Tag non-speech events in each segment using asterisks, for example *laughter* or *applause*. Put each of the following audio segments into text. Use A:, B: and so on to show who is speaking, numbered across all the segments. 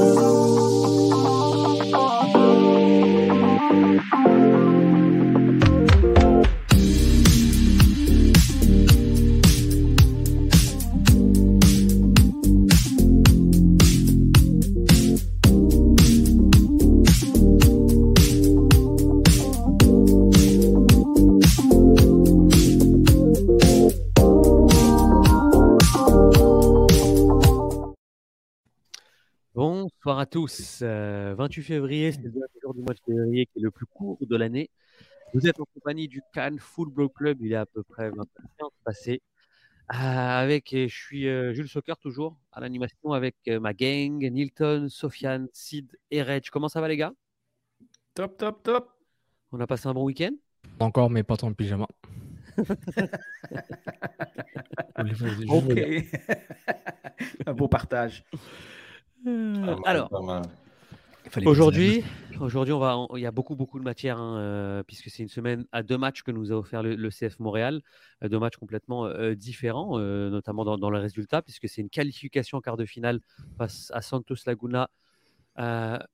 A: Oh, you.
B: Bonsoir à tous. 28 euh, février, c'est le dernier jour du mois de février qui est le plus court de l'année. Vous êtes en compagnie du Cannes Football Club. Il est à peu près 21 passé. Euh, avec, je suis euh, Jules Soccer toujours à l'animation avec ma gang, Nilton, Sofiane, Sid et Reg. Comment ça va les gars?
C: Top, top, top.
B: On a passé un bon week-end?
D: Encore, mais pas tant de pyjama. *laughs*
C: ok. *laughs* un beau partage.
B: Euh, alors, aujourd'hui, aujourd'hui, on va, il y a beaucoup, beaucoup de matière, hein, euh, puisque c'est une semaine à deux matchs que nous a offert le, CF Montréal, euh, deux matchs complètement différents, notamment dans, dans, le résultat, puisque c'est une qualification en quart de finale face à Santos Laguna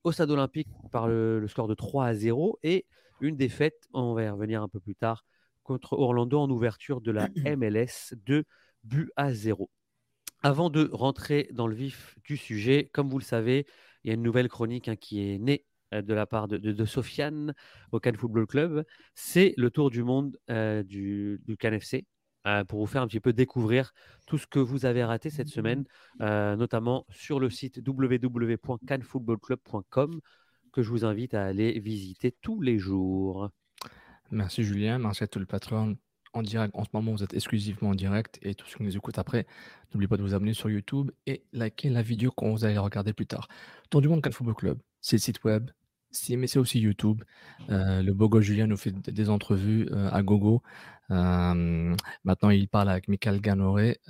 B: au Stade Olympique par le, score de 3 à 0 et une défaite, on va y revenir un peu plus tard, contre Orlando en ouverture de la *clears throat* MLS de but à 0. Avant de rentrer dans le vif du sujet, comme vous le savez, il y a une nouvelle chronique hein, qui est née euh, de la part de, Sofiane au Cannes Football Club. C'est le tour du monde euh, du, du FC euh, pour vous faire un petit peu découvrir tout ce que vous avez raté cette semaine, notamment sur le site www.cannesfootballclub.com que je vous invite à aller visiter tous les jours.
D: Merci Julien, merci à tout le patron en direct. En ce moment, vous êtes exclusivement en direct et tous ceux qui nous écoutent après, n'oubliez pas de vous abonner sur YouTube et liker la vidéo quand vous allez regarder plus tard. Tour du monde Cannes Football Club, c'est le site web, mais c'est aussi YouTube. Euh, le Bogo Julien nous fait des entrevues euh, à gogo. Euh, maintenant, il parle avec Michael Gnaoré,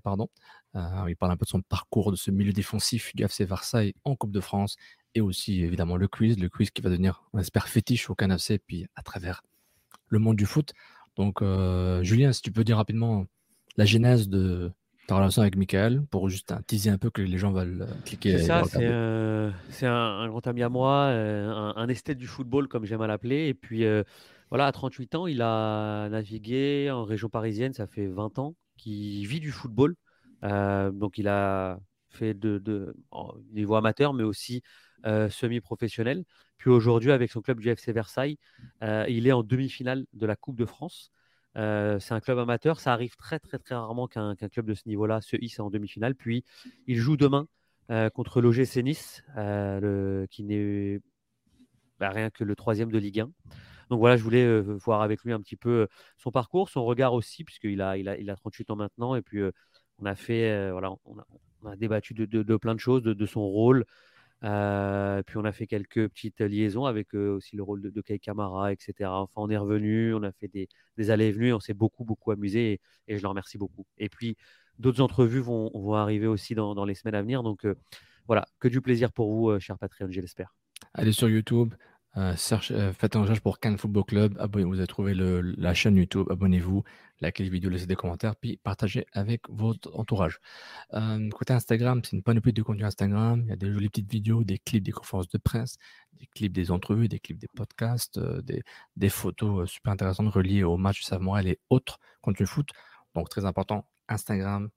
D: pardon. il parle un peu de son parcours, de ce milieu défensif du FC Versailles en Coupe de France et aussi évidemment le quiz, le quiz qui va devenir, on espère, fétiche au Canafc, puis à travers le monde du foot. Donc, euh, Julien, si tu peux dire rapidement la genèse de ta relation avec Michael pour juste teaser un peu que les gens veulent euh, cliquer.
B: C'est ça, c'est un, grand ami à moi, euh, un, esthète du football, comme j'aime à l'appeler. Et puis, voilà, à 38 ans, il a navigué en région parisienne, ça fait 20 ans qu'il vit du football. donc, il a fait de, de niveau amateur, mais aussi semi-professionnel. Puis aujourd'hui, avec son club du FC Versailles, euh, il est en demi-finale de la Coupe de France. Euh, c'est un club amateur. Ça arrive très, très, très rarement qu'un club de ce niveau-là se hisse en demi-finale. Puis, il joue demain euh, contre l'OGC Nice, qui n'est bah, rien que le troisième de Ligue 1. Donc voilà, je voulais voir avec lui un petit peu son parcours, son regard aussi, puisqu'il a, il a, il a 38 ans maintenant. Et puis, on a fait, voilà, on a, débattu de, plein de choses, de, son rôle, euh, puis on a fait quelques petites liaisons avec euh, aussi le rôle de, de Kai Kamara, etc. Enfin, on est revenu, on a fait des, allées et venues, on s'est beaucoup, beaucoup amusé et, je le remercie beaucoup. Et puis, d'autres entrevues vont, arriver aussi dans, les semaines à venir. Donc, euh, voilà, que du plaisir pour vous, cher Patreon, j'espère.
D: Allez sur YouTube, euh, euh, faites un recherche pour Cannes Football Club. Vous avez trouvé la chaîne YouTube. Abonnez-vous, likez les vidéos, laissez des commentaires, puis partagez avec votre entourage. Euh, côté Instagram, c'est une panoplie de contenu Instagram. Il y a des jolies petites vidéos, des clips des conférences de presse, des clips des entrevues, des clips des podcasts, des, photos super intéressantes reliées au match du Savoie et autres contenus foot. Donc très important, Instagram,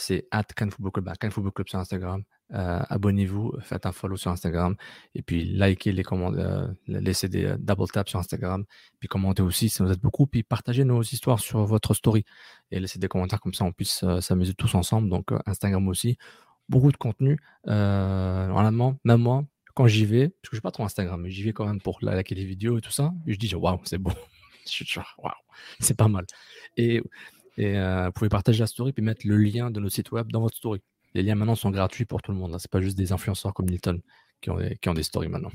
D: c'est at Cannes bah, Football Club sur Instagram. Euh, abonnez-vous, faites un follow sur Instagram et puis likez les commandes, euh, laissez des euh, double taps sur Instagram, puis commentez aussi, ça nous aide beaucoup, puis partagez nos histoires sur votre story et laissez des commentaires comme ça, on puisse s'amuser tous ensemble. Donc Instagram aussi, beaucoup de contenu. normalement, même moi, quand j'y vais, parce que je suis pas trop Instagram, mais j'y vais quand même pour liker les vidéos et tout ça, je dis waouh, c'est beau, *laughs* waouh, c'est pas mal. Et, et vous pouvez partager la story puis mettre le lien de notre site web dans votre story. Les liens maintenant sont gratuits pour tout le monde. Ce n'est pas juste des influenceurs comme Nilton qui ont des, stories maintenant.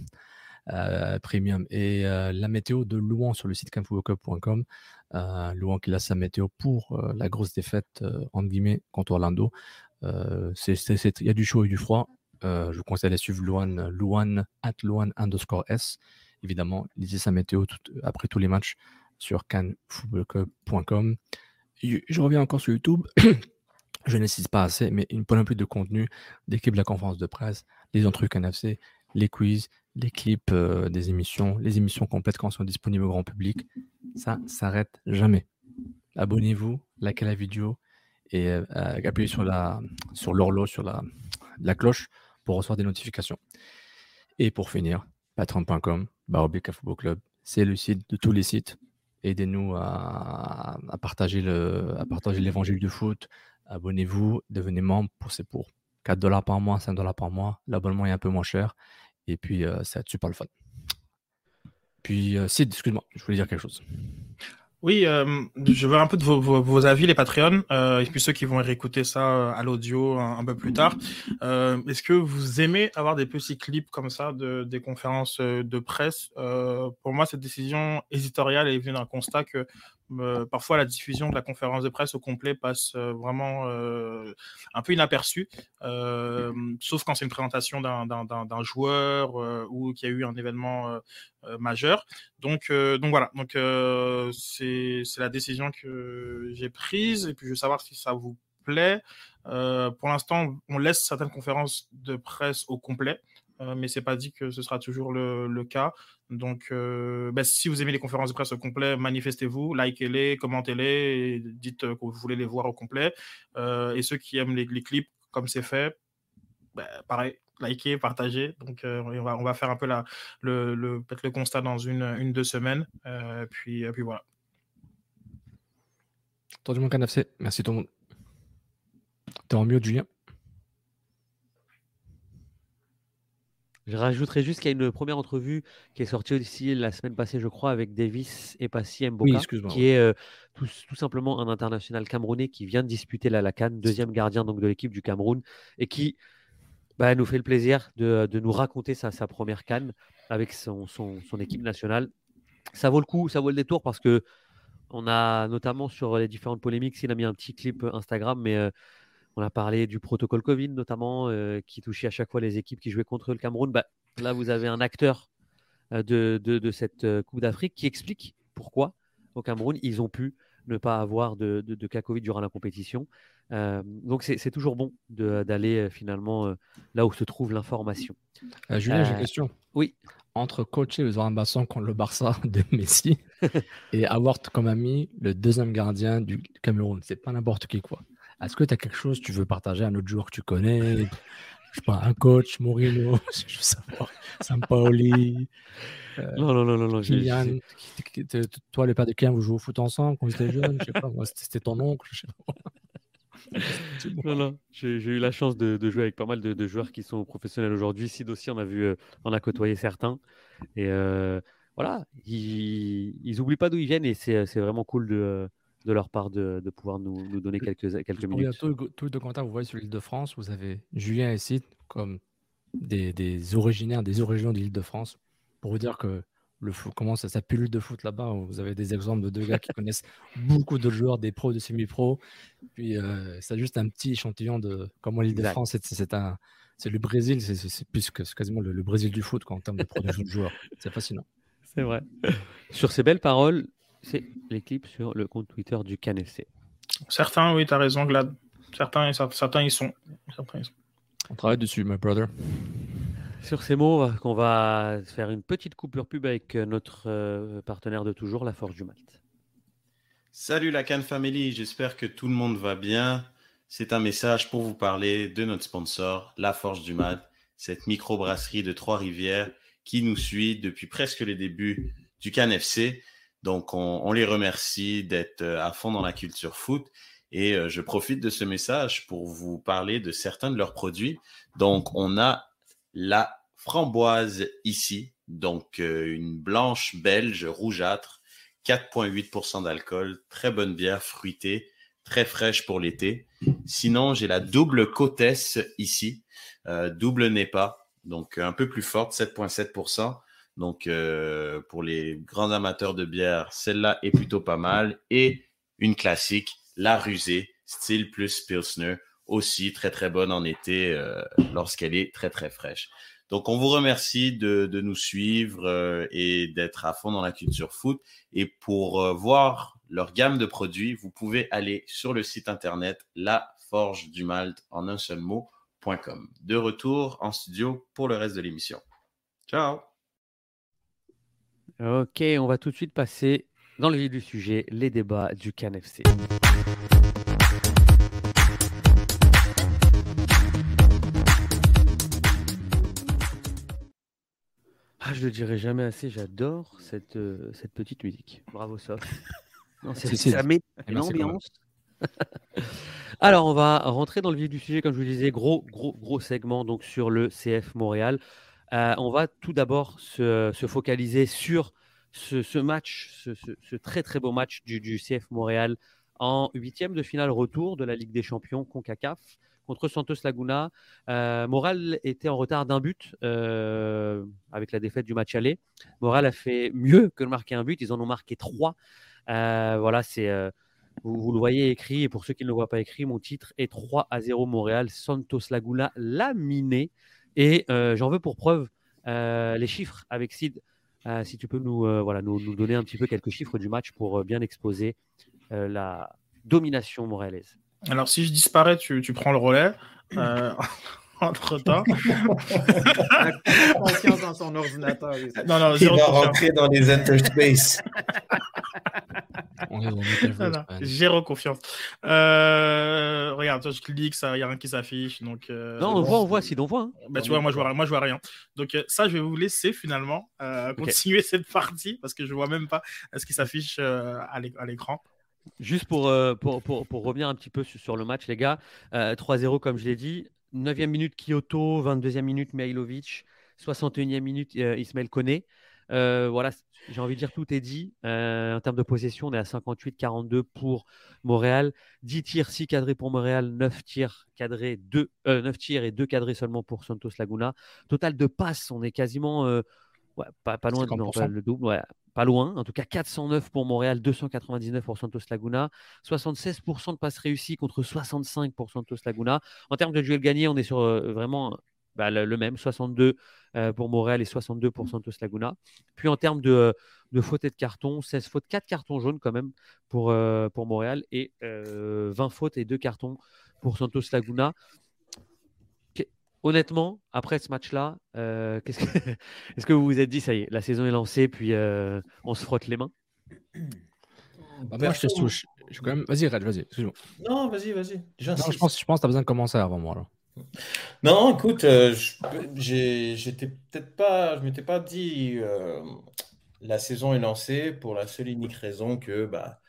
D: Euh, premium. Et euh, la météo de Louan sur le site camfootballclub.com. Euh, Louan qui a sa météo pour la grosse défaite, entre guillemets, contre Orlando. Il y a du chaud et du froid. je vous conseille de suivre Louan, Louan, at Louan underscore S. Évidemment, lisez sa météo après tous les matchs sur canfootballclub.com. Je reviens encore sur YouTube. *clears throat* je n'insiste pas assez, mais une un peu de contenu d'équipe de la conférence de presse, les trucs NFC, les quiz, les clips euh, des émissions, les émissions complètes quand elles sont disponibles au grand public. Ça s'arrête jamais. Abonnez-vous, likez la vidéo et euh, appuyez sur la sur l'horloge, sur la, cloche pour recevoir des notifications. Et pour finir, patreon.com, Barobic Football Club, c'est le site de tous les sites. Aidez-nous à, partager l'évangile du foot, abonnez-vous, devenez membre. Pour, c'est pour 4 dollars par mois, 5 dollars par mois. L'abonnement est un peu moins cher. Et puis, euh, ça super le fun. Puis, euh, Sid, excuse-moi, je voulais dire quelque chose.
E: Oui, euh, je veux un peu de vos, avis, les Patreons, euh, et puis ceux qui vont réécouter ça euh, à l'audio un, peu plus tard. Euh, Est-ce que vous aimez avoir des petits clips comme ça de, des conférences de presse? Pour moi, cette décision éditoriale est venue d'un constat que euh, parfois, la diffusion de la conférence de presse au complet passe euh, vraiment euh, un peu inaperçue, sauf quand c'est une présentation d'un joueur ou qu'il y a eu un événement majeur. Donc, donc voilà, donc c'est la décision que j'ai prise et puis je veux savoir si ça vous plaît. pour l'instant, on laisse certaines conférences de presse au complet. Euh, mais c'est pas dit que ce sera toujours le, le cas. Donc, euh, ben, si vous aimez les conférences de presse au complet, manifestez-vous, likez-les, commentez-les, dites euh, que vous voulez les voir au complet. et ceux qui aiment les, clips, comme c'est fait, ben, pareil, likez, partagez. Donc, on, va, on va faire un peu le, le, peut-être le constat dans une, une deux semaines. puis, puis voilà.
D: Entendu mon canapé. Merci tout le monde. T'es en mieux, Julien?
B: Je rajouterais juste qu'il y a une première entrevue qui est sortie aussi la semaine passée, je crois, avec Davis et Passy Mboka, qui est euh, tout, simplement un international camerounais qui vient de disputer la, la Cannes, deuxième gardien donc, de l'équipe du Cameroun, et qui bah, nous fait le plaisir de, nous raconter sa, sa, première Cannes avec son, son, équipe nationale. Ça vaut le coup, ça vaut le détour parce que on a notamment sur les différentes polémiques, il a mis un petit clip Instagram, mais euh, on a parlé du protocole Covid notamment, euh, qui touchait à chaque fois les équipes qui jouaient contre le Cameroun. Bah, là, vous avez un acteur euh, de, cette euh, Coupe d'Afrique qui explique pourquoi au Cameroun, ils ont pu ne pas avoir de, cas Covid durant la compétition. donc c'est toujours bon d'aller finalement là où se trouve l'information.
D: Julien, j'ai une question.
B: Oui.
D: Entre coacher les Basson contre le Barça *laughs* de Messi *laughs* et avoir comme ami le deuxième gardien du Cameroun, c'est pas n'importe qui quoi. Est-ce que tu as quelque chose que tu veux partager, un autre joueur que tu connais? Je sais pas, un coach, Mourinho, *laughs* je veux savoir, Sampaoli.
B: Euh, non, non, non, non, non.
D: Kylian, toi, le père de Kylian, vous jouez au foot ensemble quand vous étiez jeune Je sais pas, c'était ton oncle. Je sais pas. *laughs*
B: non, non, j'ai eu la chance de, jouer avec pas mal de, joueurs qui sont professionnels aujourd'hui. Sid aussi, on a vu, euh, on a côtoyé certains. Et euh, voilà, ils, ils oublient pas d'où ils viennent et c'est vraiment cool de, de leur part de, de pouvoir nous, nous, donner quelques, quelques minutes.
D: Tous les de commentaires vous voyez sur l'île de France, vous avez Julien et Sid comme des, des originaires, des origines de l'île de France, pour vous dire que le foot, comment ça, ça pullule de foot là-bas. Vous avez des exemples de deux gars qui connaissent *laughs* beaucoup de joueurs, des pros, des semi-pros. Puis euh, c'est juste un petit échantillon de comment l'île de France, c'est un. C'est le Brésil, c'est plus que quasiment le, Brésil du foot en termes de production de joueurs. *laughs* C'est fascinant.
B: C'est vrai. Sur ces belles paroles, c'est les clips sur le compte Twitter du CanFC.
E: Certains, oui, tu as raison, Glad. Certains, certains, ils sont. certains, ils sont.
D: On travaille dessus, my brother.
B: Sur ces mots, qu'on va faire une petite coupure pub avec notre euh, partenaire de toujours, la Forge du Malte.
F: Salut la Cannes Family, j'espère que tout le monde va bien. c'est un message pour vous parler de notre sponsor, La Forge du Malt, cette microbrasserie de Trois-Rivières qui nous suit depuis presque les débuts du CanFC. Donc, on, les remercie d'être euh, à fond dans la culture foot. Et euh, je profite de ce message pour vous parler de certains de leurs produits. Donc, on a la framboise ici, donc euh, une blanche belge rougeâtre, 4,8% d'alcool, très bonne bière fruitée, très fraîche pour l'été. Sinon, j'ai la double côtesse ici, euh, double NEPA, donc un peu plus forte, 7,7%. Donc, euh, pour les grands amateurs de bière, celle-là est plutôt pas mal. Et une classique, la rusée, style plus Pilsner, aussi très très bonne en été euh, lorsqu'elle est très très fraîche. Donc, on vous remercie de, de nous suivre euh, et d'être à fond dans la culture foot. Et pour euh, voir leur gamme de produits, vous pouvez aller sur le site internet La Forge en un seul mot.com. De retour en studio pour le reste de l'émission. Ciao!
B: Ok, on va tout de suite passer dans le vif du sujet, les débats du CanFC. Ah, je le dirai jamais assez, j'adore cette, euh, cette petite musique. Bravo,
D: si. *laughs*
B: ça met
D: Eh
B: une
D: ben, c'est pas mal.
B: ambiance. *laughs* Alors, on va rentrer dans le vif du sujet, comme je vous disais, gros, gros, gros segment donc sur le CF Montréal. Euh, on va tout d'abord se, se focaliser sur ce, match, ce, très très beau match du, CF Montréal en huitième de finale retour de la Ligue des Champions CONCACAF contre Santos Laguna. Euh, Montréal était en retard d'un but euh, avec la défaite du match aller. Montréal a fait mieux que de marquer un but, ils en ont marqué trois. Euh, voilà, c'est vous, vous le voyez écrit, et pour ceux qui ne le voient pas écrit, mon titre est 3 à 0 Montréal, Santos Laguna laminé. Et euh, j'en veux pour preuve euh, les chiffres avec Sid. Euh, si tu peux nous, euh, voilà, nous, nous donner un petit peu quelques chiffres du match pour euh, bien exposer euh, la domination montréalaise.
E: Alors, si je disparais, tu, tu prends le relais. Euh, *laughs* entre temps. *laughs*
C: Confiance dans son ordinateur.
E: Non, non,
G: Il va rentrer dans les interspace. *laughs*
D: On
E: zéro confiance. Euh, regarde, toi, je clique, il n'y a rien qui s'affiche. Donc, euh,
B: Non, on voit, on voit, on voit. hein.
E: Bah, tu vois, moi je vois, moi, je vois rien. Donc, euh, ça, je vais vous laisser finalement euh, continuer *laughs* cette partie parce que je vois même pas ce qui s'affiche euh, à l'é- à l'écran.
B: Juste pour, euh, pour, pour, pour revenir un petit peu sur, sur le match, les gars. Euh, 3-0, comme je l'ai dit. 9e minute, Kyoto. 22e minute, Mihailovic. 61e minute, euh, Ismaël Koné. Euh, voilà, j'ai envie de dire tout est dit. Euh, en termes de possession, on est à 58-42 pour Montréal. 10 tirs, 6 cadrés pour Montréal. 9 tirs cadrés, 2, 9 tirs et 2 cadrés seulement pour Santos Laguna. Total de passes, on est quasiment euh, ouais, pas, pas loin de non,
D: 50%.
B: pas le double. ouais, pas loin. En tout cas, 409 pour Montréal, 299 pour Santos Laguna. 76% de passes réussies contre 65 pour Santos Laguna. En termes de duel gagné, on est sur euh, vraiment bah, le, le même, 62 euh, pour Montréal et 62 pour Santos Laguna. Puis en termes de, euh, de fautes et de cartons, 16 fautes, 4 cartons jaunes quand même pour, euh, pour Montréal et euh, 20 fautes et 2 cartons pour Santos Laguna. Honnêtement, après ce match-là, euh, qu'est-ce que- *laughs* est-ce que vous vous êtes dit, ça y est, la saison est lancée, puis euh, on se frotte les mains?
D: Bah, moi, je te touche. Je suis quand même... Vas-y, Red, vas-y. excuse-moi.
G: Non, vas-y, vas-y.
D: Je pense, je pense que tu as besoin de commencer avant moi. Là.
G: Non, écoute, euh, je- j'étais peut-être pas, je m'étais pas dit euh, la saison est lancée pour la seule et unique raison que bah,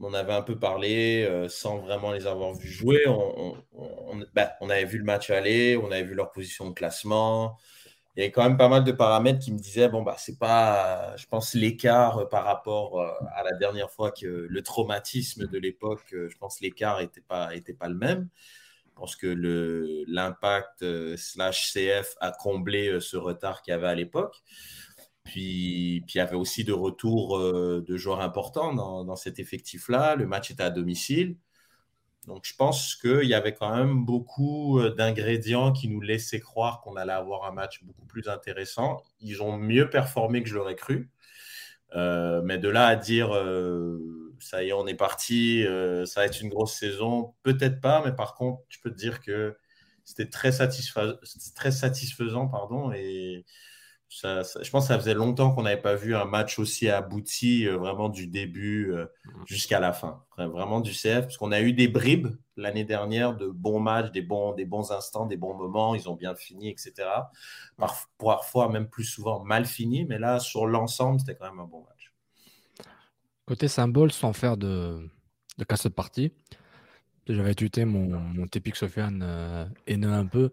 G: on avait un peu parlé euh, sans vraiment les avoir vus jouer. On, bah, on avait vu le match aller, on avait vu leur position de classement. Il y avait quand même pas mal de paramètres qui me disaient bon bah c'est pas, je pense l'écart par rapport à la dernière fois que le traumatisme de l'époque, je pense l'écart était pas était pas le même. Je pense que l'impact euh, slash CF a comblé euh, ce retard qu'il y avait à l'époque. Puis, puis il y avait aussi de retour euh, de joueurs importants dans, dans cet effectif-là. Le match était à domicile. Donc je pense qu'il y avait quand même beaucoup d'ingrédients qui nous laissaient croire qu'on allait avoir un match beaucoup plus intéressant. Ils ont mieux performé que je l'aurais cru. Mais de là à dire, ça y est, on est parti, euh, ça va être une grosse saison, peut-être pas, mais par contre, je peux te dire que c'était très, satisfa- très satisfaisant, pardon, et je pense que ça faisait longtemps qu'on n'avait pas vu un match aussi abouti, euh, vraiment du début euh, mm. jusqu'à la fin. Vraiment du CF, parce qu'on a eu des bribes l'année dernière de bons matchs, des bons, des bons instants, des bons moments, ils ont bien fini, etc. parfois, même plus souvent, mal fini, mais là, sur l'ensemble, c'était quand même un bon match.
D: Côté symbole, sans faire de, de casse de partie, j'avais tuté mon, mon Tepic Sofiane euh, haineux un peu.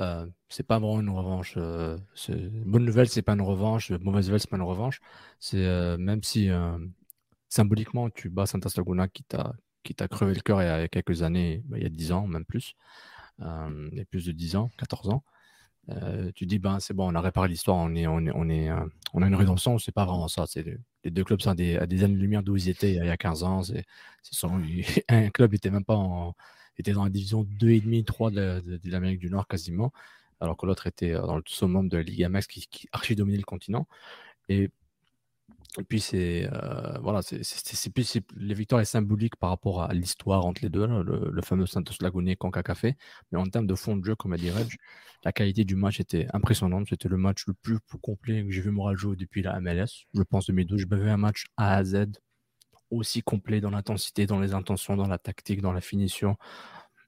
D: Euh, c'est pas vraiment une revanche. Euh, bonne nouvelle, c'est pas une revanche. Mauvaise nouvelle, c'est pas une revanche. C'est euh, même si symboliquement tu bats Santos Laguna qui t'a qui t'a crevé le cœur il y a quelques années, bah, il y a 10 ans, même plus, il y a plus de 10 ans, 14 ans. Tu dis ben c'est bon, on a réparé l'histoire, on est, on est, on est, on a une rédemption. C'est pas vraiment ça. C'est les deux clubs sont des, à des années-lumière d'où ils étaient il y a 15 ans. C'est, *laughs* un club était même pas en, était dans la division 2,5, 3 de, de, l'Amérique du Nord quasiment, alors que l'autre était euh, dans le summum de la Liga Max qui, qui archi dominait le continent. Et, puis c'est euh, voilà, les victoires est symbolique par rapport à l'histoire entre les deux, le, fameux Santos Laguna Conca Café. Mais en termes de fond de jeu, comme a dit Reg, la qualité du match était impressionnante. C'était le match le plus, complet que j'ai vu Moral jouer depuis la MLS. Je pense 2012. J'ai vu un match A à Z aussi complet dans l'intensité, dans les intentions, dans la tactique, dans la finition.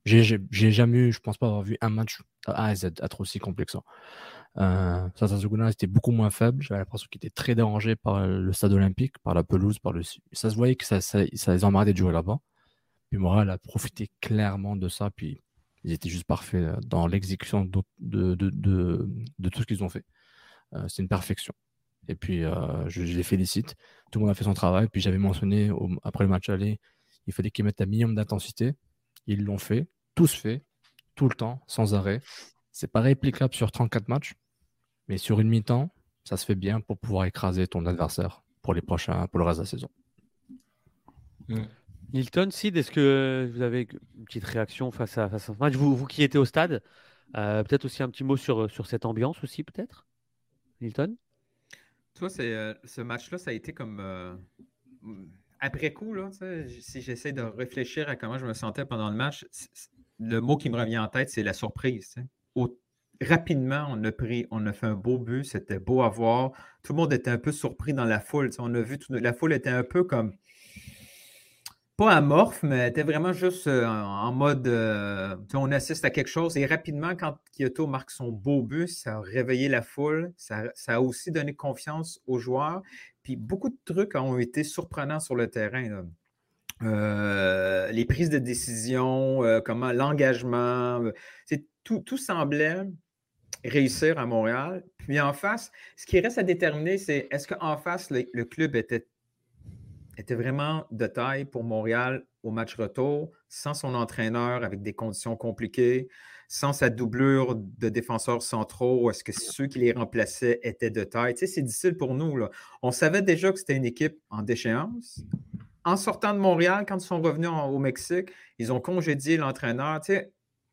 D: J'ai jamais eu, je pense pas avoir vu un match A à Z être aussi complet que ça. Euh, était beaucoup moins faible. J'avais l'impression qu'il était très dérangé par le stade olympique, par la pelouse, par le. Ça se voyait que ça, les emmerdait de jouer là-bas. Puis Moral a profité clairement de ça. Puis ils étaient juste parfaits euh, dans l'exécution de, tout ce qu'ils ont fait. Euh, c'est une perfection. Et puis, euh, je, les félicite. Tout le monde a fait son travail. Puis, j'avais mentionné après le match aller, il fallait qu'ils mettent un minimum d'intensité. Ils l'ont fait, tous fait, tout le temps, sans arrêt. C'est pas réplicable sur 34 matchs, mais sur une mi-temps, ça se fait bien pour pouvoir écraser ton adversaire pour les prochains, pour le reste de la saison.
B: Mm. Milton, Sid, est-ce que vous avez une petite réaction face à, face à ce match? Vous, vous qui étiez au stade, euh, peut-être aussi un petit mot sur, sur cette ambiance aussi, peut-être? Milton
H: toi, euh, ce match-là, ça a été comme euh, après coup, là, si j'essaie de réfléchir à comment je me sentais pendant le match, le mot qui me revient en tête, c'est la surprise. rapidement, on a pris, on a fait un beau but, c'était beau à voir. Tout le monde était un peu surpris dans la foule. On a vu, la foule était un peu comme pas amorphe, mais était vraiment juste euh, en mode euh, on assiste à quelque chose. Et rapidement, quand Kyoto marque son beau but, ça a réveillé la foule. Ça, a aussi donné confiance aux joueurs. Puis beaucoup de trucs ont été surprenants sur le terrain. Euh, les prises de décision, comment l'engagement, c'est tout, tout semblait réussir à Montréal. Puis en face, ce qui reste à déterminer, c'est est-ce qu'en face, le club était était vraiment de taille pour Montréal au match retour, sans son entraîneur, avec des conditions compliquées, sans sa doublure de défenseurs centraux, est-ce que ceux qui les remplaçaient étaient de taille? Tu sais, c'est difficile pour nous. Là. On savait déjà que c'était une équipe en déchéance. En sortant de Montréal, quand ils sont revenus au Mexique, ils ont congédié l'entraîneur. Tu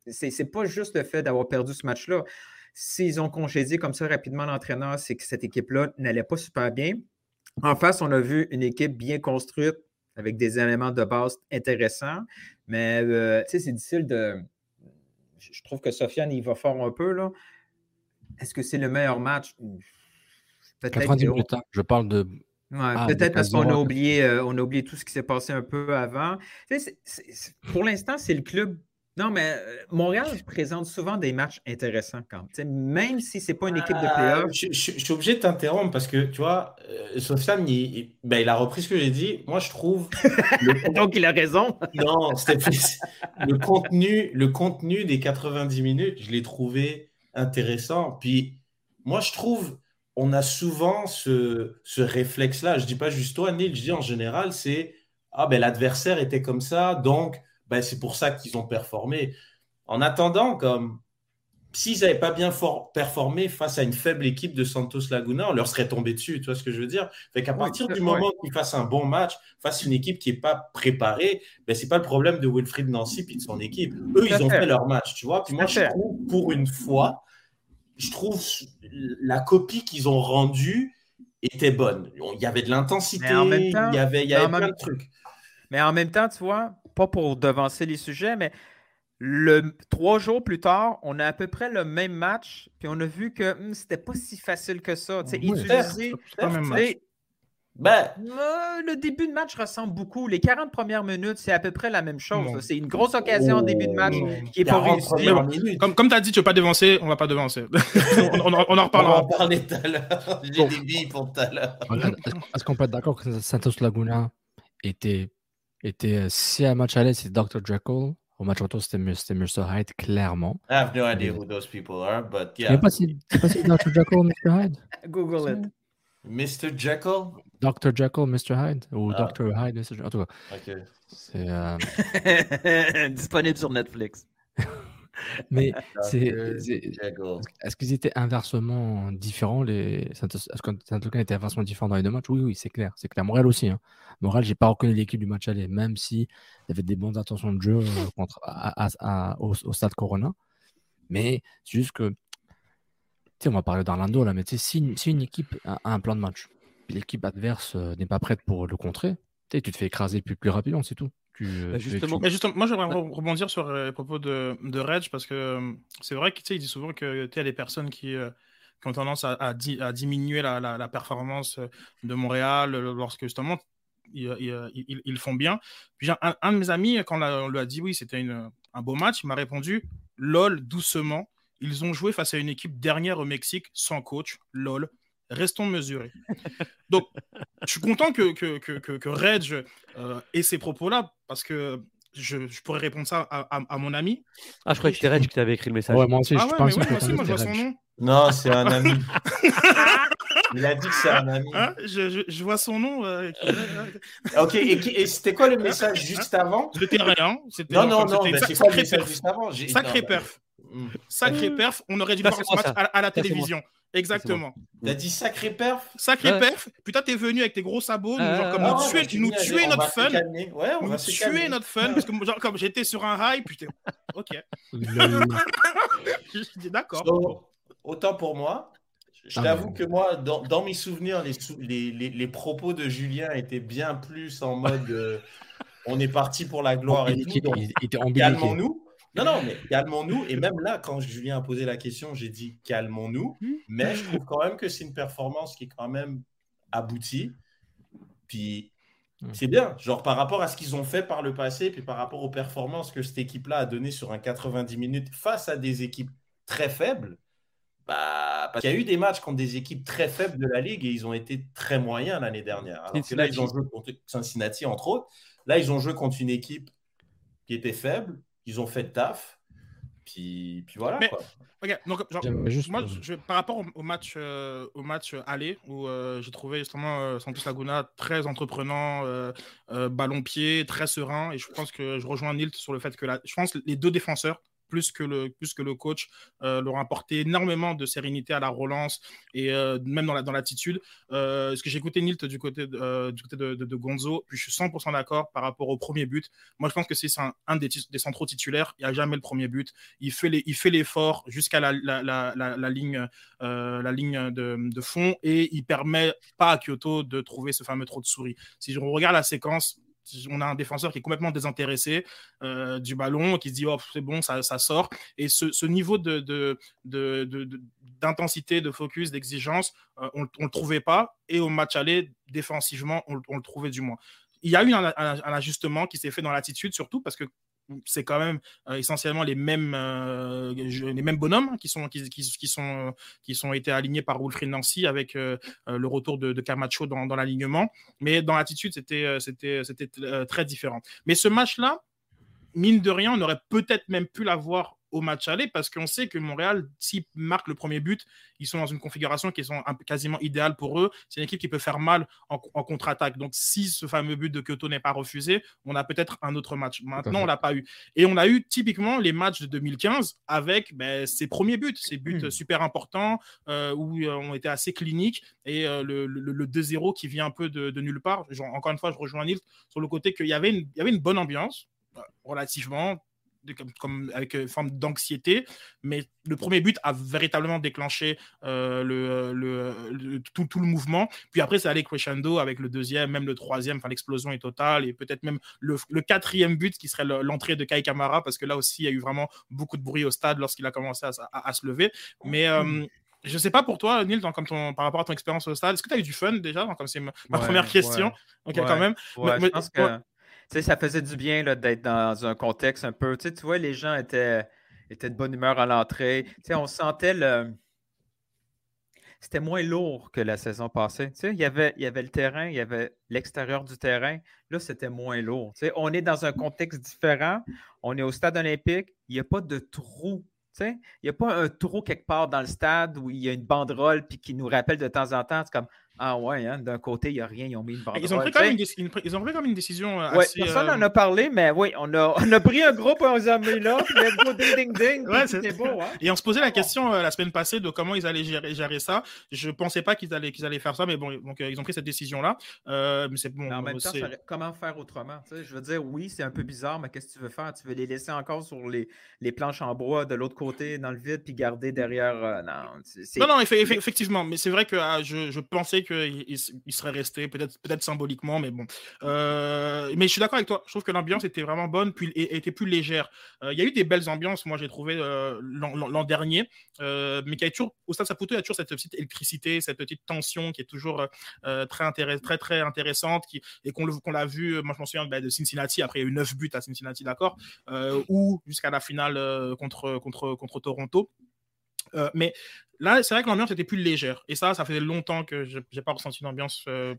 H: sais, c'est pas juste le fait d'avoir perdu ce match-là. S'ils ont congédié comme ça rapidement l'entraîneur, c'est que cette équipe-là n'allait pas super bien. En face, on a vu une équipe bien construite avec des éléments de base intéressants, mais euh, c'est difficile de. Je trouve que Sofiane, il va fort un peu. là. Est-ce que c'est le meilleur match?
D: Peut-être. minutes, hein. je parle de.
H: Ah, peut-être parce qu'on a, oublié, euh, on a oublié tout ce qui s'est passé un peu avant. pour l'instant, c'est le club non, mais euh, Montréal présente souvent des matchs intéressants quand même. si ce n'est pas une équipe de
G: playoff. Euh, je, suis obligé de t'interrompre parce que, tu vois, euh, Sofiane, ben, il, a repris ce que j'ai dit. Moi, je trouve. *laughs*
H: Donc, il a raison.
G: non, le contenu, le contenu des 90 minutes, je l'ai trouvé intéressant. Puis, moi, je trouve, on a souvent ce, ce réflexe-là. Je ne dis pas juste toi, Neil, je dis en général, c'est Ah, ben l'adversaire était comme ça, donc ben, c'est pour ça qu'ils ont performé. En attendant, comme s'ils n'avaient pas bien performé face à une faible équipe de Santos Laguna, on leur serait tombé dessus. Tu vois ce que je veux dire? Fait qu'à partir du moment qu'ils fassent un bon match face à une équipe qui n'est pas préparée, ben, ce n'est pas le problème de Wilfried Nancy et de son équipe. Eux, ils ont fait leur match, tu vois? Puis moi, je trouve, pour une fois, je trouve la copie qu'ils ont rendue était bonne. Il y avait de l'intensité, il y avait, il y avait plein de trucs.
H: Mais en même temps, tu vois, pas pour devancer les sujets, mais Le, trois jours plus tard, on a à peu près le même match, puis on a vu que hmm, c'était pas si facile que ça.
E: Oui,
H: utiliser-
E: match.
G: Ben,
H: euh, le début de match ressemble beaucoup. Les 40 premières minutes, c'est à peu près la même chose. C'est une grosse occasion en début de match
E: Non.
H: qui n'est pas
G: 40
H: réussie.
E: Comme, comme tu as dit, tu veux pas devancer, on va pas devancer. *laughs* on, on, en- on en
G: On va
E: reparlera.
G: en parler tout à l'heure. J'ai
D: Bon.
G: des billes pour tout à l'heure.
D: Regarde, Est-ce qu'on- est-ce qu'on peut être d'accord que Santos Laguna était, était euh, si à match aller, c'est Dr. Jekyll, au match retour, c'était Mr. c'était Mr. Hyde, clairement.
G: I have no idea who those people are, but yeah.
D: sais pas si tu sais pas si Dr. Jekyll, Mr. Hyde? *laughs*
H: Google it.
G: Mr. Jekyll?
D: Dr. Jekyll, Mr. Hyde Ou
G: Ah.
D: Dr. Hyde, Mr. Jekyll En tout cas,
G: Ok.
D: c'est. euh, *laughs*
H: Disponible sur Netflix. *laughs* *laughs*
D: Mais c'est. Est-ce qu'ils étaient inversement différents les... Est-ce que Santos était inversement différent dans les deux matchs? Oui, oui, c'est clair. C'est clair. Montréal aussi. Hein. Montréal, j'ai pas reconnu l'équipe du match aller, même si il y avait des bonnes intentions de jeu euh, contre, à- à- à- au, au stade Corona. Mais c'est juste que. Tu sais, on va parler d'Orlando là, mais tu sais, si, une- si une équipe a, a un plan de match, l'équipe adverse euh, n'est pas prête pour le contrer, tu te fais écraser plus, plus rapidement, c'est tout. Tu, euh,
B: Bah, justement.
D: tu-
E: Mais justement, moi j'aimerais re- rebondir sur euh, les propos de, de Reg parce que euh, c'est vrai qu'il il dit souvent que tu sais, il y a des personnes qui, euh, qui ont tendance à, à di- à diminuer la, la- la performance de Montréal lorsque justement ils, ils- ils- font bien. Puis un, un de mes amis, quand on, lui a dit oui, c'était une- un beau match, il m'a répondu lol, doucement. Ils ont joué face à une équipe dernière au Mexique sans coach, lol. Restons mesurés. Donc, je suis content que, que, que, que, que Reg euh, ait ces propos-là parce que je, je pourrais répondre ça à, à- à mon ami.
B: Ah, je croyais que c'était Reg qui t'avait écrit le message.
D: Ouais, moi aussi,
E: Ah
D: je
E: ouais, mais
D: pense
E: ouais, moi aussi, moi je vois son nom.
G: Non, c'est un ami. *laughs* Il a dit que c'est un ami.
E: Hein je, je, je vois son nom. euh, *laughs*
G: Ok, et, qui- et c'était quoi le message juste avant?
E: C'était rien.
G: Non, non,
E: c'était
G: non,
E: sac-
G: c'est quoi le message
E: perf.
G: juste avant?
E: Sacré
G: non,
E: perf.
G: Hmm.
E: Sacré perf. On aurait dû voir ce match
B: ça.
E: à, à la télévision. Exactement.
G: T'as dit sacré perf
E: Sacré
B: Ouais.
E: perf. Putain, t'es venu avec tes gros sabots, nous,
B: Ah,
E: genre, comme
B: ah,
E: nous
G: ouais,
E: tuer,
G: bah,
E: nous tuer
G: bien, on
E: notre fun.
G: Ouais, on
E: Nous
G: va se
E: tuer
G: calmer.
E: notre fun. Parce que genre, comme j'étais sur un high, putain. Ok.
D: Le- *laughs*
E: Je dis d'accord.
G: So, autant pour moi. Je
D: Ah,
G: t'avoue que moi, dans, dans mes souvenirs, les, sou- les, les- les propos de Julien étaient bien plus en mode euh, on est parti pour la gloire et
D: il,
G: tout.
D: il-
G: donc
D: il était ambigu.
G: calmons-nous. Non, non, mais *laughs* calmons-nous. Et même là, quand Julien a posé la question, j'ai dit calmons-nous. Mais je trouve quand même que c'est une performance qui est quand même aboutie. Puis
D: Hmm.
G: c'est bien. Genre par rapport à ce qu'ils ont fait par le passé, puis par rapport aux performances que cette équipe-là a données sur un 90 minutes face à des équipes très faibles. Bah, parce qu'il y a eu des matchs contre des équipes très faibles de la ligue et ils ont été très moyens l'année dernière. Alors que là, ils ont joué contre Cincinnati, entre autres. Là, ils ont joué contre une équipe qui était faible. Ils ont fait le taf. Puis, puis voilà.
E: Mais-
G: quoi.
E: Ok, donc, genre,
D: juste-
E: moi, je, par rapport au, au match, euh, au match aller, où euh, j'ai trouvé justement euh, Santos Laguna très entreprenant, euh, euh, ballon-pied, très serein, et je pense que je rejoins Nilt sur le fait que la, je pense que les deux défenseurs, plus que le, plus que le coach, euh, leur apporté énormément de sérénité à la relance et euh, même dans la- dans l'attitude. Euh, ce que j'ai écouté Nilt du côté, de, euh, du côté de, Gonzo, puis je suis 100% d'accord par rapport au premier but. Moi, je pense que c'est un, des, centraux titulaires. Il n'y a jamais le premier but. Il fait l'effort jusqu'à la, la, la, ligne, la ligne de, de fond et il permet pas à Kyoto de trouver ce fameux trou de souris. Si on regarde la séquence, on a un défenseur qui est complètement désintéressé euh, du ballon, qui se dit oh, c'est bon, ça, sort. Et ce, niveau d'intensité, de focus, d'exigence, euh, on ne le trouvait pas. Et au match aller, défensivement, on, le trouvait du moins. Il y a eu un ajustement qui s'est fait dans l'attitude, surtout parce que c'est quand même euh, essentiellement les mêmes, euh, les mêmes bonhommes qui sont, qui, qui, qui sont, qui sont été alignés par Wilfried Nancy avec euh, euh, le retour de, de Camacho dans, dans l'alignement. Mais dans l'attitude, c'était, euh, c'était, c'était euh, très différent. Mais ce match-là, mine de rien, on aurait peut-être même pu l'avoir au match aller parce qu'on sait que Montréal, s'ils marquent le premier but, ils sont dans une configuration qui est quasiment idéale pour eux. C'est une équipe qui peut faire mal en, en contre-attaque. Donc, si ce fameux but de Kyoto n'est pas refusé, on a peut-être un autre match. Maintenant, on l'a pas eu. Et on a eu typiquement les matchs de 2015 avec ben, ses premiers buts, ces buts
D: Hmm.
E: super importants euh, où euh, on était assez cliniques et euh, le, le- le 2-0 qui vient un peu de, de nulle part. Genre, encore une fois, je rejoins Nils sur le côté qu'il y avait une, il y avait une bonne ambiance, relativement comme, comme, avec une forme d'anxiété, mais le premier but a véritablement déclenché le, le, tout, tout, le mouvement. Puis après, c'est allé crescendo avec le deuxième, même le troisième, enfin l'explosion est totale, et peut-être même le, quatrième but qui serait l'entrée de Kai Kamara, parce que là aussi, il y a eu vraiment beaucoup de bruit au stade lorsqu'il a commencé à, à, se lever. Mais je sais pas pour toi, Neil, comme ton, par rapport à ton expérience au stade, est-ce que tu as eu du fun déjà? C'est ma, première question. Ok, quand même.
H: je pense que ça faisait du bien d'être dans un contexte un peu. Tu vois, les gens étaient, de bonne humeur à l'entrée. On sentait le. C'était moins lourd que la saison passée. Tu sais, il, y avait, le terrain, il y avait l'extérieur du terrain. Là, c'était moins lourd. Tu sais, on est dans un contexte différent. On est au stade olympique. Il n'y a pas de trou il n'y a pas un trou quelque part dans le stade où il y a une banderole puis qui nous rappelle de temps en temps. C'est comme ah ouais, hein, d'un côté, il n'y a rien, ils ont mis une banderole.
E: Ils ont pris quand même une, ils ont pris comme une décision
H: euh, ouais, Personne n'en euh, a parlé, mais oui, on a, on a pris un groupe, on les a mis là, puis let's go ding ding ding. Ouais, beau. Hein?
E: Et on se posait la question euh, la semaine passée de comment ils allaient gérer, gérer ça. Je ne pensais pas qu'ils allaient, qu'ils allaient faire ça, mais bon, donc ils ont pris cette décision-là. mais c'est bon.
H: en même temps, comment faire autrement Je veux dire, oui, c'est un peu bizarre, mais qu'est-ce que tu veux faire? Tu veux les laisser encore sur les, les planches en bois de l'autre côté, dans le vide, puis garder derrière. non,
E: non, non, effectivement, mais c'est vrai que ah, je, je pensais qu'ils il serait resté, peut-être peut symboliquement, mais bon. Euh, mais je suis d'accord avec toi. Je trouve que l'ambiance était vraiment bonne, puis était plus légère. Euh, il y a eu des belles ambiances, moi j'ai trouvé euh, l'an dernier, mais qui a toujours, au Stade Saputo, il y a toujours cette petite électricité, cette petite tension qui est toujours très, très, très intéressante, qui, et qu'on l'a vu, moi je m'en souviens bah, de Cincinnati, après il y a eu 9 buts à Cincinnati, d'accord, ou jusqu'à la finale contre, contre, contre Toronto. Mais Là, c'est vrai que l'ambiance était plus légère. Et ça, ça faisait longtemps que je n'ai pas ressenti une ambiance. Euh,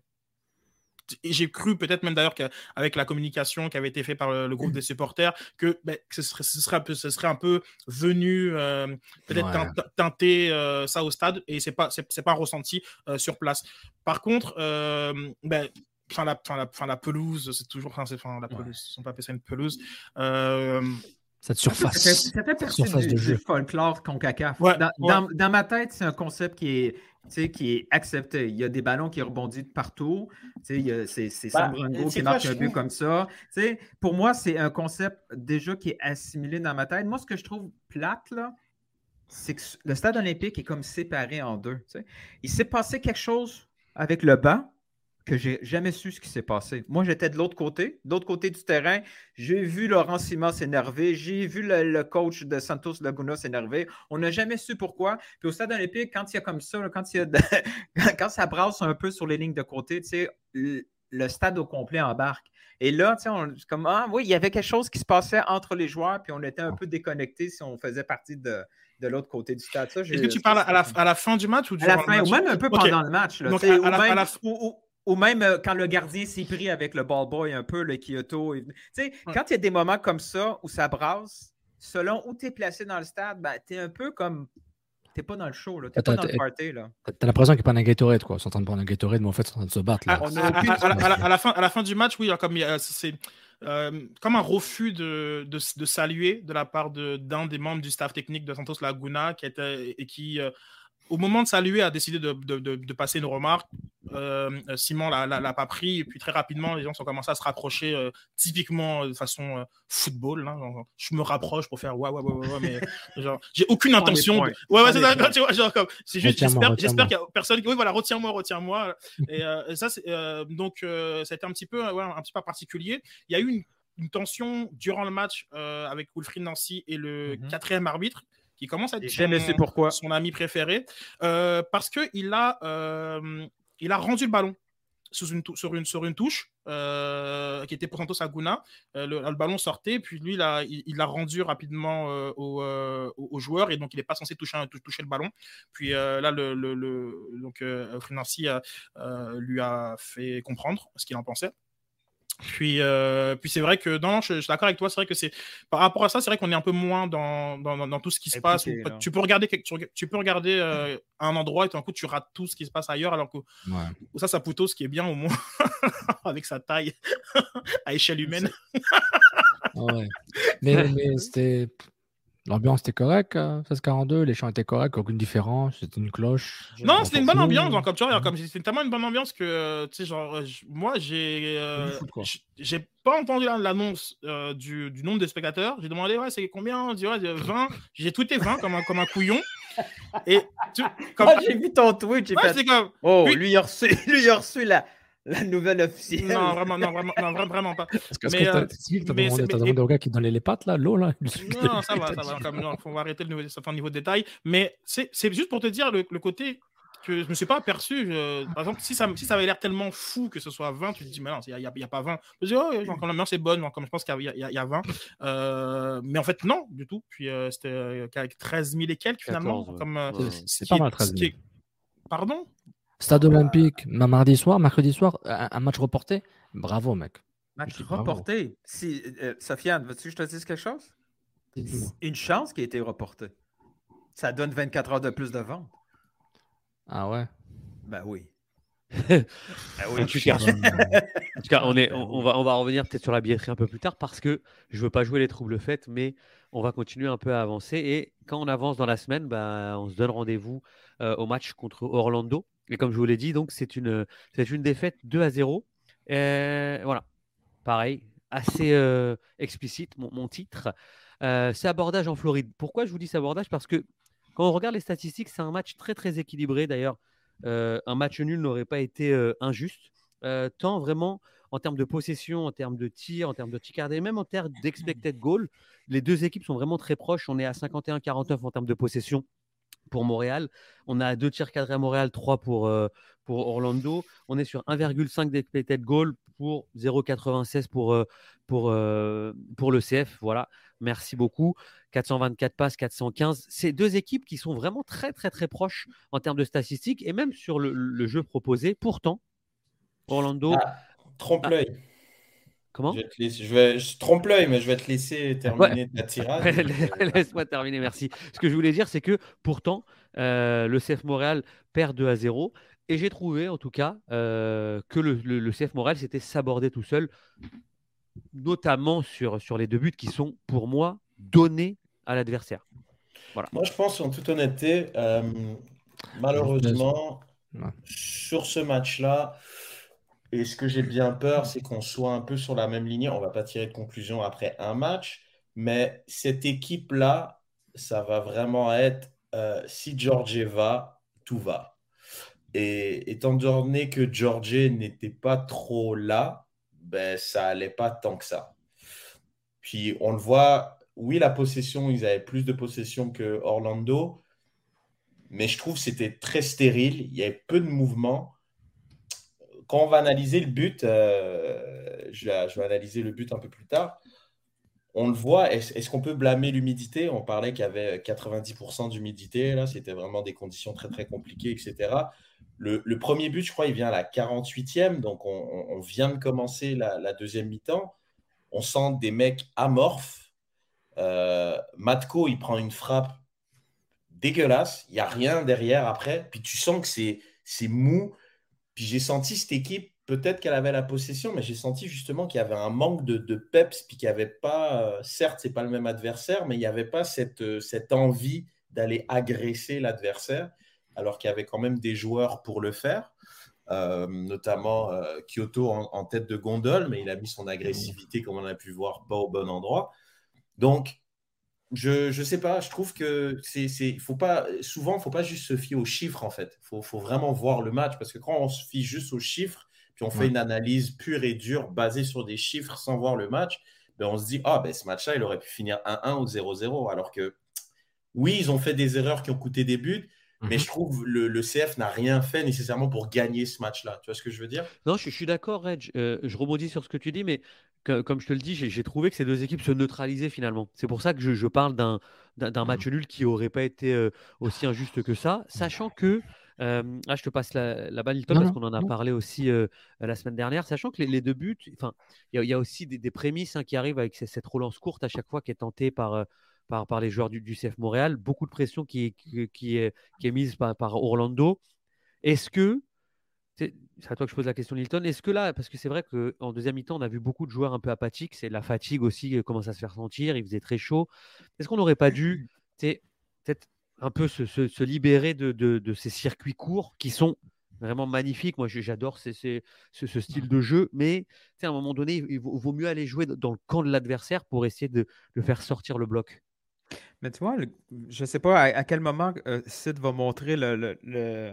E: et j'ai cru peut-être même d'ailleurs qu'avec la communication qui avait été faite par le, groupe des supporters, que, ben, ce, serait, ce, serait un peu, ce, serait un peu, venu euh, peut-être teinter euh, ça au stade et c'est pas c'est, pas ressenti sur place. Par contre, ben, Enfin la, la, la, pelouse, c'est toujours. Enfin, la pelouse, ouais. sont pas appelés ça une pelouse.
D: Cette surface.
H: Ça fait, partie du, de folklore CONCACAF. dans, dans, ma tête, c'est un concept qui est, qui est accepté. Il y a des ballons qui rebondissent partout. C'est bah, Sambrango qui marque un but comme ça. pour moi, c'est un concept déjà qui est assimilé dans ma tête. Moi, ce que je trouve plate, là, c'est que le stade olympique est comme séparé en deux. Il s'est passé quelque chose avec le banc que j'ai jamais su ce qui s'est passé. Moi, j'étais de l'autre côté, de l'autre côté du terrain. J'ai vu Laurent Simon s'énerver. J'ai vu le, coach de Santos Laguna s'énerver. On n'a jamais su pourquoi. Puis au stade olympique, quand il y a comme ça, quand, il y a *laughs* quand ça brasse un peu sur les lignes de côté, tu sais, le, stade au complet embarque. Et là, tu sais, on, comme, ah oui, il y avait quelque chose qui se passait entre les joueurs, puis on était un peu déconnectés si on faisait partie de, de l'autre côté du stade.
E: Est-ce que tu parles à la, à la, fin du match ou
H: à la fin, ou même un peu pendant le match. Là, Donc, à, la, ou même euh, quand le gardien s'est pris avec le ball boy un peu, le Kyoto. Tu sais, quand il y a des moments comme ça où ça brasse, selon où tu es placé dans le stade, ben, tu es un peu comme. T'es pas dans le show, là. T'es pas dans le party, là.
D: T'as l'impression qu'ils prennent un Gatorade, quoi. Ils sont en train de prendre un Gatorade, mais en fait, ils sont en train de se battre, là.
E: À, la, fin, à la fin du match, oui, comme c'est euh, comme un refus de, de, de, saluer de la part d'un des membres du staff technique de Santos Laguna qui était et qui euh, au moment de saluer, a décidé de, de, de, passer une remarque. Euh, Simon l'a pas pris, et puis très rapidement, les gens sont commencé à se rapprocher, euh, typiquement de façon euh, football. Hein, je me rapproche pour faire ouais, ouais, ouais, ouais, mais genre, j'ai aucune intention. Ouais, ouais, c'est ça, tu vois, genre, comme, c'est juste, j'espère qu'il y a personne qui, oui, voilà, retiens-moi, retiens-moi. et, ça, c'est, donc, ça a été un petit peu, ouais, un petit peu particulier. Il y a eu une, une tension durant le match avec Wilfried Nancy et le mm-hmm. quatrième arbitre qui commence à être
H: son, pourquoi.
E: son ami préféré, euh, parce qu'il a, euh, il a rendu le ballon sur une, sur une, sur une touche euh, qui était pour Santos Aguna. Le, le, ballon sortait, puis lui, il l'a rendu rapidement au, au, joueur, et donc il n'est pas censé toucher, toucher le ballon. Puis là, le, le, donc, lui a fait comprendre ce qu'il en pensait. Puis, euh, puis c'est vrai que, non, je, suis d'accord avec toi, c'est vrai que c'est, par rapport à ça, c'est vrai qu'on est un peu moins dans, dans, dans tout ce qui se passe. tu peux regarder, tu, peux regarder euh, un endroit et tout d'un coup, tu rates tout ce qui se passe ailleurs, alors que ça, ça plutôt ce qui est bien au moins, *laughs* avec sa taille *laughs* à échelle humaine.
D: ouais. Mais, mais c'était. L'ambiance était correcte, euh, 16-42, les chants étaient corrects, aucune différence, c'était une cloche.
E: Non,
D: on
E: c'était une bonne ambiance. genre, Comme tu vois, comme c'était tellement une bonne ambiance que, euh, tu sais, genre, euh, moi, j'ai euh, j'ai pas entendu la- l'annonce euh, du, du nombre de spectateurs. J'ai demandé, ouais, c'est combien? On dit, ouais, de 20. J'ai tweeté 20 comme un, comme un couillon. Et tu- comme,
H: Moi, j'ai vu ton tweet, j'ai
E: Ouais,
H: fait.
E: comme.
H: Oh,
E: Puis-
H: lui, il a reçu, *laughs* lui, il a reçu la, la nouvelle officielle.
E: Non, vraiment, non, vraiment, non, vra- vraiment pas.
D: Est-ce que
E: Mais,
D: que
E: euh,
D: si, t'as
E: mais
D: demandé,
E: c'est- mais-
D: demandé au gars qui donnait les pattes, là, l'eau, là
E: Non, *laughs* ça va, ça va. Comme, non, faut arrêter le niveau, certain niveau de détail. Mais c'est c'est juste pour te dire le, le côté que je me suis pas aperçu. euh, par exemple, si ça, si ça avait l'air tellement fou que ce soit 20, tu te dis, mais non, il n'y a, il y a pas 20. Je me dis, oh, quand l'ambiance est bonne, genre, comme je pense qu'il y, a- il y a- y a 20. Euh, mais en fait, non, du tout. Puis euh, c'était euh, qu'avec 13 000 et quelques, finalement.
B: 14, ouais.
E: Comme, euh,
B: Ouais.
D: C'est- C'est pas mal,
E: ce
D: 13
E: qui
D: 000.
E: est- Pardon?
D: Stade olympique, ma- mardi soir, mercredi soir, un, un match reporté. Bravo, mec.
H: Match reporté. Si, euh, Sofiane, veux-tu que je te dise quelque chose? Une chance qui a été reportée. Ça donne 24 heures de plus de vente.
D: Ah ouais?
H: Ben oui. *laughs*
B: En tout cas, *laughs* en tout cas, on, est, on, on va, on va revenir peut-être sur la billetterie un peu plus tard parce que je veux pas jouer les troubles faits, mais on va continuer un peu à avancer. Et quand on avance dans la semaine, bah, on se donne rendez-vous euh, au match contre Orlando. Et comme je vous l'ai dit, donc c'est une, c'est une défaite 2 à 0. Et voilà, pareil, assez euh, explicite mon, titre. Euh, c'est abordage en Floride. Pourquoi je vous dis abordage Parce que quand on regarde les statistiques, c'est un match très très équilibré. D'ailleurs, euh, un match nul n'aurait pas été euh, injuste. Euh, tant vraiment en termes de possession, en termes de tir, en termes de tir gardé, même en termes d'expected goal, les deux équipes sont vraiment très proches. On est à 51-49 en termes de possession pour Montréal. On a deux tirs cadrés à Montréal, trois pour, euh, pour Orlando. On est sur 1,5 d'expected goal pour 0,96 pour, euh, pour, euh, pour le CF. Voilà, merci beaucoup. 424 passes, 415. C'est deux équipes qui sont vraiment très, très, très proches en termes de statistiques et même sur le, le jeu proposé. Pourtant, Orlando.
G: Ah, trompe-l'œil.
B: Comment
G: Je, vais te laisser- je vais, je trompe l'œil, mais je vais te laisser terminer ta tirade. *laughs*
B: Laisse-moi terminer, merci. Ce que je voulais dire, c'est que pourtant, euh, le CF Montréal perd 2 à 0. Et j'ai trouvé, en tout cas, euh, que le, le- le CF Montréal s'était sabordé tout seul, notamment sur, sur les deux buts qui sont, pour moi, donnés à l'adversaire. Voilà.
G: Moi, je pense, en toute honnêteté, euh, malheureusement, sur ce match-là, et ce que j'ai bien peur, c'est qu'on soit un peu sur la même lignée. On va pas tirer de conclusion après un match, mais cette équipe-là, ça va vraiment être euh, si Georgie va, tout va. Et étant donné que Georgie n'était pas trop là, ben, ça allait pas tant que ça. Puis on le voit, oui, la possession, ils avaient plus de possession que Orlando, mais je trouve que c'était très stérile. Il y avait peu de mouvement. Quand on va analyser le but, euh, je, vais, analyser le but un peu plus tard. On le voit, est-ce qu'on peut blâmer l'humidité? On parlait qu'il y avait 90% d'humidité, là, c'était vraiment des conditions très très compliquées, etc. Le, premier but, je crois, il vient à la 48e, donc on, vient de commencer la, deuxième mi-temps. On sent des mecs amorphes. Euh, Matko, il prend une frappe dégueulasse. Il n'y a rien derrière après. Puis tu sens que c'est mou. J'ai senti cette équipe, peut-être qu'elle avait la possession, mais j'ai senti justement qu'il y avait un manque de, de peps, puis qu'il n'y avait pas, euh, certes, c'est pas le même adversaire, mais il n'y avait pas cette, euh, cette envie d'aller agresser l'adversaire, alors qu'il y avait quand même des joueurs pour le faire. Euh, notamment euh, Kyoto en, en tête de gondole, mais il a mis son agressivité, comme on a pu voir, pas au bon endroit. Donc, je je sais pas, je trouve que c'est c'est faut pas souvent il faut pas juste se fier aux chiffres en fait. Faut faut vraiment voir le match parce que quand on se fie juste aux chiffres puis on fait
D: Ouais.
G: une analyse pure et dure basée sur des chiffres sans voir le match, ben on se dit ah ben ce match-là il aurait pu finir 1-1 ou 0-0 alors que oui, ils ont fait des erreurs qui ont coûté des buts, mais
D: Mhm.
G: je trouve le, le CF n'a rien fait nécessairement pour gagner ce match-là. Tu vois ce que je veux dire?
B: Non, je, je suis d'accord, Reg. Euh, je rebondis sur ce que tu dis, mais que- comme je te le dis, j'ai trouvé que ces deux équipes se neutralisaient finalement. C'est pour ça que je, je parle d'un match nul qui aurait pas été euh, aussi injuste que ça, sachant que. euh, ah, je te passe la, la balle, Hilton,
D: Non,
B: parce qu'on en a
D: non.
B: parlé aussi euh, la semaine dernière, sachant que les, les deux buts, enfin, il y, a- il y a aussi des, des prémices hein, qui arrivent avec cette relance courte à chaque fois qui est tentée par, par, par les joueurs du, du CF Montréal, beaucoup de pression qui est, qui, qui est, qui est mise par, par Orlando. Est-ce que c'est- à toi que je pose la question, Nilton. Est-ce que là, parce que c'est vrai qu'en deuxième mi-temps, on a vu beaucoup de joueurs un peu apathiques, c'est la fatigue aussi qui commence à se faire sentir, il faisait très chaud. Est-ce qu'on n'aurait pas dû *clears throat* peut-être un peu se, libérer de, ces circuits courts qui sont vraiment magnifiques? Moi, j'adore ce, style de jeu, mais à un moment donné, il vaut, mieux aller jouer dans le camp de l'adversaire pour essayer de, faire sortir le bloc.
H: Mais tu vois, je ne sais pas à, quel moment euh, Sid va montrer le le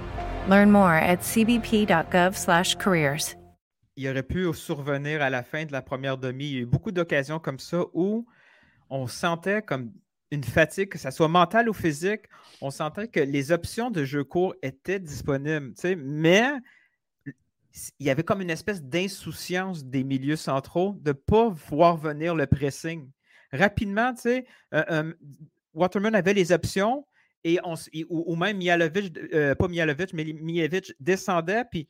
I: Learn more at cbp.gov/careers.
H: Il aurait pu survenir à la fin de la première demi. Il y a eu beaucoup d'occasions comme ça où on sentait comme une fatigue, que ce soit mentale ou physique, on sentait que les options de jeu court étaient disponibles, mais il y avait comme une espèce d'insouciance des milieux centraux de ne pas voir venir le pressing. Rapidement, tu sais, euh, euh, Waterman avait les options, et on, ou, même Mialovic, euh, pas Mialovic, mais Mialovic descendait, puis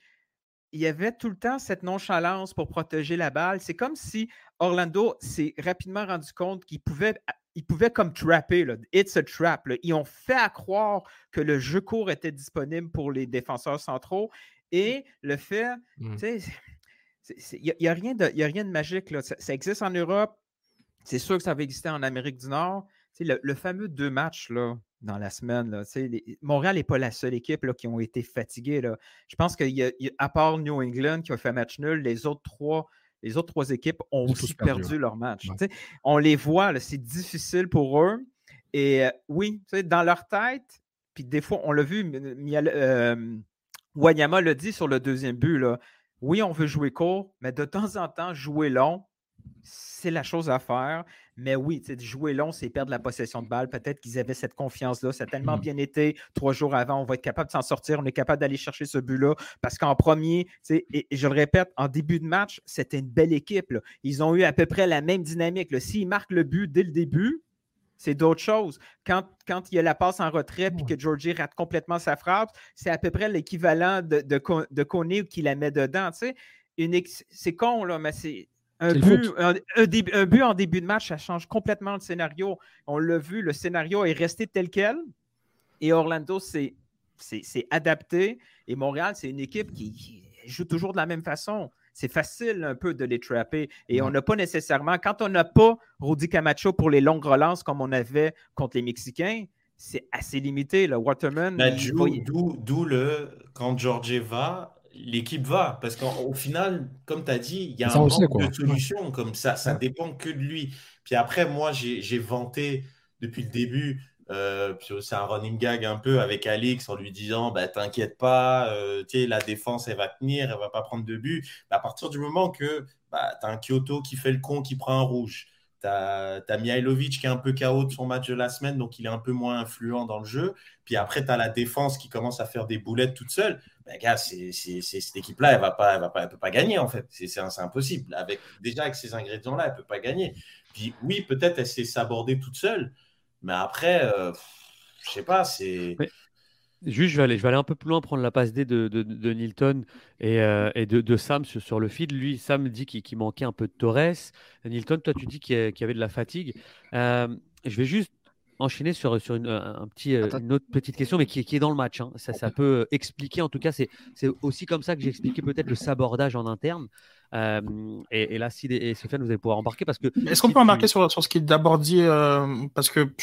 H: il y avait tout le temps cette nonchalance pour protéger la balle. C'est comme si Orlando s'est rapidement rendu compte qu'il pouvait, il pouvait comme trapper. Là. It's a trap. Ils ont fait à croire que le jeu court était disponible pour les défenseurs centraux. Et le fait, mmh. tu sais, il n'y a, rien de, a rien de magique. Là. Ça, existe en Europe. C'est sûr que ça va exister en Amérique du Nord. Le, le, fameux deux matchs là, dans la semaine. Montréal n'est pas la seule équipe là, qui ont été fatiguées. Là. Je pense qu'à part New England qui a fait match nul, les autres trois, les autres trois équipes ont aussi perdu, leur match. On les voit, c'est difficile pour eux. Et euh, oui, dans leur tête, puis des fois, on l'a vu, euh, Wanyama l'a dit sur le deuxième but. Là, oui, on veut jouer court, mais de temps en temps, jouer long, c'est la chose à faire. Mais oui, jouer long, c'est perdre la possession de balle. Peut-être qu'ils avaient cette confiance-là. Ça a tellement mmh. bien été. Trois jours avant, on va être capable de s'en sortir. On est capable d'aller chercher ce but-là. Parce qu'en premier, et, je le répète, en début de match, c'était une belle équipe. Ils ont eu à peu près la même dynamique. S'ils marquent le but dès le début, c'est d'autres choses. Quand, quand il y a la passe en retrait et que Georgie rate complètement sa frappe, c'est à peu près l'équivalent de, de, de qui la met dedans. C'est con, là, mais c'est un but, en début de match, ça change complètement le scénario. On l'a vu, le scénario est resté tel quel. Et Orlando s'est adapté. Et Montréal, c'est une équipe qui, joue toujours de la même façon. C'est facile un peu de les trapper. Et on n'a pas nécessairement, quand on n'a pas Rudy Camacho pour les longues relances comme on avait contre les Mexicains, c'est assez limité. Le Waterman.
G: Ben, d'où le quand Georgie va, l'équipe va. Parce qu'au final, comme tu as dit, il y a un manque de solution. Comme ça, ça dépend que de lui. Puis après, moi, j'ai vanté depuis le début. Euh, c'est un running gag un peu avec Alix en lui disant bah, T'inquiète pas, euh, la défense elle va tenir, elle va pas prendre de but. Bah, à partir du moment que bah, tu as un Kyoto qui fait le con, qui prend un rouge, tu as, Mihailovic qui est un peu KO de son match de la semaine, donc il est un peu moins influent dans le jeu. Puis après, tu as la défense qui commence à faire des boulettes toute seule. Ben, gars, c'est, cette équipe-là, elle va pas, elle va pas, peut pas gagner en fait. C'est, impossible. Avec, déjà, avec ces ingrédients-là, elle peut pas gagner. Puis oui, peut-être elle s'est s'aborder toute seule. Mais après, euh, je sais pas, c'est.
B: Juste, je vais, aller, je vais aller un peu plus loin, prendre la passe D de, de, Nilton et, euh, et de, de, Sam sur, sur, le feed. Lui, Sam dit qu'il manquait un peu de Torres. Nilton, toi, tu dis qu'il y, avait de la fatigue. Euh, je vais juste enchaîner sur, sur une, un petit, euh, une autre petite question, mais qui, qui est dans le match. Hein. Ça, ça peut expliquer, en tout cas, c'est aussi comme ça que j'ai expliqué peut-être le sabordage en interne. Euh, et, là, si et Sofiane, vous allez pouvoir embarquer parce que.
E: Est-ce qu'on peut embarquer sur, sur ce qu'il d'abord dit euh, Parce que,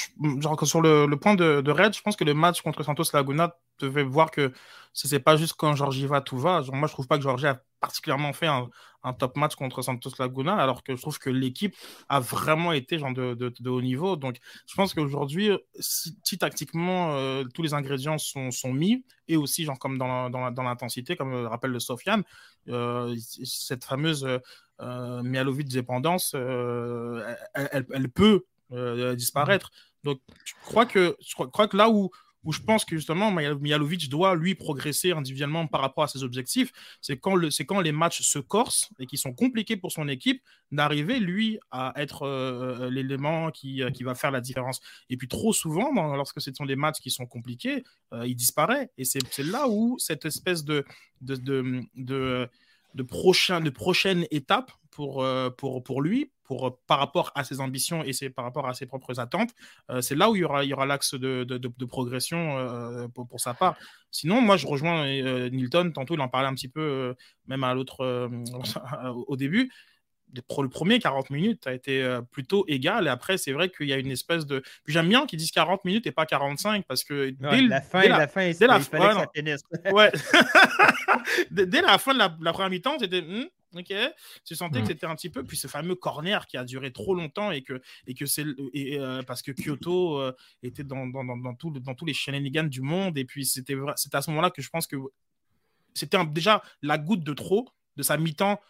E: genre, sur le, le point de, de Red, je pense que le match contre Santos Laguna devait voir que ce n'est pas juste quand Georgie va, tout va. Genre, moi, je trouve pas que Georgie a particulièrement fait un, un, top match contre Santos Laguna, alors que je trouve que l'équipe a vraiment été genre de, de, de, haut niveau. Donc, je pense qu'aujourd'hui, si, tactiquement euh, tous les ingrédients sont, sont, mis, et aussi genre comme dans, dans, l'intensité, comme le rappelle le Sofiane, euh, cette fameuse euh, Mialovic dépendance, euh, elle, elle, peut disparaître. Donc, je crois que, je crois, que là où où je pense que justement Mihalovic doit lui progresser individuellement par rapport à ses objectifs, c'est quand, le, quand les matchs se corsent et qui sont compliqués pour son équipe, d'arriver lui à être euh, euh, l'élément qui, qui, va faire la différence. Et puis trop souvent, lorsque ce sont des matchs qui sont compliqués, il disparaît. Et c'est là où cette espèce de, de, de, de, de, prochain, de prochaine étape pour lui, pour, par rapport à ses ambitions et c'est par rapport à ses propres attentes, c'est là où il y aura, il y aura l'axe de, de, de, progression pour, pour, sa part. Sinon, moi, je rejoins Nilton. Tantôt, il en parlait un petit peu, même à l'autre, *laughs* au début le premier 40 minutes a été euh, plutôt égal. Et après, c'est vrai qu'il y a une espèce de. Puis j'aime bien qu'ils disent 40 minutes et pas 45 parce que
C: dès la fin, dès la, fin, dès la,
E: ouais, *laughs* dès, la fin de la, première mi-temps, c'était. Hmm, ok, tu sentais que c'était un petit peu. Puis ce fameux corner qui a duré trop longtemps et que, et que c'est. Et, euh, parce que Kyoto euh, était dans, dans, dans, dans, tout, dans tous les shenanigans du monde. Et puis c'était à ce moment-là que je pense que c'était déjà la goutte de trop de sa mi-temps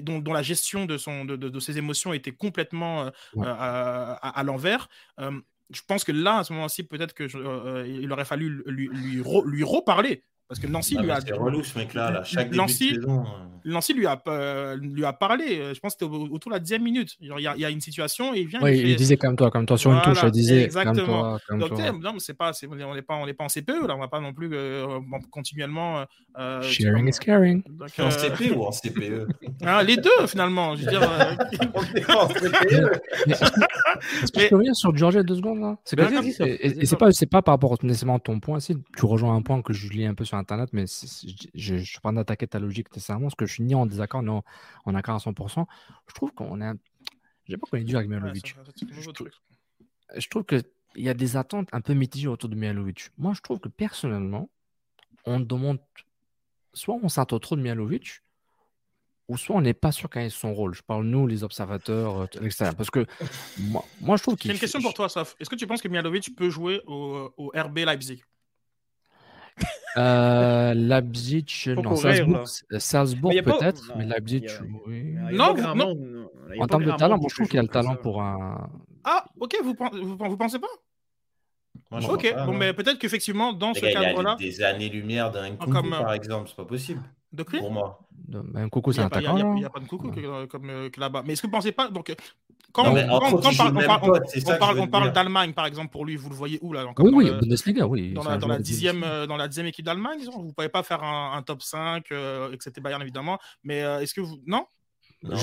E: dont, dont, la gestion de, son, de, de, ses émotions était complètement euh, à, à, l'envers. Euh, je pense que là, à ce moment-ci, peut-être qu'il aurait fallu lui, lui, lui reparler parce que Nancy lui a.
G: C'est relou ce mec-là, là. chaque Nancy, début de saison.
E: Nancy lui a, euh, lui a parlé, euh, je pense que c'était autour de la dixième minute. Il y, a, il y, a, une situation et il vient.
D: Oui, il,
E: fait...
D: disait comme toi, comme toi sur une touche, il disait. Exactement. Comme toi, comme
E: Donc, toi. Non, c'est pas, on n'est pas, on pas en CPE, là, on va pas non plus euh, continuellement.
D: Euh, Sharing is caring.
G: Donc, en CPE ou en CPE
E: ah, *laughs* *laughs* Les deux, finalement. Je veux dire. *laughs*
G: est en CPE.
D: Est-ce que je peux revenir sur Georgia deux secondes là? C'est pas, pas par rapport nécessairement à ton point. Si tu rejoins un point que je lis un peu sur Internet, mais je ne suis pas d'attaquer ta logique nécessairement, parce que je suis ni en désaccord, ni en, accord à 100%. Je trouve qu'on est. Je pas qu'on est dur avec Mihalovic. je, trouve... qu'il y a des attentes un peu mitigées autour de Mihalovic. Moi, je trouve que personnellement, on demande. Soit on s'attend trop de Mihalovic, ou soit on n'est pas sûr quel est son rôle. Je parle nous, les observateurs, euh, l'extérieur. Parce que moi, moi je trouve *laughs* qu'il.
E: J'ai une question pour toi, Saf. Est-ce que tu penses que Mihalovic peut jouer au, au RB Leipzig?
D: Euh, Leipzig, non, Salzbourg, Salzbourg peut-être, mais Leipzig, oui.
E: Non, non.
D: En termes de talent, moi je trouve qu'il a le talent pour un.
E: Ah, ok, vous, vous, vous pensez pas? Moi, Ok, bon, mais peut-être qu'effectivement, dans ce cadre-là.
G: Il y a des années-lumière d'un Nkunku, par exemple, c'est pas possible.
E: De
G: Pour moi.
D: Un coucou, c'est un attaquant.
E: Il n'y a, pas de coucou comme, euh, là-bas. Mais est-ce que vous ne pensez pas. Donc, quand, on, parle, d'Allemagne, par exemple, pour lui, vous le voyez où là
D: Oui, oui, Bundesliga, oui.
E: Dans la, dans la, dixième, euh, dans la dixième équipe d'Allemagne, vous ne pouvez pas faire un, un top 5, euh, c'était Bayern évidemment. Mais euh, est-ce que vous. Non,
G: non.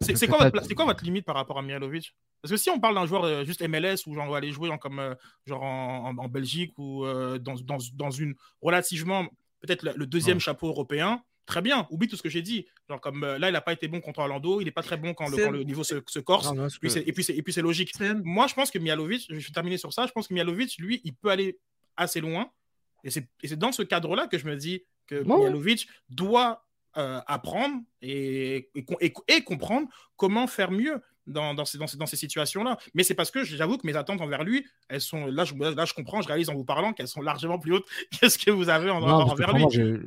E: C'est quoi, votre, quoi votre limite par rapport à Mihalovic Parce que si on parle d'un joueur juste MLS ou genre on va aller jouer en, comme, genre en, en, Belgique ou dans, dans, dans, une relativement. Peut-être le, deuxième ouais. chapeau européen, très bien, oublie tout ce que j'ai dit. Genre comme euh, là, il n'a pas été bon contre Orlando, il n'est pas très bon quand le, quand le niveau se, se corse. Non, non, puis et puis c'est logique. Moi, je pense que Mialovic, je vais terminer sur ça, je pense que Mialovic, lui, il peut aller assez loin. Et c'est dans ce cadre-là que je me dis que bon. Mialovic doit euh, apprendre et, et, et, et, comprendre comment faire mieux dans, dans ces, dans ces, dans ces situations-là. Mais c'est parce que j'avoue que mes attentes envers lui, elles sont là je, là, je comprends, je réalise en vous parlant qu'elles sont largement plus hautes *laughs* que ce que vous avez en,
D: non,
E: envers lui.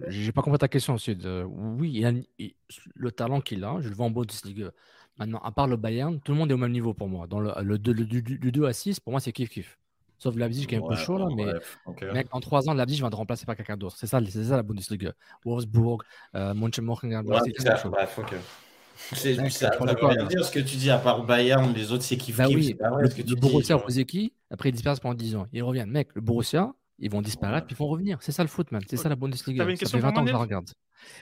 D: J'ai pas compris ta question, Sud. Oui, il a, il, le talent qu'il a, je le vois en Bundesliga. Maintenant, à part le Bayern, tout le monde est au même niveau pour moi. Dans le, le, le, le du, du, 2 à 6, pour moi, c'est kiff-kiff. Sauf Leipzig qui est un ouais, peu chaud là, mais okay. mec, en 3 ans, Leipzig va te remplacer par quelqu'un d'autre. C'est ça, ça la Bundesliga. Wolfsburg, euh, Mönchengladbach,
G: ouais, c'est Bref, *laughs* C'est ça, ça veut rien dire ce que tu dis, à part Bayern, les autres, c'est kiff
D: bah oui, le, ce que tu le Borussia qui après ils disparaissent pendant 10 ans. Ils reviennent. Mec, le Borussia, ils vont disparaître, puis ils vont revenir. C'est ça le foot, man. C'est ça la Bundesliga.
E: Une
D: ça fait 20 ans que je la regarde.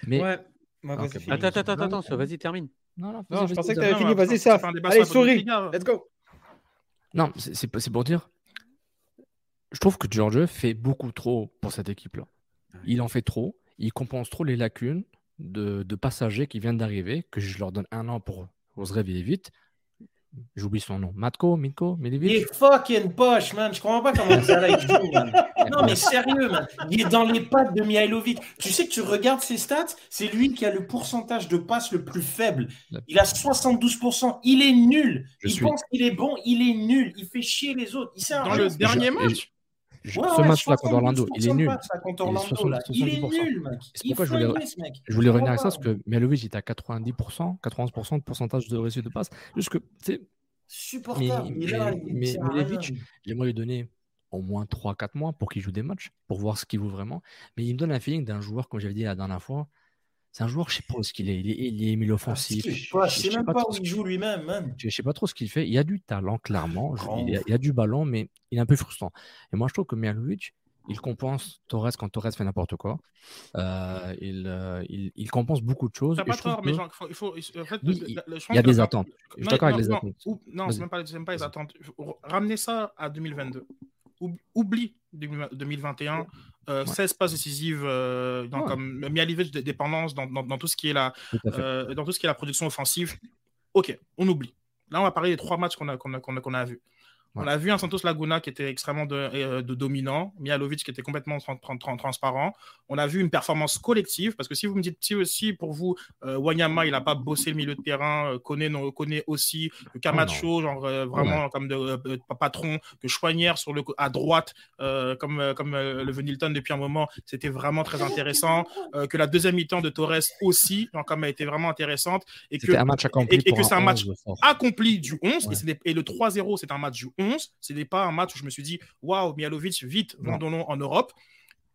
D: Mais...
B: Ouais. okay. Attends, attends, attends, attends, vas-y, termine.
C: Non, non, non je pensais que tu avais fini. Vas-y, ça. Allez, souris. Let's go.
D: Non, c'est pour dire. Je trouve que George fait beaucoup trop pour cette équipe-là. Il en fait trop. Il compense trop les lacunes de, de, passagers qui viennent d'arriver, que je leur donne un an pour, pour se réveiller vite. J'oublie son nom. Matko, Mitko, Milivic?
G: Il est fucking poche, man. Je comprends pas comment ça là, joue, man. *laughs* Non, mais sérieux, man. Il est dans les pattes de Mihailovic. Tu sais que tu regardes ses stats, c'est lui qui a le pourcentage de passes le plus faible. Il a 72%. Il est nul. Je il suis... pense qu'il est bon, il est nul. Il fait chier les autres. Il
E: dans le dernier
D: je,
E: match?
D: Je, ouais, ce ouais, match-là contre Orlando, il est nul.
G: Il, est nul, mec.
D: C'est pourquoi je voulais, je voulais revenir à ça, parce que Mialovic est à 90%, 91% de pourcentage de réussite de passe. Juste que,
G: Supportable.
D: Mais, mais, mais, mais Milovic, j'aimerais lui donner au moins 3-4 mois pour qu'il joue des matchs, pour voir ce qu'il vaut vraiment. Mais il me donne un feeling d'un joueur, comme j'avais dit la dernière fois, c'est un joueur, je sais pas ce qu'il est. Il est, il est milieu ah, offensif.
G: je, sais, sais même pas, où il joue lui-même.
D: Je sais pas trop ce qu'il fait. Il y a du talent, clairement. il, y a, du ballon, mais il est un peu frustrant. Et moi, je trouve que Mialovic, il compense Torres quand Torres fait n'importe quoi. Euh, il, euh, il, il, compense beaucoup de choses.
E: pas tort, mais il faut. En fait,
D: il y a des attentes. Je suis d'accord avec les attentes.
E: Non, ce n'est même, pas les attentes. Ramener ça à 2022. Oublie 2021. 16 passes décisives, euh, dans, comme de dépendance dans, dans, tout ce qui est la, euh, dans tout ce qui est la production offensive. Ok, on oublie. Là, on va parler des trois matchs qu'on a, qu'on a, qu'on a, a vus. On a vu un Santos Laguna qui était extrêmement de, euh, dominant, Mialovic qui était complètement transparent. On a vu une performance collective, parce que si vous me dites si aussi pour vous, euh, Wanyama, il n'a pas bossé le milieu de terrain, euh, connaît, connaît aussi Camacho, oh genre vraiment comme de, patron, que Chouanière sur le, à droite, comme, comme le Venilton depuis un moment, c'était vraiment très intéressant. que la deuxième mi-temps de Torres aussi, comme a été vraiment intéressante. Et que,
D: un match accompli
E: et, que c'est un match accompli du 11, et, et le 3-0, c'est un match du 11 ce n'est pas un match où je me suis dit, waouh, Mialovic, vite, vendons-le en Europe.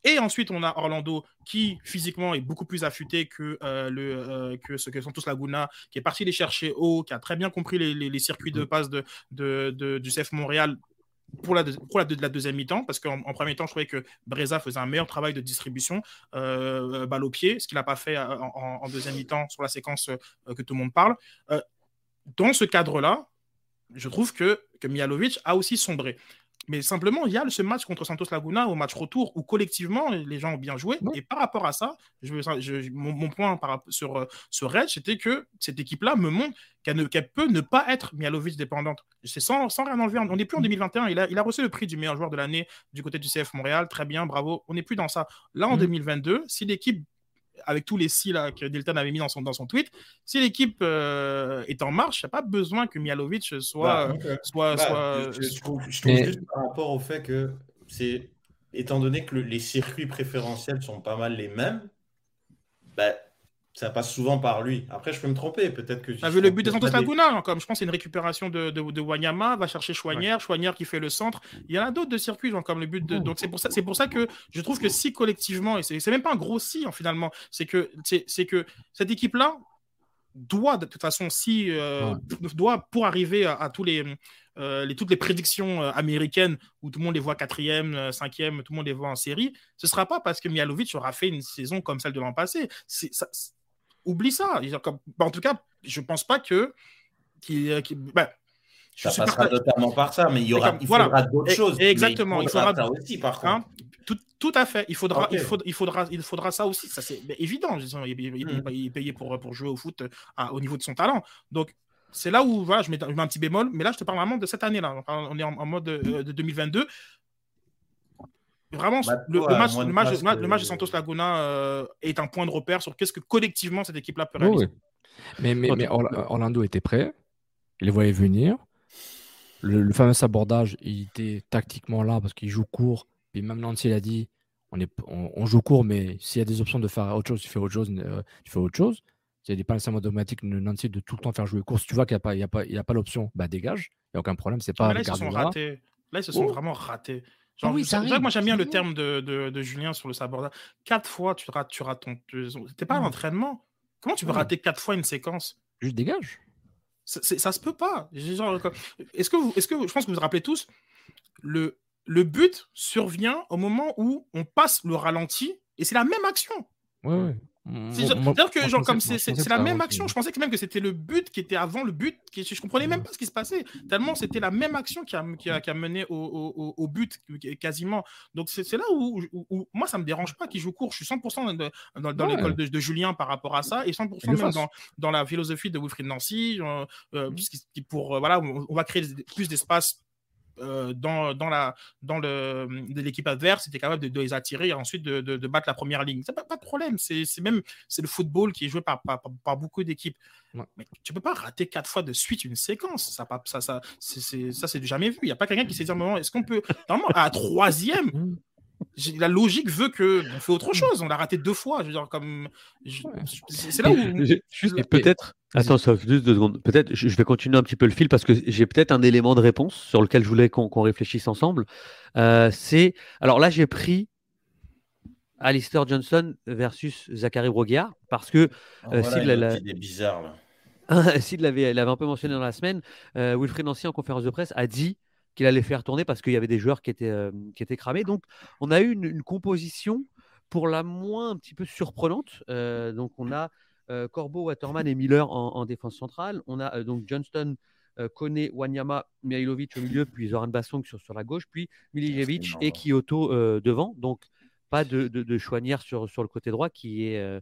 E: Et ensuite, on a Orlando qui physiquement est beaucoup plus affûté que, euh, le, euh, que ce que sont tous Laguna, qui est parti les chercher haut, qui a très bien compris les, circuits de passe de, de, du CF Montréal pour la, pour la, deuxième mi-temps, parce qu'en premier temps, je trouvais que Breza faisait un meilleur travail de distribution, euh, balle au pied, ce qu'il n'a pas fait en, deuxième mi-temps sur la séquence que tout le monde parle. dans ce cadre-là, je trouve que, que Mialovic a aussi sombré. Mais simplement, il y a ce match contre Santos Laguna au match retour où collectivement les gens ont bien joué. Et par rapport à ça, je, mon, point par, sur, sur Red, c'était que cette équipe-là me montre qu'elle peut ne pas être Mialovic dépendante. C'est sans, sans, rien enlever. On n'est plus en 2021. Il a, il a reçu le prix du meilleur joueur de l'année du côté du CF Montréal. Très bien, bravo. On n'est plus dans ça. Là, en 2022, mm. si l'équipe avec tous les si là, que Dilton avait mis dans son, dans son tweet, si l'équipe euh, est en marche, il n'y a pas besoin que Mialovic soit. Bah, euh, soit,
G: bah, Je, trouve, juste par rapport au fait que c'est. Étant donné que les circuits préférentiels sont pas mal les mêmes, bah, ça passe souvent par lui. Après, je peux me tromper. Peut-être que.
E: Tu vu le but de Santos Laguna, comme je pense c'est une récupération de, de, Wanyama, va chercher Chouanière, Chouanière qui fait le centre. Il y en a d'autres de circuits, genre, comme le but de. Donc c'est pour ça, c'est pour ça que je trouve que si collectivement, et c'est même pas un gros si hein, finalement, c'est que c'est que cette équipe-là doit de toute façon si euh, doit pour arriver à, tous les, euh, les, toutes les prédictions euh, américaines où tout le monde les voit quatrième, cinquième, tout le monde les voit en série, ce sera pas parce que Mialovic aura fait une saison comme celle de l'an passé. Ça oublie ça. en tout cas, je pense pas que.
G: Ben, ça passera notamment par ça, mais il y aura, il faudra d'autres choses.
E: Exactement, il faudra, ça aussi, par hein, tout, tout, à fait. Il faudra, il, faudra, il, faudra, il faudra ça aussi. Ça, c'est évident. Il, est payé pour, pour jouer au foot à, au niveau de son talent. Donc, c'est là où voilà, je, mets, un petit bémol. Mais là, je te parle vraiment de cette année-là. On est en, mode euh, de 2022. Vraiment, bah, le, match, le, match, de Santos Laguna euh, est un point de repère sur qu'est-ce que collectivement cette équipe-là peut réaliser.
D: Mais, mais, mais, Orlando était prêt, il les voyait venir. Le, fameux abordage, il était tactiquement là parce qu'il joue court. Et même Nancy l'a dit on, est, on, joue court, mais s'il y a des options de faire autre chose, tu fais autre chose. Euh, tu fais autre chose. S'il y a des pas nécessairement automatiques Nancy de tout le temps faire jouer court, si tu vois qu'il n'y a pas, il y a pas, il a pas l'option, bah dégage. Il n'y a aucun problème. C'est pas
E: là, ils se sont ratés. Là, ils se sont oh. vraiment ratés. Oui, c'est que moi j'aime bien le terme de, de, Julien sur le sabordage. Quatre fois, tu rates, tu rates ton. C'était pas un mmh. entraînement. Comment tu peux rater quatre fois une séquence?
D: Juste dégage.
E: Ça, ça se peut pas. Est-ce que, vous, est-ce que je pense que vous vous rappelez tous, le, le but survient au moment où on passe le ralenti et c'est la même action.
D: Ouais, ouais.
E: C'est-à-dire que, genre, comme c'est la même action, je pensais que même que c'était le but qui était avant le but, qui, je comprenais même pas ce qui se passait, tellement c'était la même action qui a, qui a, qui a mené au, au, au, but quasiment. Donc c'est là où, où, moi ça me dérange pas qu'il joue court, je suis 100% dans, dans, l'école de, Julien par rapport à ça, et 100% même dans, dans, la philosophie de Wilfried Nancy, euh, euh, mmh. pour, euh, voilà, on, va créer plus d'espace euh, dans, dans, la, dans le, de l'équipe adverse, était capable de, les attirer et ensuite de, de, battre la première ligne. C'est pas, pas de problème. C'est même c'est le football qui est joué par, par, par beaucoup d'équipes. Mais tu peux pas rater quatre fois de suite une séquence. Ça, ça, ça c'est du jamais vu. Il n'y a pas quelqu'un qui s'est dit, *laughs* est-ce qu'on peut. Normalement, à troisième, *laughs* la logique veut que on fait autre chose. On l'a raté deux fois. Je veux dire, comme c'est là où
B: peut-être. Attends, sauf juste deux secondes. Peut-être, je vais continuer un petit peu le fil parce que j'ai peut-être un élément de réponse sur lequel je voulais qu'on réfléchisse ensemble. Euh, c'est alors là, j'ai pris Alistair Johnson versus Zachary Broguiard parce que
G: ah, euh, s'il est bizarre là. *laughs*
B: S'il l'avait un peu mentionné dans la semaine, euh, Wilfried Nancy en conférence de presse a dit qu'il allait faire tourner parce qu'il y avait des joueurs qui étaient, euh, qui étaient cramés. Donc, on a eu une, composition pour la moins un petit peu surprenante. Euh, donc, on a euh, Corbeau, Waterman et Miller en, défense centrale. On a donc Johnston, Kone, Wanyama, Mihailovic au milieu, puis Zoran Bassong sur, sur la gauche, puis Milijevic et Kyoto devant. Donc, pas de, de, sur, sur le côté droit qui est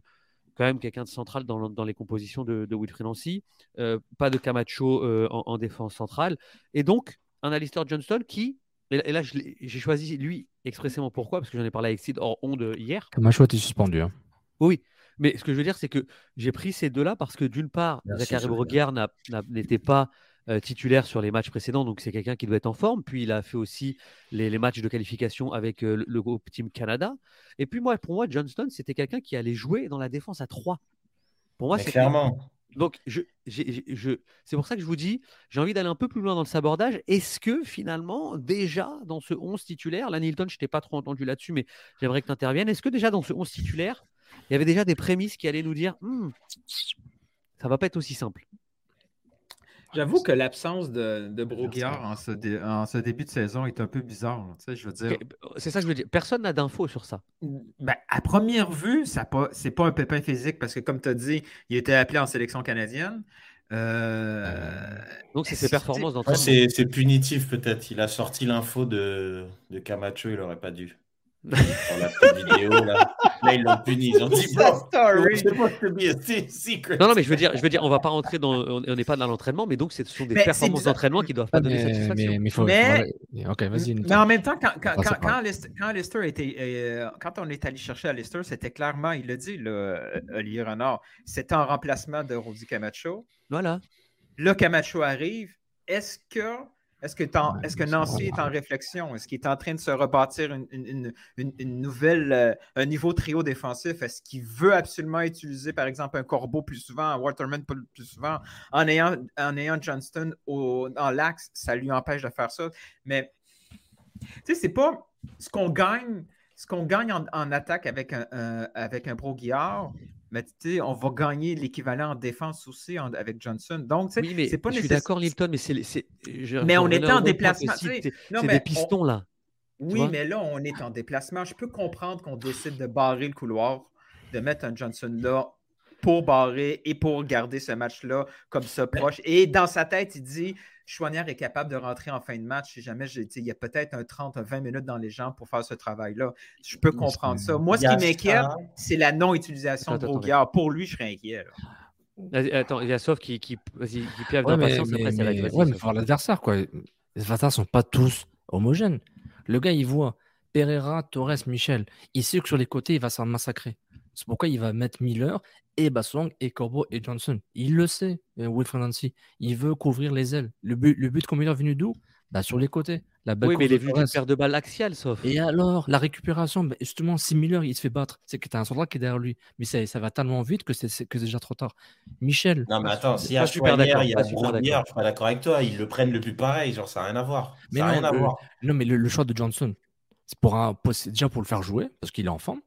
B: quand même quelqu'un de central dans, dans, les compositions de, de Wilfried Nancy. pas de Camacho en, en, défense centrale. Et donc, un Alistair Johnston qui, et là j'ai choisi lui expressément pourquoi, parce que j'en ai parlé avec Sid hors onde hier.
D: Comme un choix, tu suspendu. Hein.
B: Oui, mais ce que je veux dire, c'est que j'ai pris ces deux-là parce que d'une part, Zachary Breguer n'était pas euh, titulaire sur les matchs précédents, donc c'est quelqu'un qui doit être en forme. Puis il a fait aussi les, matchs de qualification avec euh, le, groupe Team Canada. Et puis moi, pour moi, Johnston, c'était quelqu'un qui allait jouer dans la défense à 3.
G: Pour moi, c'est clairement.
B: Donc, je, c'est pour ça que je vous dis, j'ai envie d'aller un peu plus loin dans le sabordage. Est-ce que finalement, déjà dans ce 11 titulaire, là, Nilton, je t'ai pas trop entendu là-dessus, mais j'aimerais que tu interviennes. Est-ce que déjà dans ce 11 titulaire, il y avait déjà des prémices qui allaient nous dire, hmm, ça va pas être aussi simple?
H: J'avoue que l'absence de, de en ce, début de saison est un peu bizarre. je veux dire.
B: C'est ça que je veux dire. Personne n'a d'infos sur ça.
H: Ben, à première vue, ce n'est pas un pépin physique parce que, comme tu as dit, il était appelé en sélection canadienne. Euh,
B: Donc, c'est ses performances d'entraînement.
G: c'est punitif, peut-être. Il a sorti l'info de, de Camacho, il n'aurait pas dû la petite vidéo, là. là, ils l'ont puni. Ils ont dit,
B: Non, non, mais je veux dire, je veux dire, on va pas rentrer dans, on n'est pas dans l'entraînement, mais donc ce sont des performances d'entraînement qui doivent pas donner satisfaction.
D: Mais, faut, ok, vas-y.
H: Mais en même temps, quand, quand, quand, quand, quand était, euh, quand on est allé chercher Alistair, c'était clairement, il l'a dit, le, Olivier Renard, c'était en remplacement de Rodi Camacho.
B: Voilà.
H: Là, Camacho arrive. Est-ce que est-ce que, est que, Nancy est en réflexion? Est-ce qu'il est en train de se rebâtir une, nouvelle, euh, un niveau trio défensif? Est-ce qu'il veut absolument utiliser, par exemple, un Corbeau plus souvent, un Waterman plus souvent, en ayant, en ayant Johnston au, dans l'axe? Ça lui empêche de faire ça. Mais, tu sais, c'est pas ce qu'on gagne. Ce qu'on gagne en, attaque avec un, avec un Guillard, mais on va gagner l'équivalent en défense aussi avec Johnson. Donc,
B: oui, c'est pas Je suis d'accord, Lilton, mais c'est.
H: Mais on est en déplacement.
B: C'est des pistons, là.
H: Oui, mais là, on est en déplacement. Je peux comprendre qu'on décide de barrer le couloir, de mettre un Johnson là pour barrer et pour garder ce match-là comme ça proche. Et dans sa tête, il dit Chouanière est capable de rentrer en fin de match si jamais il y a peut-être un 30, 20 minutes dans les jambes pour faire ce travail-là. Je peux comprendre ça. Moi, ce qui m'inquiète, c'est la non-utilisation de Bourguard. Pour lui, je serais inquiet.
B: Attends, il y a Sauf qui, qui, qui piave
D: ouais. Mais, mais, mais, ouais, mais l'adversaire, quoi. Les adversaires ne sont pas tous homogènes. Le gars, il voit Pereira, Torres, Michel. Il sait que sur les côtés, il va s'en massacrer. C'est pourquoi il va mettre Miller et Bassong et Corbeau et Johnson. Il le sait, euh, Wilfred Nancy. Il veut couvrir les ailes. Le but, le but combien est venu d'où? Bah, Sur les côtés.
B: La oui, mais il est venu d'une paire de balles axiale, sauf.
D: Et alors, la récupération, bah, justement, si Miller il se fait battre, c'est que tu as un soldat qui est derrière lui. Mais ça, ça va tellement vite que c'est déjà trop tard. Michel.
G: Non, mais attends, s'il y a un super il y a je suis pas d'accord avec toi. Ils le prennent le plus pareil, genre ça n'a rien à voir.
D: Mais
G: non,
D: rien
G: à voir.
D: non, mais le, choix de Johnson, c'est pour un, déjà pour le faire jouer, parce qu'il est en forme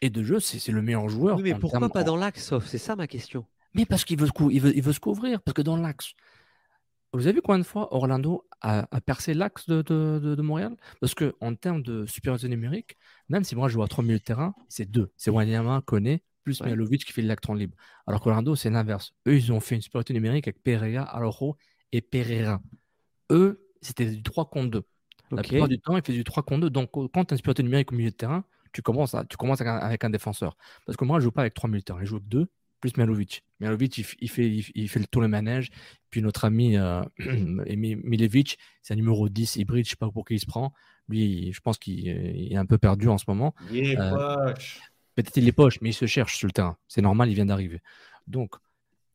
D: et de jeu, c'est le meilleur joueur.
B: Oui, mais pourquoi pas dans l'axe, C'est ça ma question.
D: Mais parce qu'il veut, il veut, il veut se couvrir. Parce que dans l'axe, vous avez vu combien de fois Orlando a, percé l'axe de, de, de, Montréal? Parce qu'en termes de supériorité numérique, même si moi je joue à 3 milieux de terrain, c'est deux. C'est Wanyama, Kone, plus ouais. qui fait l'électron libre. Alors qu'Orlando, c'est l'inverse. Eux, ils ont fait une supériorité numérique avec Pereira, Aloro et Pereira. Eux, c'était du 3 contre 2. La plupart du temps, ils faisaient du 3 contre 2. Donc, quand tu as une supériorité numérique au milieu de terrain, tu commences, tu commences avec un, défenseur. Parce que moi, je ne joue pas avec trois militaires, je joue avec deux, plus Mialovic. Mialovic, il, fait, il, fait le tour le manège. Puis notre ami euh, *clears throat* Milevic, c'est un numéro 10 hybride, je ne sais pas pour qui il se prend. Lui, je pense qu'il est un peu perdu en ce moment.
G: Il est euh.
D: Peut-être il est poche, mais il se cherche sur le terrain. C'est normal, il vient d'arriver. Donc,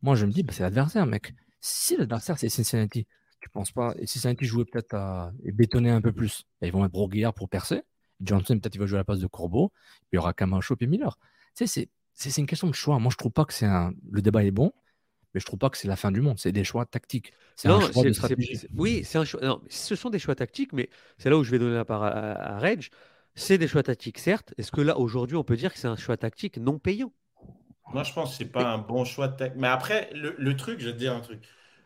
D: moi, je me dis, bah, c'est l'adversaire, mec. Si l'adversaire, c'est Cincinnati, tu penses pas, et Cincinnati jouait peut-être à bétonner un peu plus, ils vont mettre Broguillard pour percer Johnson, peut-être il va jouer à la place de Corbeau. Il y aura Camacho et Miller. Tu sais, c'est une question de choix. Moi, je trouve pas que c'est un. Le débat est bon, mais je trouve pas que c'est la fin du monde. C'est des choix tactiques. C'est un choix de stratégie.
B: Oui, c'est un choix. Non, ce sont des choix tactiques, mais c'est là où je vais donner la part à, Reg. C'est des choix tactiques, certes. Est-ce que là, aujourd'hui, on peut dire que c'est un choix tactique non payant?
G: Moi, je pense que c'est pas un bon choix tactique. Mais après, le, truc, je vais te dire un truc.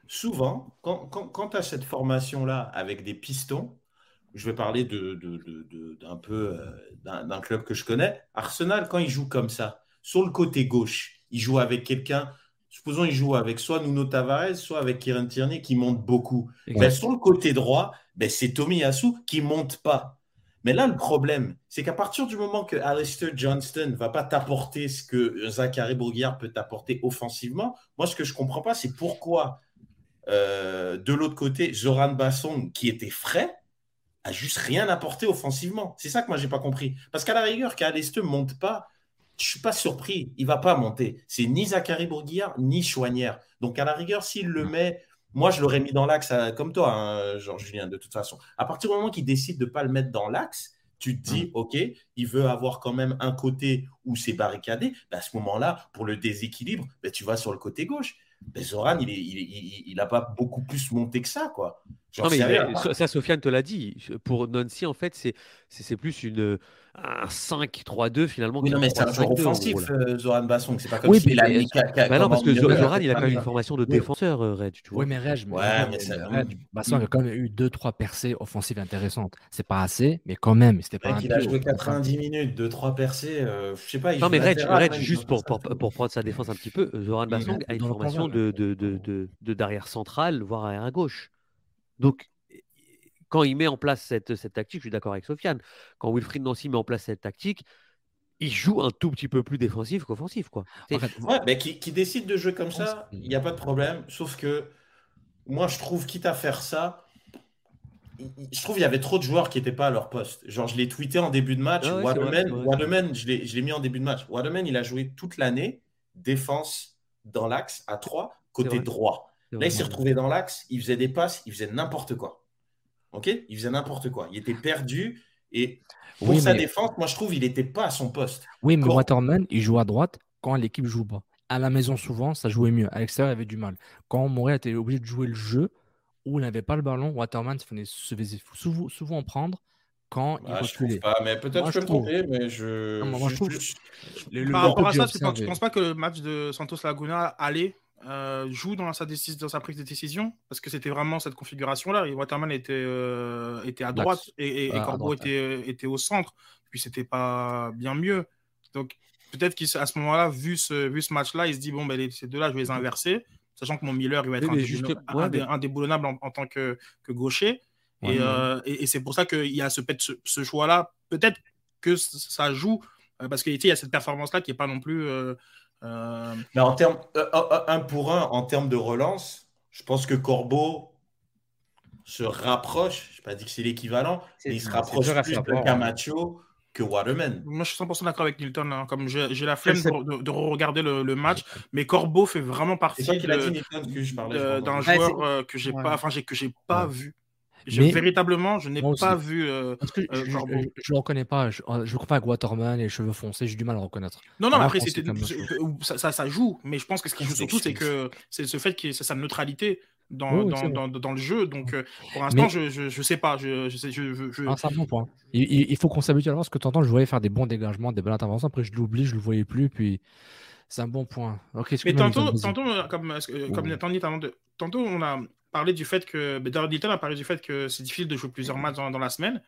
G: Souvent, quand, quand, tu as cette formation-là avec des pistons, je vais parler de, d'un peu euh, d'un club que je connais. Arsenal, quand il joue comme ça, sur le côté gauche, il joue avec quelqu'un. Supposons il joue avec soit Nuno Tavares, soit avec Kieran Tierney qui monte beaucoup. Ben, sur le côté droit, ben, c'est Tommy Yasu qui monte pas. Mais là, le problème, c'est qu'à partir du moment que Alistair Johnston ne va pas t'apporter ce que Zachary Bourguiard peut t'apporter offensivement, moi, ce que je ne comprends pas, c'est pourquoi, euh, de l'autre côté, Zoran Basson, qui était frais, a juste rien apporté offensivement. C'est ça que moi, j'ai pas compris. Parce qu'à la rigueur, qu'Alistair ne monte pas, je suis pas surpris. Il va pas monter. C'est ni Zachary Bourguiard, ni Chouanière. Donc, à la rigueur, s'il le met moi, je l'aurais mis dans l'axe comme toi, hein, Jean-Julien, de toute façon. À partir du moment qu'il décide de ne pas le mettre dans l'axe, tu te dis, mm. OK, il veut avoir quand même un côté où c'est barricadé. Ben, à ce moment-là, pour le déséquilibre, ben, tu vas sur le côté gauche. Ben, Zoran, il n'a il, il, pas beaucoup plus monté que ça. quoi.
B: Non, mais, ça, Sofiane te l'a dit. Pour Nancy, en fait, c'est plus une un 5-3-2 finalement.
G: Oui, non, mais c'est un joueur offensif, euh, Zoran Basson. C'est pas comme oui, s'il a
B: mis. Bah non, parce que Zoran, il a quand même une formation de défenseur, euh, Red.
D: Tu vois. Oui, mais Red, ouais, mais Red, Basson a quand même eu 2-3 percées offensives intéressantes. C'est pas assez, mais quand même, c'était pas.
G: Il a joué 90 minutes, 2-3 percées. Euh, je sais pas.
B: Non, mais Red, juste pour prendre sa défense un petit peu, Zoran Basson a une formation de derrière central, voire arrière gauche. Donc, quand il met en place cette, cette tactique, je suis d'accord avec Sofiane, quand Wilfried Nancy met en place cette tactique, il joue un tout petit peu plus défensif qu'offensif. Quoi.
G: ouais, mais qui, qui, décide de jouer comme ça, il n'y a pas de problème. Sauf que moi, je trouve, quitte à faire ça, je trouve qu'il y avait trop de joueurs qui n'étaient pas à leur poste. Genre, je l'ai tweeté en début de match. Ah Waterman, je l'ai mis en début de match. Waterman, il a joué toute l'année défense dans l'axe à 3, côté droit. Là, il s'est retrouvé dans l'axe, il faisait des passes, il faisait n'importe quoi. Ok? Il faisait n'importe quoi. Il était perdu. Et pour sa défense, moi, je trouve qu'il n'était pas à son poste.
D: Oui, mais Waterman, il joue à droite quand l'équipe joue pas. À la maison, souvent, ça jouait mieux. À l'extérieur, il avait du mal. Quand Montréal était obligé de jouer le jeu où il n'avait pas le ballon, Waterman se faisait souvent, souvent prendre quand il reculait.
G: Je pas, mais peut-être que je peux me tromper, mais je. moi, je trouve...
E: Par rapport à ça, tu ne penses pas que le match de Santos Laguna allait euh, joue dans sa, dans sa, prise de décision parce que c'était vraiment cette configuration-là. Waterman était, euh, était à droite et, et, Corbeau était, était au centre. Puis c'était pas bien mieux. Donc peut-être qu'à ce moment-là, vu ce, vu ce match-là, il se dit bon, ben, ces deux-là, je vais les inverser, sachant que mon Miller il va être indéboulonnable, en, tant que, que gaucher. Euh, et, c'est pour ça qu'il y a ce, ce, choix-là. Peut-être que ça joue parce qu'il y a cette performance-là qui n'est pas non plus
G: euh, mais en termes, euh, euh, un pour un, en termes de relance, je pense que Corbeau se rapproche, je n'ai pas dit que c'est l'équivalent, mais il se rapproche plus de Camacho que Waterman.
E: Moi, je suis 100% d'accord avec Nilton. Hein. Comme j'ai la flemme de, regarder le, match, mais Corbeau fait vraiment partie d'un joueur que j'ai pas, enfin, que j'ai pas vu véritablement, je n'ai pas vu. Euh,
D: je, ne le reconnais pas. Je ne crois pas avec Waterman et les cheveux foncés, j'ai du mal à le reconnaître.
E: Non, non, après, ça, ça, joue. Mais je pense que ce qui joue surtout, c'est que c'est ce fait que c'est sa neutralité dans, dans, dans, le jeu. Donc, euh, pour l'instant, je, je, sais pas. Je, je sais, je,
D: ah, c'est un bon point. Il, il faut qu'on s'habitue à l'avance. Ce que tu entends, je voyais faire des bons dégagements, des belles interventions. Après, je l'oublie, je le voyais plus. Puis, c'est un bon point.
E: mais tantôt, tantôt, comme, comme tantôt, on a parlé du fait que. Darren a parlé du fait que c'est difficile de jouer plusieurs matchs dans, la semaine.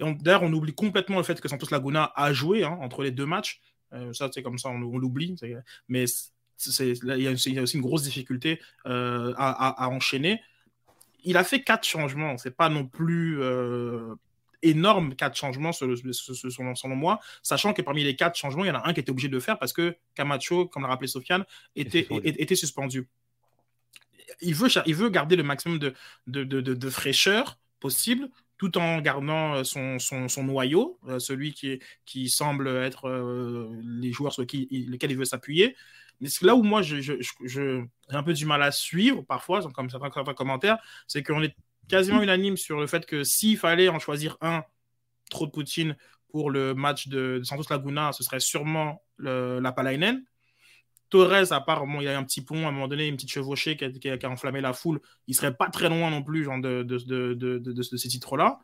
E: Et d'ailleurs, on oublie complètement le fait que Santos Laguna a joué hein, entre les deux matchs. Euh, ça, c'est comme ça, on, l'oublie. Mais il y, a aussi une grosse difficulté euh, à, enchaîner. Il a fait quatre changements. C'est pas non plus euh, énorme, quatre changements selon, moi, sachant que parmi les quatre changements, il y en a un qui était obligé de le faire parce que Camacho, comme l'a rappelé Sofiane, était, était suspendu il veut, il veut garder le maximum de, de, de, fraîcheur possible tout en gardant euh, son, son, son noyau, euh, celui qui, qui semble être euh, les joueurs sur qui, lesquels il veut s'appuyer. Mais là où moi, j'ai je, je, un peu du mal à suivre, parfois, comme certains, commentaires, c'est qu'on est quasiment unanime sur le fait que s'il fallait en choisir un, trop de Poutine pour le match de, Santos Laguna, ce serait sûrement la Palainen. Torres, à part, il y a un petit pont, à un moment donné, une petite chevauchée qui a, enflammé la foule. Il serait pas très loin non plus genre, de, de, de, de ces titres-là.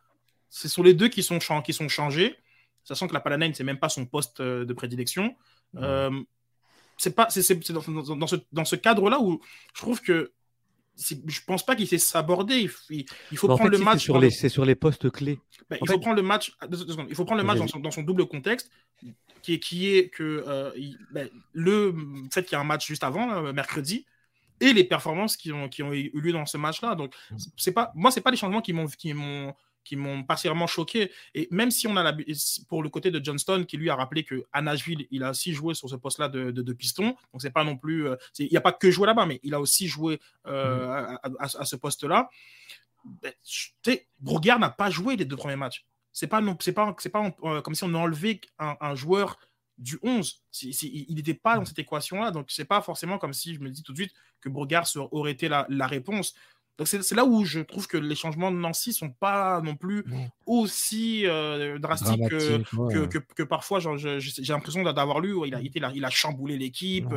E: Ce sont les deux qui sont, qui sont changés, sachant que la Palainen, c'est même pas son poste euh, de prédilection. Euh, c'est pas, c'est, dans, dans, ce, dans ce cadre-là où je trouve que je pense pas qu'il sait s'aborder. Il, il, faut prendre le match.
B: C'est sur, les postes clés.
E: Ben, il, faut prendre le match, il faut prendre le match dans son, dans son, double contexte, qui est, qui est que euh, ben, le fait qu'il y a un match juste avant, mercredi, et les performances qui ont, qui ont eu lieu dans ce match-là. Donc, mm. c'est pas, moi, c'est pas les changements qui m'ont, qui m'ont, qui m'ont particulièrement choqué. Et même si on a la, pour le côté de Johnston, qui lui a rappelé que à Nashville, il a aussi joué sur ce poste-là de, de, piston. Donc c'est pas non plus, euh, il n'y a pas que joué là-bas, mais il a aussi joué euh, mm. à, ce poste-là. Ben, Brogard n'a pas joué les deux premiers matchs. C'est pas non, c'est pas, c'est pas euh, comme si on enlevait un, un joueur du 11. il n'était pas dans mm. cette équation-là, donc c'est pas forcément comme si je me dis tout de suite que Brogard aurait été la, la réponse. Donc c'est là où je trouve que les changements de Nancy sont pas non plus aussi euh, drastiques que, que, que, parfois j'ai l'impression d'avoir lu où il a, été il a chamboulé l'équipe.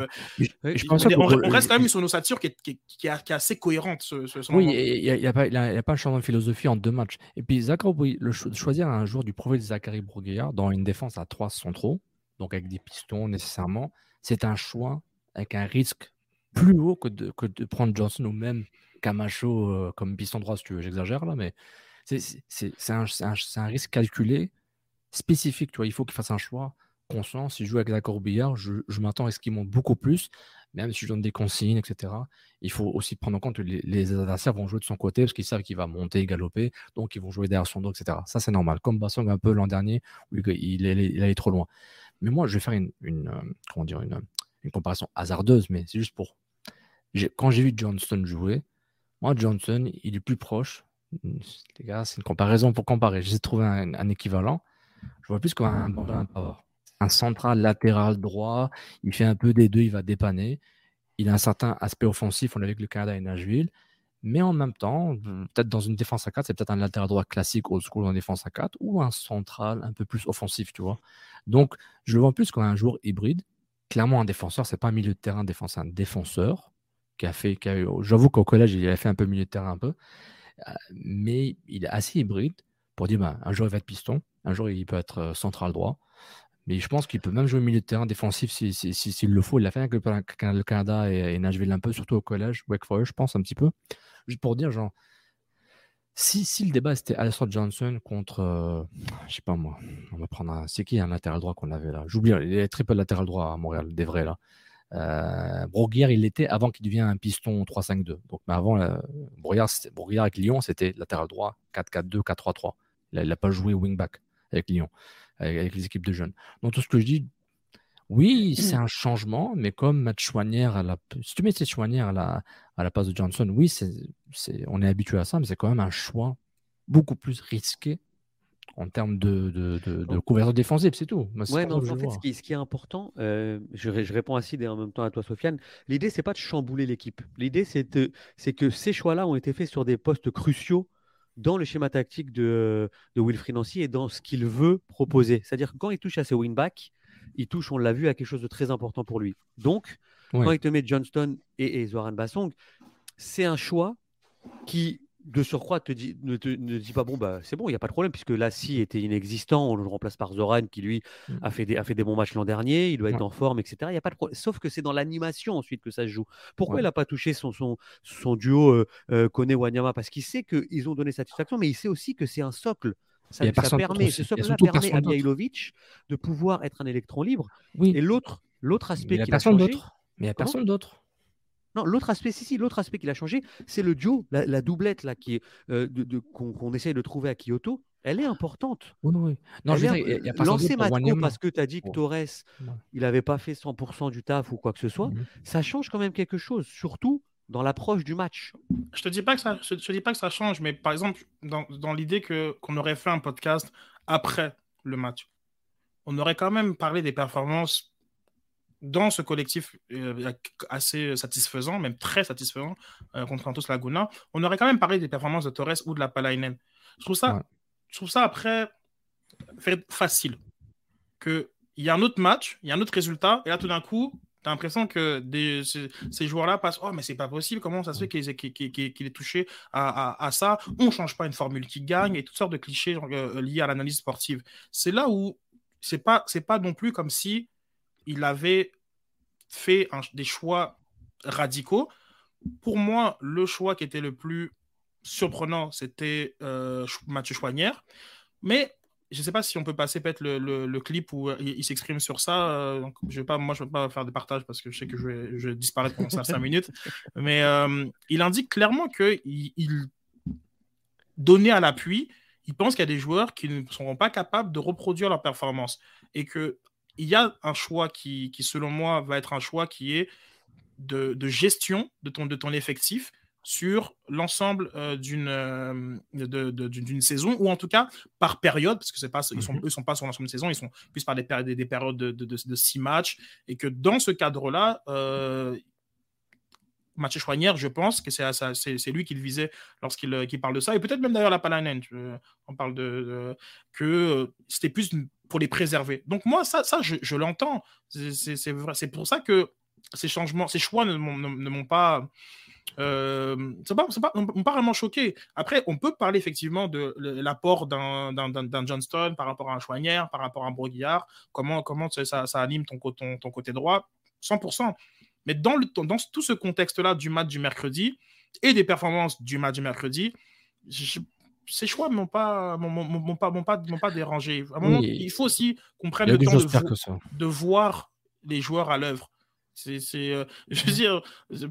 E: on, reste quand même sur une ossature qui est, qui, qui, est, assez cohérente. Ce,
D: oui, il n'y a, pas, a, pas un changement de philosophie en deux matchs. Et puis Zachary, le choisir un joueur du profil de Zachary Broguillard dans une défense à trois centraux, donc avec des pistons nécessairement, c'est un choix avec un risque plus haut que de, que de prendre Johnson ou même Camacho euh, comme piston droit, si tu veux, j'exagère là, mais c'est un, un, risque calculé, spécifique. Tu vois, il faut qu'il fasse un choix conscient. Si je joue avec la Corbillard, je, je m'attends à ce qu'il monte beaucoup plus, même si je donne des consignes, etc. Il faut aussi prendre en compte que les, adversaires vont jouer de son côté parce qu'ils savent qu'il va monter, galoper, donc ils vont jouer derrière son dos, etc. Ça, c'est normal. Comme Bassong un peu l'an dernier, où il, il, il, allait trop loin. Mais moi, je vais faire une, une euh, comment dire, une, une comparaison hasardeuse, mais c'est juste pour. Quand j'ai vu Johnston jouer, moi, Johnson, il est plus proche. Les gars, c'est une comparaison pour comparer. J'essaie de trouver un, équivalent. Je vois plus comme un Un central latéral droit. Il fait un peu des deux, il va dépanner. Il a un certain aspect offensif. On l'a vu avec le Canada et Nashville. Mais en même temps, peut-être dans une défense à 4, c'est peut-être un latéral droit classique old school en défense à 4 ou un central un peu plus offensif, tu vois. Donc, je le vois plus comme un joueur hybride. Clairement, un défenseur, c'est pas un milieu de terrain défense, un défenseur qui a fait. J'avoue qu'au collège, il a fait un peu milieu de terrain un peu. Euh, mais il est assez hybride pour dire ben, un jour il va être piston, un jour il peut être euh, central droit. Mais je pense qu'il peut même jouer milieu de terrain défensif s'il si, si, le faut. Il l'a fait avec le, Canada et, et, Nashville un peu, surtout au collège, Wake Forest, je pense, un petit peu. Juste pour dire, genre, si, si le débat c'était Alistair Johnson contre, euh, je sais pas moi, on va prendre un. C'est qui un latéral droit qu'on avait là? J'oublie, il y a triple latéral droit à Montréal, des vrais là. Euh, il l'était avant qu'il devienne un piston 3-5-2. Donc, mais avant, euh, avec Lyon, c'était latéral droit 4-4-2, 4-3-3. Il n'a pas joué wingback avec Lyon, avec, les équipes de jeunes. Donc, tout ce que je dis, oui, c'est un changement, mais comme Matt Chouanière, à la, si tu mets Chouanière à la, à la place de Johnson, oui, c'est, on est habitué à ça, mais c'est quand même un choix beaucoup plus risqué en termes de, de, de, couverture défensive, c'est tout.
B: ouais, en fait, ce qui, ce qui, est important, euh, je, je, réponds à Sid et en même temps à toi, Sofiane, l'idée, c'est pas de chambouler l'équipe. L'idée, c'est que ces choix-là ont été faits sur des postes cruciaux dans le schéma tactique de, de Wilfried Nancy et dans ce qu'il veut proposer. C'est-à-dire que quand il touche à ses winbacks, il touche, on l'a vu, à quelque chose de très important pour lui. Donc, quand il te met Johnston et, et Zoran Bassong, c'est un choix qui de surcroît, te dit, ne, te, ne dis pas bon, bah, c'est bon, il n'y a pas de problème, puisque Lassie était inexistant, on le remplace par Zoran qui lui mmh. a fait des, a fait des bons matchs l'an dernier, il doit être en forme, etc. Il y a pas de problème. Sauf que c'est dans l'animation ensuite que ça se joue. Pourquoi il n'a pas touché son, son, son duo euh, euh Kone-Wanyama Parce qu'il sait qu'ils ont donné satisfaction, mais il sait aussi que c'est un socle. Ça, ça permet, ce socle-là permet à Mihailovic de pouvoir être un électron libre. Oui. Et l'autre, l'autre aspect
D: a changé. Mais il n'y a personne d'autre.
B: Non, l'autre aspect, si, si, l'autre aspect qui a changé, c'est le duo, la, doublette là, qui est, euh, de, qu'on, essaye de trouver à Kyoto. Elle est importante.
D: Oui, oui. Non,
B: je il y a pas lancer Matko parce que tu as dit que Torres, il n'avait pas fait 100% du taf ou quoi que ce soit, mhm. ça change quand même quelque chose, surtout dans l'approche du match.
E: Je te dis pas que ça, je, dis pas que ça change, mais par exemple, dans, dans l'idée que qu'on aurait fait un podcast après le match, on aurait quand même parlé des performances dans ce collectif euh, assez satisfaisant, même très satisfaisant euh, contre Santos Laguna, on aurait quand même parlé des performances de Torres ou de la Palainen. Je trouve ça, je trouve ça après, facile. Qu'il y a un autre match, il y a un autre résultat, et là, tout d'un coup, tu as l'impression que des, ces, joueurs-là passent Oh, mais c'est pas possible, comment ça se fait qu'il est touché à, ça? On change pas une formule qui gagne, et toutes sortes de clichés euh, liés à l'analyse sportive. C'est là où c'est pas, pas non plus comme si il avait fait des choix radicaux. Pour moi, le choix qui était le plus surprenant, c'était euh, Mathieu Chouanière. Mais je ne sais pas si on peut passer peut-être le, clip où euh, il, s'exprime sur ça. Euh, donc je vais pas, moi, je ne vais pas faire de partage parce que je sais que je vais, je disparaître pendant 5 *laughs* minutes. Mais il indique clairement qu'il il donnait à l'appui, il pense qu'il y a des joueurs qui ne seront pas capables de reproduire leur performance. Et qu'il y a un choix qui, qui, selon moi, va être un choix qui est de, gestion de ton, de ton effectif sur l'ensemble euh, d'une euh, d'une saison, ou en tout cas par période, parce que c'est pas, ils sont, mhm. sont pas sur l'ensemble de saison, ils sont plus par des, des, des périodes de, de, six matchs, et que dans ce cadre-là, euh, Mathieu Chouanière, je pense que c'est lui qui le visait lorsqu'il parle de ça, et peut-être même d'ailleurs la Palanen, on parle de, que c'était plus pour les préserver. Donc moi, ça, ça je, l'entends, c'est pour ça que ces changements, ces choix ne, m'ont pas. Euh, ça pas, pas, pas vraiment choqué. Après, on peut parler effectivement de l'apport d'un Johnston par rapport à un Chouanière, par rapport à un Broguillard, comment, ça, ça anime ton, côté droit, 100%. Mais dans, le, dans tout ce contexte-là du match du mercredi et des performances du match du mercredi, ces choix ne m'ont pas, pas, pas, pas dérangé. À un moment, il faut aussi qu'on prenne le temps de, de voir les joueurs à l'œuvre. C'est, euh, *laughs* je veux dire,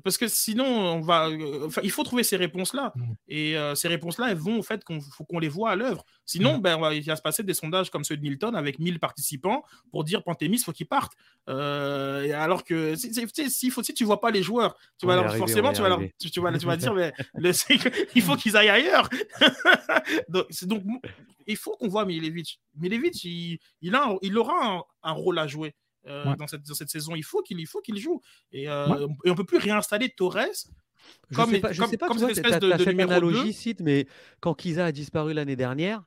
E: parce que sinon, on va, euh, il faut trouver ces réponses-là. Mmh. Et euh, ces réponses-là, elles vont au fait qu'on faut qu'on les voit à l'œuvre. Sinon, mmh. ben, il va se passer des sondages comme ceux de Milton avec 1000 participants pour dire Pantémis, faut qu'il parte. alors que si, faut, si tu vois pas les joueurs, tu vas forcément, tu vas, tu, vas, tu vas dire, *laughs* mais il faut qu'ils aillent ailleurs. *laughs* donc, donc, il faut qu'on voit Milevich. Milevich, il, il, a, il aura un rôle à jouer. Euh, dans, cette, cette, saison. Il faut qu'il faut qu'il joue. Et, euh, et on peut plus réinstaller Torres.
B: Comme, je sais pas, je sais pas comme cette espèce de, de, analogie, mais quand Kiza a disparu l'année dernière,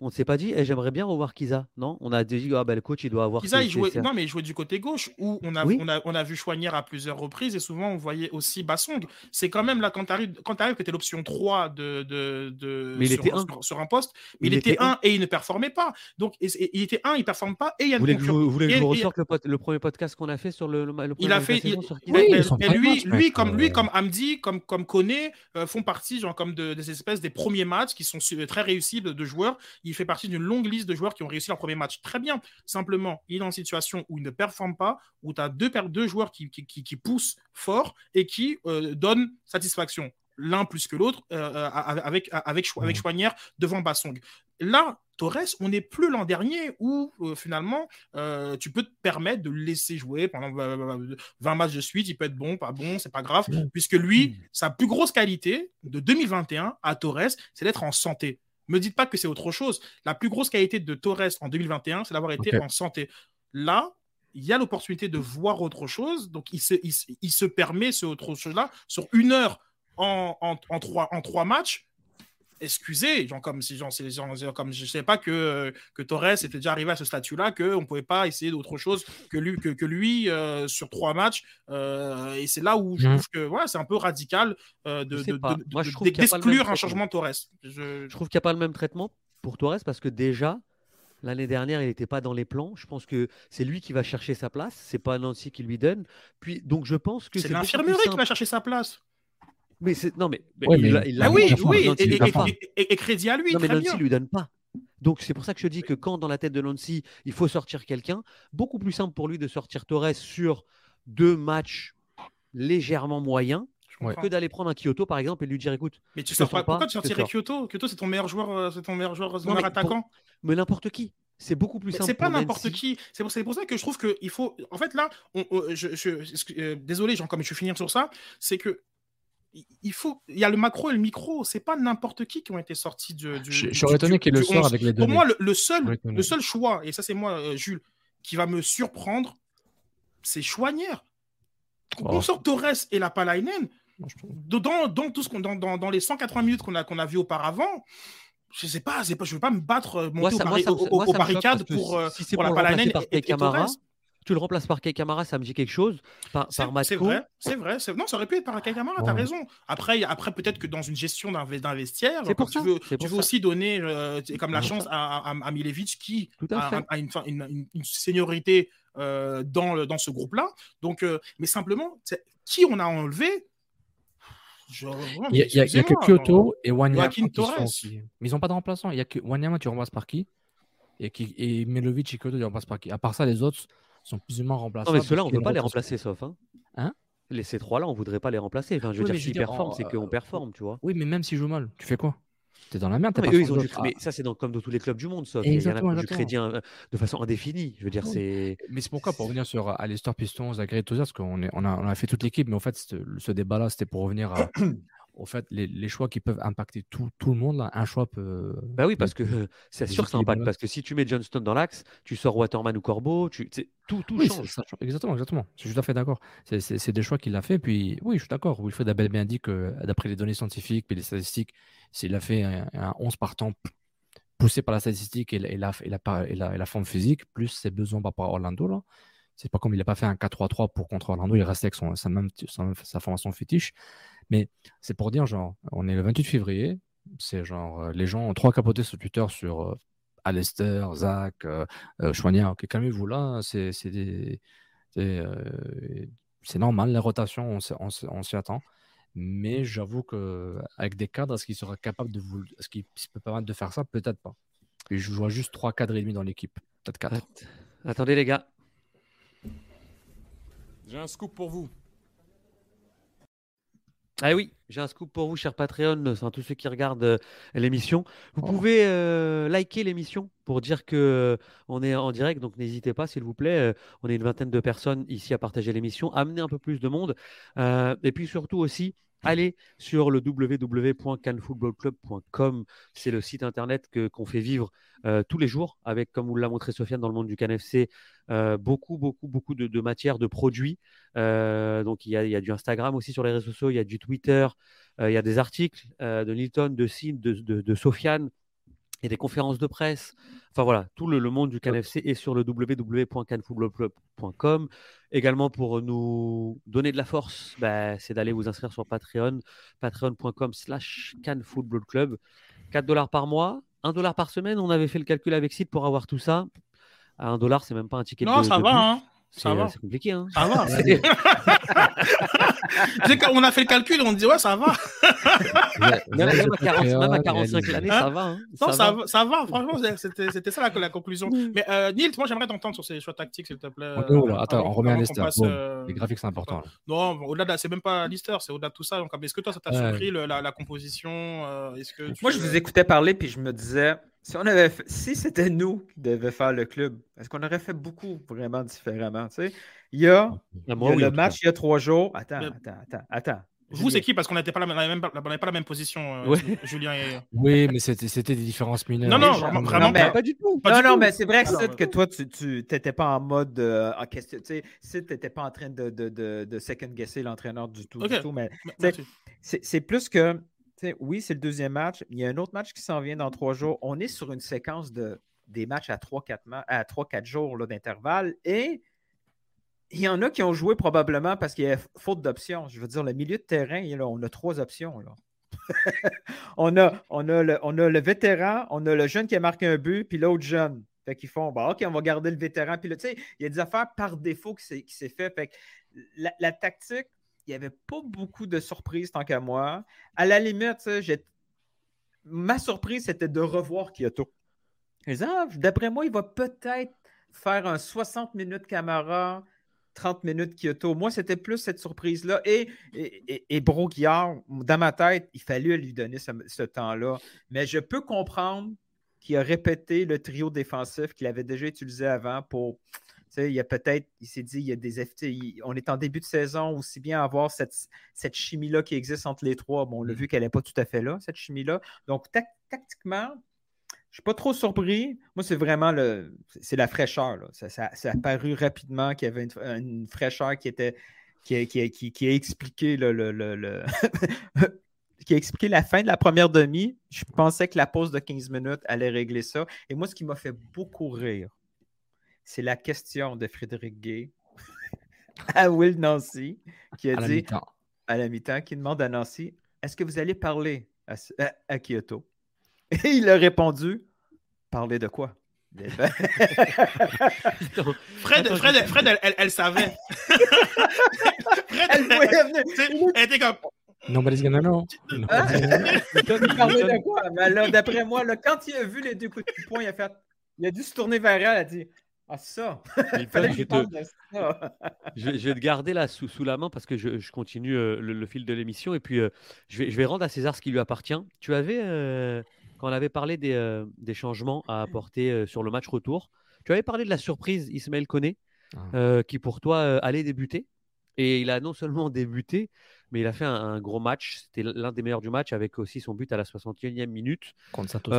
B: on ne s'est pas dit, eh, j'aimerais bien revoir Kiza. Non, on a dit, ah, ben, le coach, il doit avoir.
E: Kiza, il jouait, non, mais il jouait du côté gauche, où on a, on a, on a vu Chouanière à plusieurs reprises, et souvent on voyait aussi Bassong. C'est quand même là, quand tu arrives, quand tu arrives, que tu l'option 3 de, de, de
B: mais il
E: sur,
B: était un.
E: Sur, un poste, mais il, était 1 et il ne performait pas. Donc, il était 1, il ne performe pas, et il y a
B: une Vous voulez que je vous ressorte le, le, premier podcast qu'on a fait sur le, le,
E: le Il a fait. Il, sur oui, mais, lui, lui, comme, lui, comme Amdi, comme, comme Kone, euh, font partie genre, comme de, des espèces des premiers matchs qui sont très réussis de, de joueurs. Il fait partie d'une longue liste de joueurs qui ont réussi leur premier match. Très bien. Simplement, il est dans une situation où il ne performe pas, où tu as deux, deux joueurs qui, qui, poussent fort et qui euh, donnent satisfaction. L'un plus que l'autre, euh, euh, avec, avec, avec Chouanière devant Bassong. Là, Torres, on n'est plus l'an dernier où finalement tu peux te permettre de le laisser jouer pendant 20 matchs de suite. Il peut être bon, pas bon, c'est pas grave, puisque lui, sa plus grosse qualité de 2021 à Torres, c'est d'être en santé. Me dites pas que c'est autre chose. La plus grosse qualité de Torres en 2021, c'est d'avoir été en santé. Là, il y a l'opportunité de voir autre chose. Donc, il se, il, se permet ce autre chose-là sur une heure en, en, trois, en trois matchs excusez, genre comme si genre, genre, comme je sais pas que, que Torres était déjà arrivé à ce statut-là, qu'on ne pouvait pas essayer d'autre chose que lui, que, que lui euh, sur trois matchs. Euh, et c'est là où je mmh. trouve que ouais, c'est un peu radical euh, de, d'exclure un changement de Torres.
B: Je, je trouve qu'il n'y a pas le même traitement pour Torres parce que déjà, L'année dernière, il n'était pas dans les plans. Je pense que c'est lui qui va chercher sa place. C'est pas Nancy qui lui donne. Puis donc je pense que
E: c'est l'infirmerie qui va chercher sa place.
B: Mais c'est non mais,
E: il, ah oui, oui, et, crédit à lui.
B: Non mais Nancy lui donne pas. Donc c'est pour ça que je dis que quand dans la tête de Nancy, il faut sortir quelqu'un, beaucoup plus simple pour lui de sortir Torres sur deux matchs légèrement moyens que d'aller prendre un Kyoto par exemple et lui dire écoute.
E: Mais tu sors pas, pourquoi tu sortirais Kyoto? Kyoto c'est ton meilleur joueur, euh, c'est ton meilleur joueur, meilleur attaquant.
B: Mais n'importe qui. C'est beaucoup plus simple.
E: C'est pas n'importe qui. C'est pour, pour, ça que je trouve qu'il faut. En fait, là, je, euh, désolé, Jean, comme je vais finir sur ça, c'est que il faut, il y a le macro et le micro. C'est pas n'importe qui qui ont été sortis du.
D: du je, suis étonné qu'il le sort avec les deux.
E: Pour moi, le, seul, le seul choix, et ça c'est moi, euh, Jules, qui va me surprendre, c'est Chouanière. Oh. On sort Torres et la Palainen. Dans, dans, tout ce dans, dans, les 180 minutes qu'on a, qu'on a vu auparavant, je sais pas, pas, je veux pas me battre, monter aux, barricades pour,
B: si c'est pour, la Palanène et, et, Camara, tu le remplaces par Kai Kamara, ça me dit quelque chose. Par,
E: c'est, vrai, c'est vrai. Non, ça aurait pu être par Kai Kamara, tu as raison. Après, après peut-être que dans une gestion d'un, vestiaire, tu veux, tu veux aussi donner euh, comme la chance à, à, Milevic qui a, une, une, une, seniorité euh, dans, dans ce groupe-là. Donc, euh, mais simplement, qui on a enlevé?
D: Il y a, que Kyoto et Wanyama qui Mais ils n'ont pas de remplaçant. Il y a que Wanyama, tu remplaces par qui? Et, qui... et Milovic et Kyoto, tu remplaces par qui? À part ça, les autres, sont plus ou moins remplaçables.
B: Non, mais ceux-là, on ne peut pas les remplacer, sauf. Hein, hein? Les, ces trois-là, on ne voudrait pas les remplacer. Enfin, je veux dire, s'ils performent, c'est qu'on performe, tu vois.
D: Oui, mais même s'ils jouent mal, tu fais quoi? T'es dans la merde.
B: mais, eux, ils ont du... mais ça, c'est comme dans tous les clubs du monde, sauf. Il y en a du crédit de façon indéfinie. Je veux dire, c'est.
D: Mais c'est pourquoi, pour revenir sur Alistair Pistons, Zagre parce qu'on on a, on a fait toute l'équipe, mais en fait, ce débat-là, c'était pour revenir à, *clears throat* au fait, les, choix qui peuvent impacter tout, tout le monde, un choix peut.
B: Bah oui, parce que *laughs* c'est sûr que ça impacte. Parce que si tu mets Johnston dans l'axe, tu sors Waterman ou Corbeau, tu, tout, tout change.
D: exactement, exactement. Je suis tout à fait d'accord. C'est des choix qu'il a fait. Puis oui, je suis d'accord. Wilfred a bien dit que d'après les données scientifiques et les statistiques, s'il a fait un, 11 partant poussé par la statistique et la, et la, et la, la forme physique, plus ses besoins par rapport à Orlando, là. C'est pas comme il n'a pas fait un 4-3-3 pour contre Orlando, il restait avec son, sa, même, sa formation fétiche. Mais c'est pour dire, genre, on est le 28 février, c'est genre, euh, les gens ont trois capotés sur Twitter sur euh, Alester, Zach, euh, euh Ok, calmez-vous là, c'est c'est normal, les rotations, on, s'y attend. Mais j'avoue qu'avec des cadres, est-ce qu'il sera capable de vous. Est-ce qu'il peut permettre de faire ça? Peut-être pas. Et je vois juste trois cadres et demi dans l'équipe. Peut-être quatre.
B: Attendez, les gars.
J: J'ai un scoop pour vous.
B: Ah oui, j'ai un scoop pour vous, cher Patreon, enfin tous ceux qui regardent euh, l'émission. Vous oh. pouvez euh, liker l'émission pour dire que euh, on est en direct, donc n'hésitez pas, s'il vous plaît. on est une vingtaine de personnes ici à partager l'émission. Amenez un peu plus de monde. et puis surtout aussi, allez sur le www.canfootballclub.com. C'est le site internet que, qu'on fait vivre euh, tous les jours avec, comme vous l'a montré Sofiane dans le monde du CanFC, euh, beaucoup, beaucoup, beaucoup de, matières, de produits. Euh, donc il y, a, il y, a, du Instagram aussi sur les réseaux sociaux, il y a du Twitter, il y a des articles de Nilton, de Sid, de, de, de Sofiane. Il y a des conférences de presse. Enfin voilà, tout le, monde du CanFC est sur le www.canfootballclub.com. Également pour nous donner de la force, bah, c'est d'aller vous inscrire sur Patreon, patreon.com slash canfootballclub. 4 dollars par mois, 1 dollar par semaine. On avait fait le calcul avec Sid pour avoir tout ça. À 1 dollar, c'est même pas un ticket
E: non, ça va, hein.
B: Euh, c'est compliqué. Hein.
E: Ça va. *laughs* on a fait le calcul, on dit ouais, ça va.
B: même, à 45 l'année, ça va. Hein.
E: Non, ça, va. ça va. Franchement, c'était ça la, la, conclusion. Mm. Mais euh, Nils, moi, j'aimerais t'entendre sur ces choix tactiques, s'il te plaît.
D: attends, on remet un Lister. Euh, les graphiques, c'est important.
E: Non, au-delà de c'est même pas Lister, c'est au-delà de tout ça. Est-ce que toi, ça t'a surpris la, composition Est-ce que
H: Moi, je vous écoutais parler, puis je me disais si, on avait si c'était nous qui devions faire le club, est-ce qu'on aurait fait beaucoup vraiment différemment? Il y a, ah, le match il y a trois jours. Attends, attends, attends, attends.
E: Vous, c'est qui Parce qu'on n'avait pas, la même, pas la même position, euh, Julien et.
D: Oui, mais c'était des différences mineures.
E: Non, non, vraiment, pas. du tout.
H: non, non, mais c'est vrai que, que toi, tu n'étais pas en mode. Euh, en question, tu sais, si tu n'étais pas en train de, de, de, de second-guesser l'entraîneur du tout. Du tout mais c'est plus que oui, c'est le deuxième match. Il y a un autre match qui s'en vient dans trois jours. On est sur une séquence de des matchs à 3-4 jours d'intervalle et il y en a qui ont joué probablement parce qu'il y a faute d'options. Je veux dire, le milieu de terrain, on a trois options. *laughs* on, a, on, a le, on a le vétéran, on a le jeune qui a marqué un but, puis l'autre jeune. Fait qu'ils font, bah, OK, on va garder le vétéran. Puis il y a des affaires par défaut qui s'est fait. Fait la, tactique, il n'y avait pas beaucoup de surprises tant qu'à moi. À la limite, ma surprise, c'était de revoir Kyoto. Ah, d'après moi, il va peut-être faire un 60 minutes Camara, 30 minutes Kyoto. Moi, c'était plus cette surprise-là. Et, et, et, dans ma tête, il fallait lui donner ce temps-là. Mais je peux comprendre qu'il a répété le trio défensif qu'il avait déjà utilisé avant pour il y a peut-être, il s'est dit, il y a des FT, on est en début de saison, aussi bien avoir cette, cette chimie-là qui existe entre les trois. Bon, on l'a mm. vu qu'elle n'est pas tout à fait là, cette chimie-là. Donc, tactiquement, je ne suis pas trop surpris. Moi, c'est vraiment le, c'est la fraîcheur. Ça, ça, a paru rapidement qu'il y avait une, fraîcheur qui était, qui, qui, qui, qui a expliqué le, le, le *laughs* qui a expliqué la fin de la première demi. Je pensais que la pause de 15 minutes allait régler ça. Et moi, ce qui m'a fait beaucoup rire, c'est la question de Frédéric Gay *laughs* à Will Nancy, qui a dit à la mi-temps, qui demande à Nancy Est-ce que vous allez parler à, Kyoto? *laughs* Et il a répondu Parler de quoi? *laughs*
E: Fred, Fred, Fred, elle, savait. Fred, elle, elle, elle était comme
D: Nobody's gonna know.
H: De quoi? D'après moi, là, quand il a vu les deux coups de poing, il a fait. Il a dû se tourner vers elle, il a dit Ah, ça! Il *laughs* fallait que je, te...
B: ça. *laughs* je, vais te garder là sous, sous la main parce que je, continue euh, le, fil de l'émission et puis euh, je, vais, je vais rendre à César ce qui lui appartient. Tu avais, euh, quand on avait parlé des, des changements à apporter sur le match retour, tu avais parlé de la surprise Ismaël Koné, ah. qui pour toi allait débuter. Et il a non seulement *laughs* débuté, mais il a fait un, gros match. C'était l'un des meilleurs du match avec aussi son but à la 61e minute.
D: Contre Santos.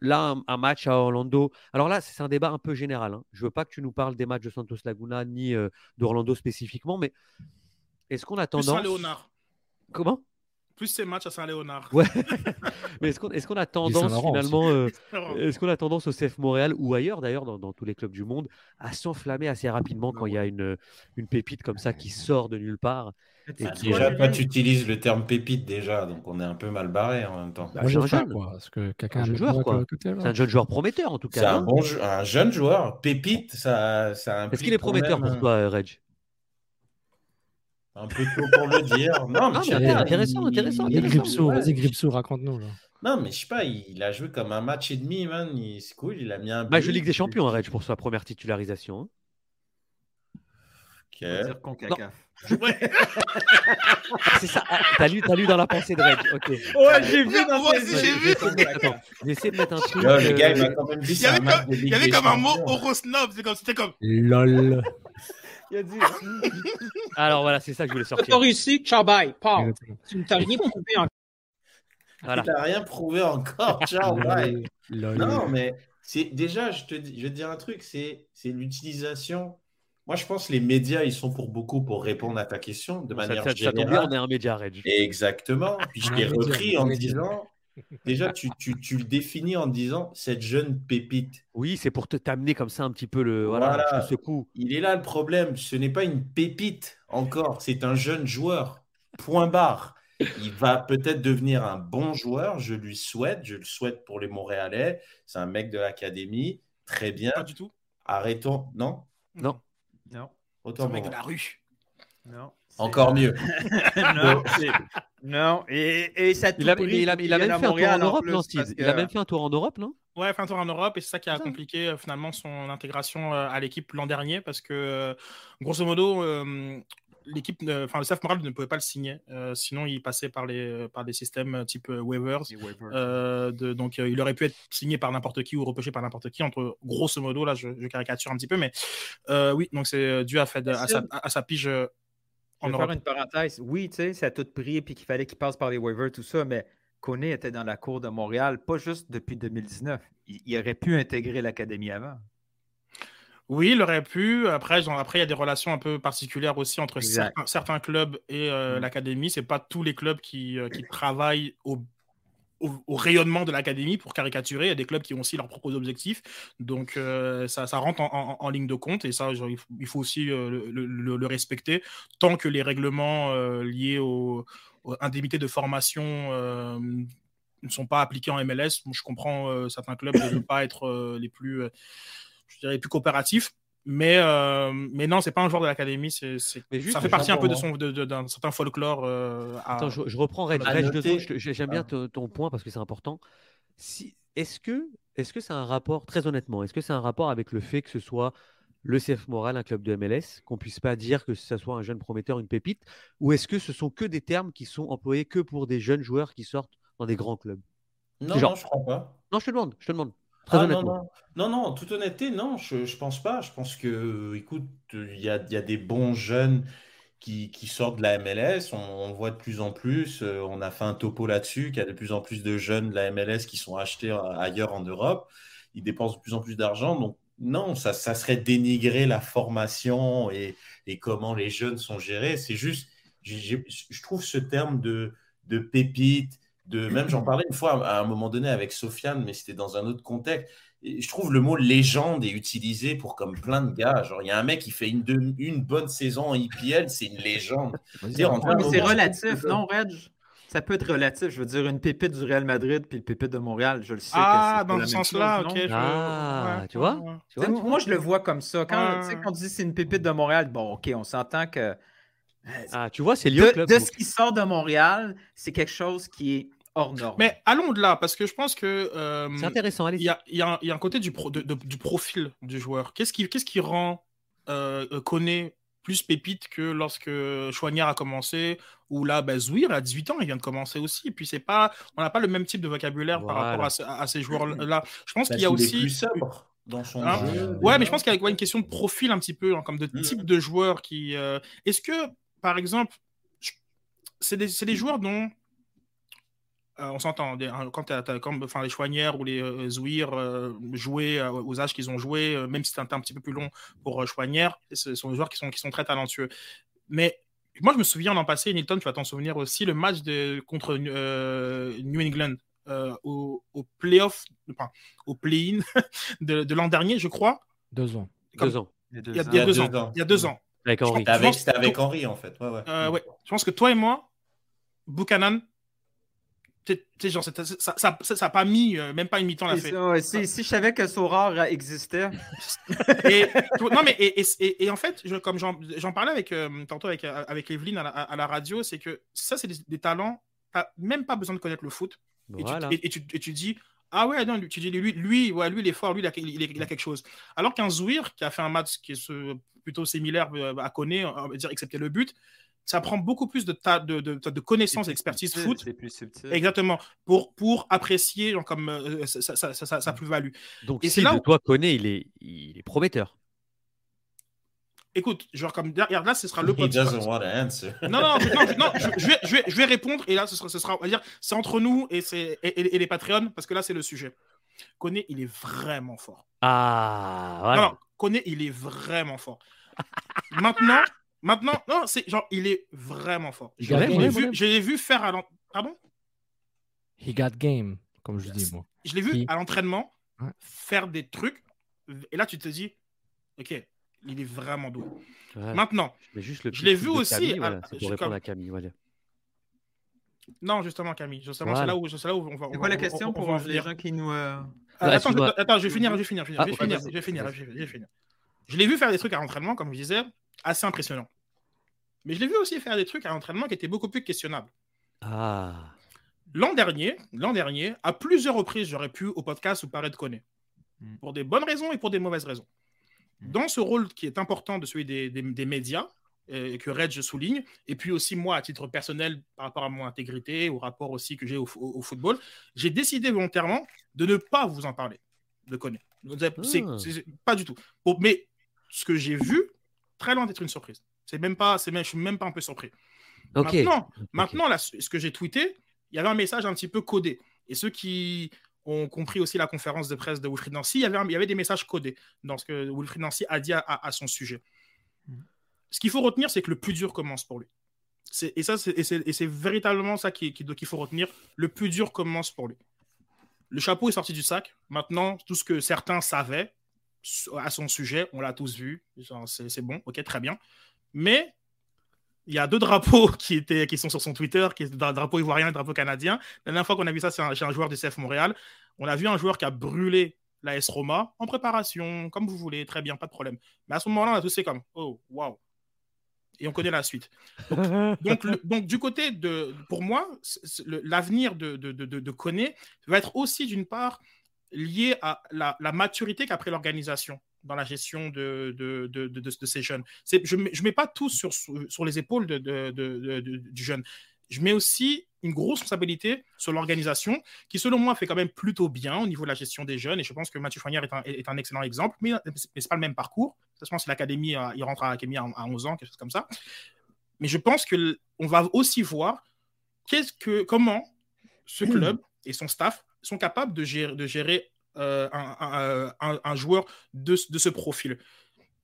B: Là, un, match à Orlando. Alors là, c'est un débat un peu général. Hein. Je veux pas que tu nous parles des matchs de Santos Laguna ni euh, d'Orlando spécifiquement, mais est-ce qu'on a tendance.
E: Léonard.
B: Comment?
E: Plus ces matchs à Saint-Léonard.
B: Ouais. *laughs* Mais est-ce qu'on est a tendance finalement, euh, est-ce qu'on a tendance au CF Montréal ou ailleurs d'ailleurs dans, tous les clubs du monde à s'enflammer assez rapidement quand il y a une, une pépite comme ça qui sort de nulle part
G: et Déjà, toi, tu utilises le terme pépite déjà, donc on est un peu mal barré en même temps.
B: Bah, un jeune quoi. Parce que quelqu'un un jeune joueur, quoi. C'est un jeune joueur prometteur en tout cas.
G: C'est un, bon, un jeune joueur. Pépite, ça, ça
B: Est-ce qu'il est prometteur pour toi, Reg?
G: Un peu tôt pour le dire. *laughs* Non, mais,
B: intéressant, intéressant.
D: Vas-y, Gripsou, raconte-nous.
G: Non, mais je sais pas, il a joué comme un match et demi, man. C'est cool, il a mis un.
B: Bah, je Ligue des Champions, Reg, pour sa première titularisation. Hein.
G: Ok. Dire
B: Ouais. c'est ça. Ah, t'as lu, as lu dans la pensée de Reg. Ok.
E: Ouais, j'ai vu. Moi aussi, j'ai vu.
B: J'essaie de mettre un truc.
G: le gars, il m'a quand même dit.
E: Il y avait, comme, il y avait comme un mot Eurosnob. C'était comme.
D: LOL.
B: Il a dit. *laughs* Alors voilà, c'est ça que je voulais sortir.
C: ici, ciao bye, Paul. Tu ne t'as rien prouvé encore.
G: Voilà. Tu n'as rien prouvé encore, ciao bye. non, mais c'est déjà, je te, dis, je vais te dire un truc, c'est l'utilisation. Moi, je pense que les médias, ils sont pour beaucoup pour répondre à ta question de manière ça, générale. Ça tombe bien,
B: on est un média, Reg.
G: Exactement. Puis je t'ai repris en disant, Déjà, tu, le définis en disant cette jeune pépite.
B: Oui, c'est pour te t'amener comme ça un petit peu le voilà, ce coup.
G: Il est là le problème. Ce n'est pas une pépite encore. C'est un jeune joueur. Point barre. Il va peut-être devenir un bon joueur. Je lui souhaite. Je le souhaite pour les Montréalais. C'est un mec de l'académie. Très bien.
E: Pas du tout.
G: Arrêtons. Non?
B: Non.
H: Non.
E: Autant un mec de la rue.
H: Non.
G: Encore mieux. *laughs*
H: non, Et, ça
B: il a, il, a, il a, même fait un tour en Europe, non, Steve Il a même fait un tour en Europe, non?
E: Ouais, il a fait un tour en Europe et c'est ça qui a compliqué euh, finalement son intégration euh, à l'équipe l'an dernier parce que, euh, grosso modo, l'équipe, enfin le staff moral ne pouvait pas le signer, sinon il passait par les par des systèmes type waivers. de, donc il aurait pu être signé par n'importe qui ou repêché par n'importe qui. Entre grosso modo, là je, caricature un petit peu, mais oui, donc c'est dû à, fait, à, sa, à, sa, pige
H: je vais faire une parenthèse. Oui, tu sais, ça a tout pris puis qu'il fallait qu'il passe par les waivers, tout ça, mais Koné était dans la cour de Montréal, pas juste depuis 2019. Il, aurait pu intégrer l'académie avant.
E: Oui, il aurait pu. Après, après, il y a des relations un peu particulières aussi entre certains, clubs et euh, mm. l'académie. Ce n'est pas tous les clubs qui, euh, qui travaillent au au, rayonnement de l'académie pour caricaturer. Il y a des clubs qui ont aussi leurs propres objectifs. Donc, euh, ça, rentre en, ligne de compte et ça, il faut aussi euh, le, respecter tant que les règlements euh, liés aux, indemnités de formation ne sont pas appliqués en MLS. je comprends certains clubs ne pas être les plus, je dirais, les plus coopératifs. Mais, euh, mais non, c'est pas un joueur de l'académie. C'est, ça fait partie un peu de son, d'un certain folklore. Euh,
B: Attends, je, reprends Red. J'aime bien ah. ton, point parce que c'est important. Si, est-ce que, est-ce que c'est un rapport, très honnêtement, est-ce que c'est un rapport avec le fait que ce soit le CF Moral, un club de MLS, qu'on puisse pas dire que ce soit un jeune prometteur, une pépite, ou est-ce que ce sont que des termes qui sont employés que pour des jeunes joueurs qui sortent dans des grands clubs?
G: Non, non, je crois pas.
B: Non, je te demande, je te demande.
G: Ah, non, non. non, toute honnêteté, non, je, ne pense pas. Je pense que, écoute, il y a, y a, des bons jeunes qui, qui, sortent de la MLS. On, voit de plus en plus. Euh, on a fait un topo là-dessus, qu'il y a de plus en plus de jeunes de la MLS qui sont achetés ailleurs en Europe. Ils dépensent de plus en plus d'argent. Donc, non, ça, ça, serait dénigrer la formation et, et, comment les jeunes sont gérés. C'est juste, je trouve ce terme de de pépites, de même j'en parlais une fois à un moment donné avec Sofiane, mais c'était dans un autre contexte. Et je trouve le mot légende est utilisé pour comme plein de gars. Genre, il y a un mec qui fait une, une bonne saison en IPL, c'est une légende. *laughs*
H: c'est relatif, non, Reg? Ça peut être relatif. Je veux dire, une pépite du Real Madrid puis le pépite de Montréal, je le sais.
E: Ah, dans ce sens-là, ok.
B: Ah, tu vois?
H: Moi, je le vois comme ça. Quand, quand on dit c'est une pépite de Montréal, bon, ok, on s'entend que. Euh,
B: ah, tu vois, c'est lié
H: de, de ce qui sort de Montréal, c'est quelque chose qui est hors norme.
E: Mais allons de là, parce que je pense que. Euh,
B: c'est intéressant, allez.
E: Il y a, y, a un côté du, du profil du joueur. Qu'est-ce qui, qu'est-ce qui rend euh, euh plus pépite que lorsque Chouanière a commencé, ou là, bah, Zouir, à 18 ans, il vient de commencer aussi. Et puis, c'est pas, on n'a pas le même type de vocabulaire par rapport à, ces joueurs-là. Je pense qu'il y a aussi.
G: Plus dans son
E: hein Ouais, mais je pense qu'il y a une question de profil un petit peu, hein, comme de mm. type de joueur qui. Euh, est-ce que, par exemple, c'est des, des, joueurs dont euh, on s'entend, quand, enfin, les Chouanières ou les euh, Zouir euh, jouaient aux âges qu'ils ont joué, même si c'est un temps un petit peu plus long pour Chouanières, ce sont des joueurs qui sont, qui sont très talentueux. Mais moi, je me souviens l'an passé, Nilton, tu vas t'en souvenir aussi, le match de, contre New England au, au playoff, enfin, au play-in *laughs* de, l'an dernier, je crois.
D: Deux ans.
B: deux ans.
E: Il y a, deux, ans. Il y a deux ans.
B: Avec Henry.
G: C'était avec, Henry, en fait. Ouais,
E: ouais. ouais. Je pense que toi et moi, Buchanan, genre, ça n'a ça, ça, pas mis, euh, même pas une mi-temps la fait.
H: si, si, je savais que Sorare existait. *laughs*
E: et, non, mais et, et, en fait, je, comme j'en parlais avec, euh, tantôt avec, euh, avec Evelyne à la, radio, c'est que ça, c'est des, talents, tu même pas besoin de connaître le foot. Et, tu, tu, dis, ah ouais, non, tu dis, lui, lui, ouais, lui il est fort, lui, il a, il, a quelque chose. Alors qu'un Zouir, qui a fait un match qui est plutôt similaire à Koné, on va dire, excepté le but, ça prend beaucoup plus de, de, de, de connaissances et d'expertise foot. Exactement. Pour, pour apprécier genre, comme, euh, sa, plus-value.
B: Donc, et si là où... toi connais, il est, il est prometteur.
E: Écoute, genre comme regarde là, ce sera le podcast. Non, non, non, non je, vais, je, vais, je, vais, répondre et là, ce sera, ce sera on va dire, c'est entre nous et, et, et, les Patreons parce que là, c'est le sujet. Koné, il est vraiment fort.
B: Ah, voilà.
E: Non, non, Koné, il est vraiment fort. Maintenant, Maintenant, non, c'est genre, il est vraiment fort. Je l'ai vu, faire à l'entraînement. Pardon
D: He got game, comme je dis moi.
E: Je l'ai vu à l'entraînement faire des trucs. Et là, tu te dis, ok, il est vraiment doué. Maintenant, juste je l'ai vu aussi.
B: pour répondre à Camille.
E: Non, justement, Camille. Justement, c'est là, où, là où on va.
H: C'est quoi la question pour les gens qui nous. Euh,
E: attends, je, attends, je vais finir, je vais finir, je vais finir, je vais finir, je vais finir. Je l'ai vu faire des trucs à l'entraînement, comme je disais, assez impressionnant. Mais je l'ai vu aussi faire des trucs à l'entraînement qui étaient beaucoup plus questionnables.
B: Ah.
E: L'an dernier, l'an dernier, à plusieurs reprises, j'aurais pu au podcast vous parler de connaître. Hmm. Pour des bonnes raisons et pour des mauvaises raisons. Hmm. Dans ce rôle qui est important de celui des, des, médias, et euh, que Red je souligne, et puis aussi moi, à titre personnel, par rapport à mon intégrité, au rapport aussi que j'ai au, football, j'ai décidé volontairement de ne pas vous en parler, de connaître. C'est ah. pas du tout. mais ce que j'ai vu, très loin d'être une surprise. C'est même pas, c'est même, je suis même pas un peu surpris. Maintenant, maintenant là, ce que j'ai tweeté, il y avait un message un petit peu codé. Et ceux qui ont compris aussi la conférence de presse de Wilfried Nancy, il y avait, il y avait des messages codés dans ce que Wilfried Nancy a dit à, son sujet. Mm. Ce qu'il faut retenir, c'est que le plus dur commence pour lui. Et ça, c'est véritablement ça qu'il faut retenir. Le plus dur commence pour lui. Le chapeau est sorti du sac. Maintenant, tout ce que certains savaient, à son sujet, on l'a tous vu, c'est bon, ok, très bien. Mais il y a deux drapeaux *laughs* qui, étaient, qui sont sur son Twitter, qui est un drapeau ivoirien et un drapeau canadien. La dernière fois qu'on a vu ça, c'est un, un, joueur du CF Montréal. On a vu un joueur qui a brûlé la S Roma en préparation, comme vous voulez, très bien, pas de problème. Mais à ce moment-là, on a tous fait comme, oh, waouh. Et on connaît la suite. Donc, *laughs* donc, du côté de, pour moi, l'avenir de, de, de, de va être aussi d'une part lié à la, maturité qu'a pris l'organisation dans la gestion de, de, de, ces jeunes. Je ne mets, pas tout sur, sur les épaules du jeune. Je mets aussi une grosse responsabilité sur l'organisation, qui selon moi fait quand même plutôt bien au niveau de la gestion des jeunes. Et je pense que Mathieu Fournière est un, est un excellent exemple, mais, ce n'est pas le même parcours. Je pense que l'académie, euh, il rentre à l'académie à, 11 ans, quelque chose comme ça. Mais je pense qu'on va aussi voir qu'est-ce que, comment ce club et son staff sont capables de gérer, de gérer euh, un, un, joueur de, de, ce profil.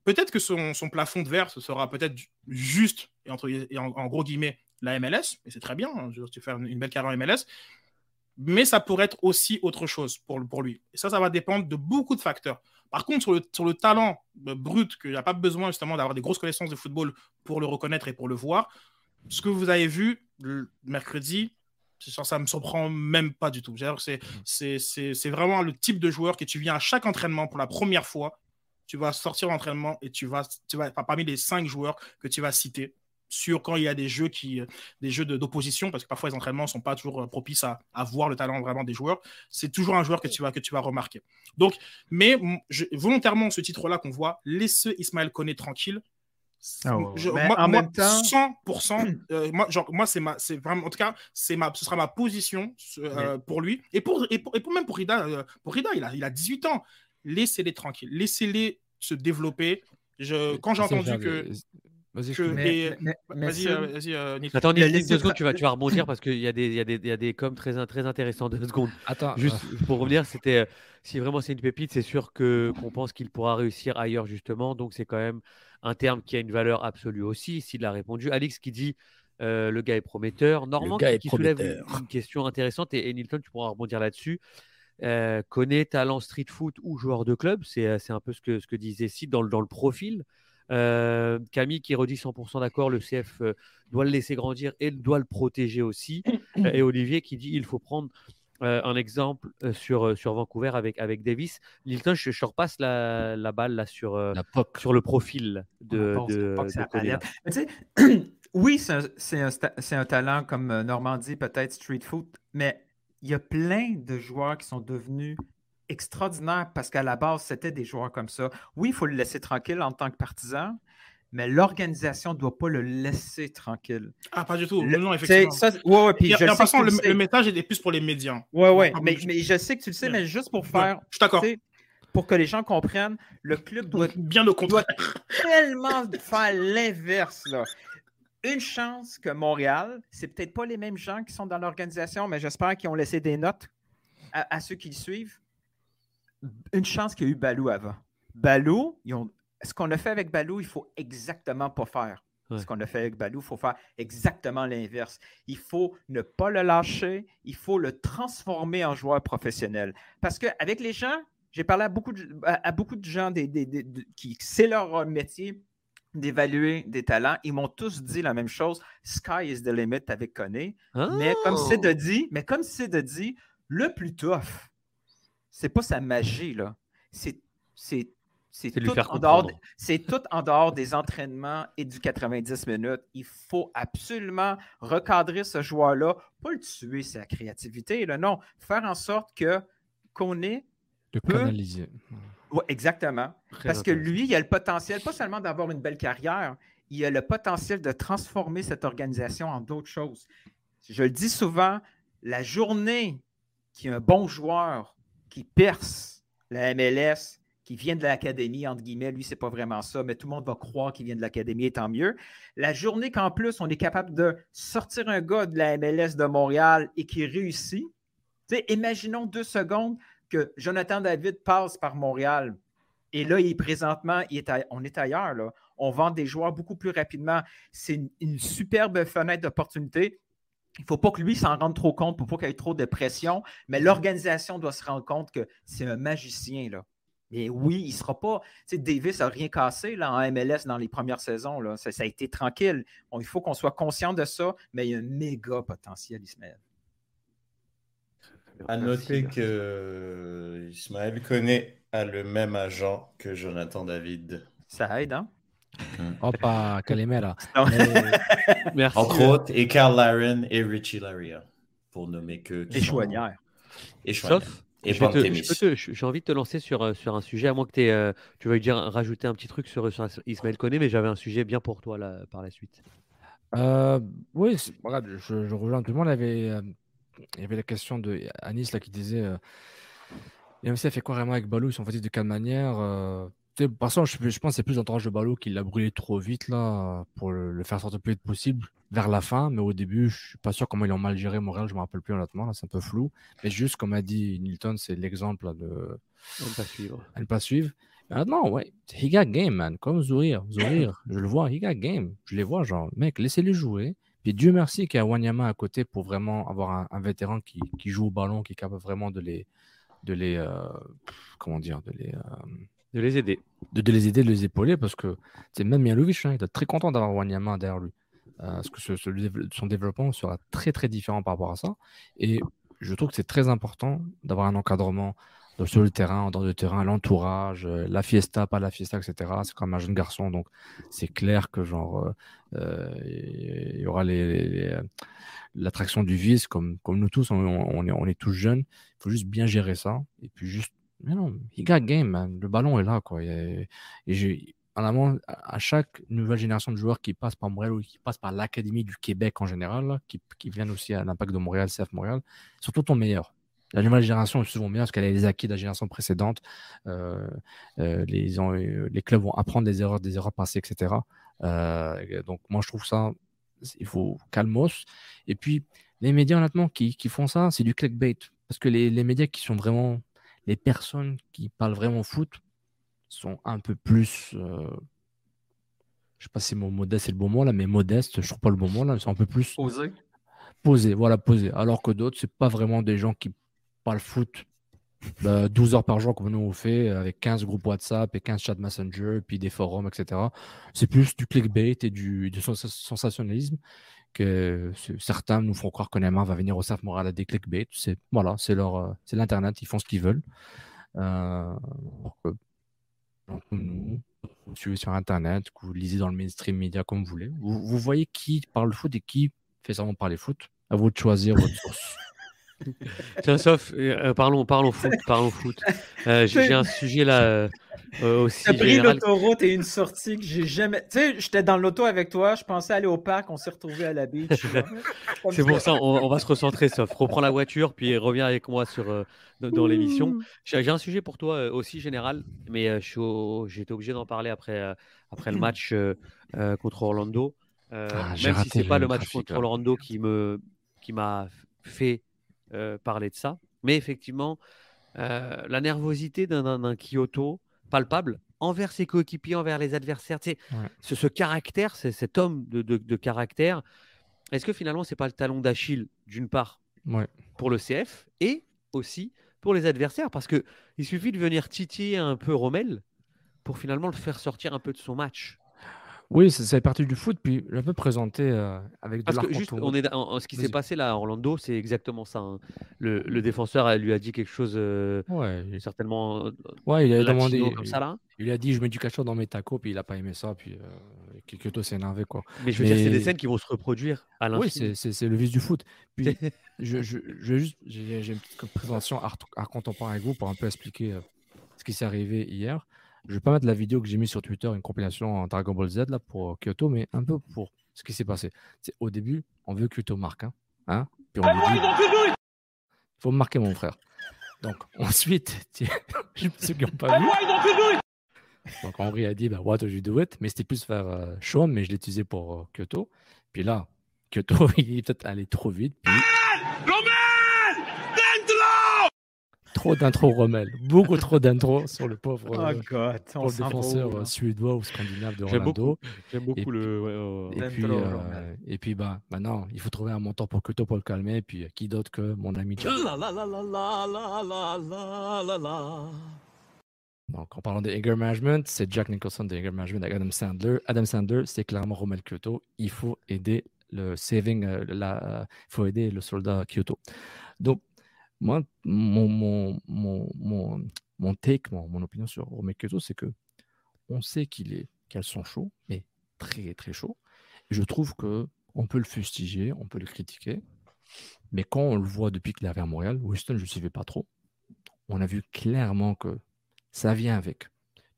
E: Peut-être que son, son, plafond de verre, ce sera peut-être juste, et, entre, et en, gros guillemets, la MLS, et c'est très bien, hein, faire une belle carrière en MLS, mais ça pourrait être aussi autre chose pour, pour lui. Et ça, ça va dépendre de beaucoup de facteurs. Par contre, sur le, sur le talent euh, brut, qu'il n'y a pas besoin justement d'avoir des grosses connaissances de football pour le reconnaître et pour le voir, ce que vous avez vu le ça ne me surprend même pas du tout. C'est vraiment le type de joueur que tu viens à chaque entraînement pour la première fois. Tu vas sortir l'entraînement et tu vas, tu vas parmi les cinq joueurs que tu vas citer sur quand il y a des jeux qui des jeux d'opposition parce que parfois les entraînements sont pas toujours propices à, à voir le talent vraiment des joueurs c'est toujours un joueur que tu vas que tu vas remarquer donc mais volontairement ce titre là qu'on voit laissez Ismaël Koné tranquille
H: ah en même temps
E: 100% euh, moi genre moi c'est ma c'est vraiment en tout cas c'est ma ce sera ma position euh, pour lui. Et pour, et pour, et pour même pour Rida euh, pour Rida il a il a 18 ans. Laissez-les tranquilles. Laissez-les se développer. Je, quand j'ai entendu que
B: Vas-y, vas-y, vas-y, euh, Attends, deux secondes, tu vas, tu vas rebondir parce qu'il y a des, il y a des, il y a des coms très, très intéressants. Deux secondes. *laughs* Attends. Juste pour revenir, c'était euh, si vraiment c'est une pépite, c'est sûr que qu'on pense qu'il pourra réussir ailleurs justement. Donc c'est quand même un terme qui a une valeur absolue aussi. S'il a répondu, Alix qui dit euh, le gars est prometteur. Normand qui, soulève une, question intéressante et, Nilton, tu pourras rebondir là-dessus. connaît talent street foot ou joueur de club, c'est un peu ce que, ce que disait Sid dans, dans le profil. Euh, Camille qui redit 100% d'accord, le CF euh, doit le laisser grandir et doit le protéger aussi. *coughs* et Olivier qui dit il faut prendre euh, un exemple sur, sur Vancouver avec, avec Davis. Lilton, je, je repasse la, la, balle là sur, sur le profil de, de, *clears throat*
H: oui, c'est un, un, un, talent comme Normandie, peut-être street foot, mais il y a plein de joueurs qui sont devenus extraordinaire parce qu'à la base, c'était des joueurs comme ça. Oui, il faut le laisser tranquille en tant que partisan, mais l'organisation ne doit pas le laisser tranquille.
E: Ah, pas du tout. non, effectivement. Ça, ouais, ouais, puis en passant, le, message est plus pour les médias.
H: Oui, oui, mais, mais, je sais que tu le sais, mais juste pour faire.
E: je suis d'accord.
H: Pour que les gens comprennent, le club doit, *laughs*
E: bien au contraire.
H: tellement faire l'inverse. Une chance que Montréal, c'est peut-être pas les mêmes gens qui sont dans l'organisation, mais j'espère qu'ils ont laissé des notes à, à ceux qui le suivent une chance qu'il y a eu Balou avant. Balou, ce qu'on a fait avec Balou, il faut exactement pas faire. Ce qu'on a fait avec Balou, il faut faire exactement l'inverse. Il faut ne pas le lâcher, il faut le transformer en joueur professionnel. Parce qu'avec les gens, j'ai parlé à beaucoup de, à, beaucoup de gens qui, c'est leur métier d'évaluer des talents. Ils m'ont tous dit la même chose. Sky is the limit avec Koné. Mais comme c'est de dit, mais comme c'est de dit, le plus tough, c'est pas sa magie, là. C'est, tout, en dehors, c'est tout en dehors des entraînements et du 90 minutes. Il faut absolument recadrer ce joueur-là, pas le tuer sa créativité, là, non. Faire en sorte que qu'on ait.
D: De canaliser.
H: Oui, exactement. Parce que lui, il a le potentiel, pas seulement d'avoir une belle carrière, il a le potentiel de transformer cette organisation en d'autres choses. Je le dis souvent, la journée qui est un bon joueur qui perce la MLS, qui vient de l'académie, entre guillemets, lui, c'est pas vraiment ça, mais tout le monde va croire qu'il vient de l'académie, et tant mieux. La journée qu'en plus, on est capable de sortir un gars de la MLS de Montréal et qui réussit, imaginons deux secondes que Jonathan David passe par Montréal. Et là, il est présentement, il est on est ailleurs. Là. On vend des joueurs beaucoup plus rapidement. C'est une superbe fenêtre d'opportunité. Il ne faut pas que lui s'en rende trop compte pour pas qu'il y ait trop de pression, mais l'organisation doit se rendre compte que c'est un magicien. Là. Mais oui, il ne sera pas. Tu sais, Davis n'a rien cassé là, en MLS dans les premières saisons. Là. Ça, a été tranquille. il faut qu'on soit conscient de ça, mais il y a un méga potentiel, Ismaël.
G: À noter que Ismaël connaît a le même agent que Jonathan David.
H: Ça aide, hein?
D: Opa, Calimera. *laughs*
G: Merci. Entre autres, et Carl Laren et Richie Laria, pour nommer que.
H: Et Chouanière.
G: Et Sauf,
B: et j'ai envie de te lancer sur, euh, sur un sujet, à moins que euh, tu veuilles dire rajouter un petit truc sur, sur Ismaël Koné, mais j'avais un sujet bien pour toi là, par la suite.
D: Euh, oui, je, je, rejoins tout le monde. Il y avait, il y avait la question de Anis là, qui disait euh, ça fait quoi vraiment avec Balou Ils sont faits de quelle manière par contre, je, je pense que c'est plus l'entourage de Ballot qui l'a brûlé trop vite là pour le, faire sortir le plus vite possible vers la fin. Mais au début, je suis pas sûr comment ils ont mal géré Montréal. Je me rappelle plus honnêtement. C'est un peu flou. Mais juste comme a dit Nilton, c'est l'exemple de
B: ne pas suivre.
D: À ne pas suivre. maintenant, ouais, he got game, man. Comme Zourir, Zourir, *laughs* je le vois, he got game. Je les vois, genre, mec, laissez-les jouer. Puis Dieu merci qu'il y a Wanyama à côté pour vraiment avoir un, vétéran qui, joue au ballon, qui est capable vraiment de les, de les, euh, comment dire, de les, euh,
B: de les aider,
D: de, les aider, de les épauler, parce que c'est même Mialovic, hein, il est très content d'avoir Wanyama derrière lui, euh, parce que son développement sera très très différent par rapport à ça. Et je trouve que c'est très important d'avoir un encadrement sur le terrain, dehors du terrain, l'entourage, euh, la fiesta, pas la fiesta, etc. C'est comme un jeune garçon, donc c'est clair que genre euh, il y aura l'attraction du vice, comme, comme nous tous, on, est, on est tous jeunes. Il faut juste bien gérer ça. Et puis juste, mais non, il got game, le ballon est là, quoi. En amont, à chaque nouvelle génération de joueurs qui passe par Montréal ou qui passe par l'Académie du Québec en général, qui, qui viennent aussi à l'impact de Montréal, CF Montréal, surtout ton meilleur la nouvelle génération est souvent meilleure parce qu'elle a les acquis de la génération précédente. Euh, euh, les, euh, les, clubs vont apprendre des erreurs, des erreurs passées, etc. donc, moi, je trouve ça, il faut calmos. Et puis, les médias, honnêtement, qui, font ça, c'est du clickbait. Parce que les, médias qui sont vraiment, les personnes qui parlent vraiment foot, sont un peu plus. je ne sais pas si mon modeste est le bon mot là, mais modeste, je ne trouve pas le bon mot là, c'est un peu plus.
H: Posé.
D: Posé, voilà, posé. Alors que d'autres, c'est pas vraiment des gens qui pas le foot 12 bah, heures par jour comme nous on fait avec 15 groupes WhatsApp et 15 chats Messenger puis des forums etc c'est plus du clickbait et du, sensationnalisme que certains nous font croire que Neymar va venir au SAF Moral à des clickbait c'est voilà c'est leur euh, c'est l'internet ils font ce qu'ils veulent. Euh, donc, vous suivez sur internet vous lisez dans le mainstream média comme vous voulez. Vous, vous voyez qui parle foot et qui fait seulement parler foot? À vous de choisir votre source
B: Tiens, sauf, euh, parlons, parlons foot, parlons foot. Euh, j'ai un *laughs* sujet là euh, aussi.
C: T'as pris l'autoroute et une sortie que j'ai jamais. Tu sais, j'étais dans l'auto avec toi, je pensais aller au parc, on s'est retrouvé à la beach. *laughs*
B: C'est pour ça, on, va se recentrer, sauf. Reprends la voiture, puis reviens avec moi sur, dans, l'émission. J'ai un sujet pour toi aussi général, mais j'étais obligé d'en parler après, après le match contre Orlando. Ah, même si c'est pas le match contre Orlando qui me qui m'a fait euh, parler de ça. Mais effectivement, euh, la nervosité d'un Kyoto palpable envers ses coéquipiers, envers les adversaires, tu ce, ce, caractère, cet homme de, caractère, est-ce que finalement, c'est pas le talon d'Achille, d'une part, pour le CF et aussi pour les adversaires? Parce que il suffit de venir titiller un peu Rommel pour finalement le faire sortir un peu de son match.
D: Oui, ça fait partie du foot, puis je peux présenter euh, avec de
B: Parce que juste, on est ce qui s'est passé là à Orlando, c'est exactement ça. Hein. Le, défenseur elle lui a dit quelque chose euh,
D: ouais.
B: certainement. Euh,
D: ouais, il a demandé comme ça là. Il a dit je mets du cachot dans mes tacos, puis il a pas aimé ça, puis euh, tout s'est énervé quoi.
B: Mais je veux dire, c'est des scènes qui vont se reproduire à l'infini.
D: Oui, c'est le vice du foot. Puis *laughs* je, je, je, juste, j'ai une petite présentation à, à contemporain avec vous pour un peu expliquer ce qui s'est arrivé hier. Je vais pas mettre la vidéo que j'ai mise sur Twitter, une compilation en Dragon Ball Z là pour Kyoto, mais un peu pour ce qui s'est passé. C'est au début, on veut que Kyoto marque, hein, hein Puis on lui dit, faut me marquer mon frère. Donc *laughs* ensuite, *laughs* ceux qui n'ont pas vu. Donc Henri a dit, bah, what do you do it? Mais c'était plus faire euh, Sean, mais je l'ai utilisé pour euh, Kyoto. Puis là, Kyoto, *laughs* il est peut-être allé trop vite. Puis... trop d'intro Rommel, beaucoup trop d'intro sur le pauvre
C: oh God,
D: le défenseur euh, suédois ou scandinave de Ronaldo.
B: J'aime beaucoup, le.
D: et, puis, euh, et puis bah maintenant, il faut trouver un montant pour Kuto pour le calmer. Et puis qui d'autre que mon ami. Donc, en parlant de Anger Management, c'est Jack Nicholson de Anger Management avec Adam Sandler. Adam Sandler, c'est clairement Romel Kyoto. Il faut aider le saving, euh, la, il faut aider le soldat Kyoto. Donc, moi, mon, mon, mon, mon, take, mon, opinion sur Romeo c'est que on sait qu'il est qu'elles sont chauds, mais très très chaud. je trouve que on peut le fustiger, on peut le critiquer, mais quand on le voit depuis qu'il est arrivé à Montréal, Winston, je ne suivais pas trop, on a vu clairement que ça vient avec.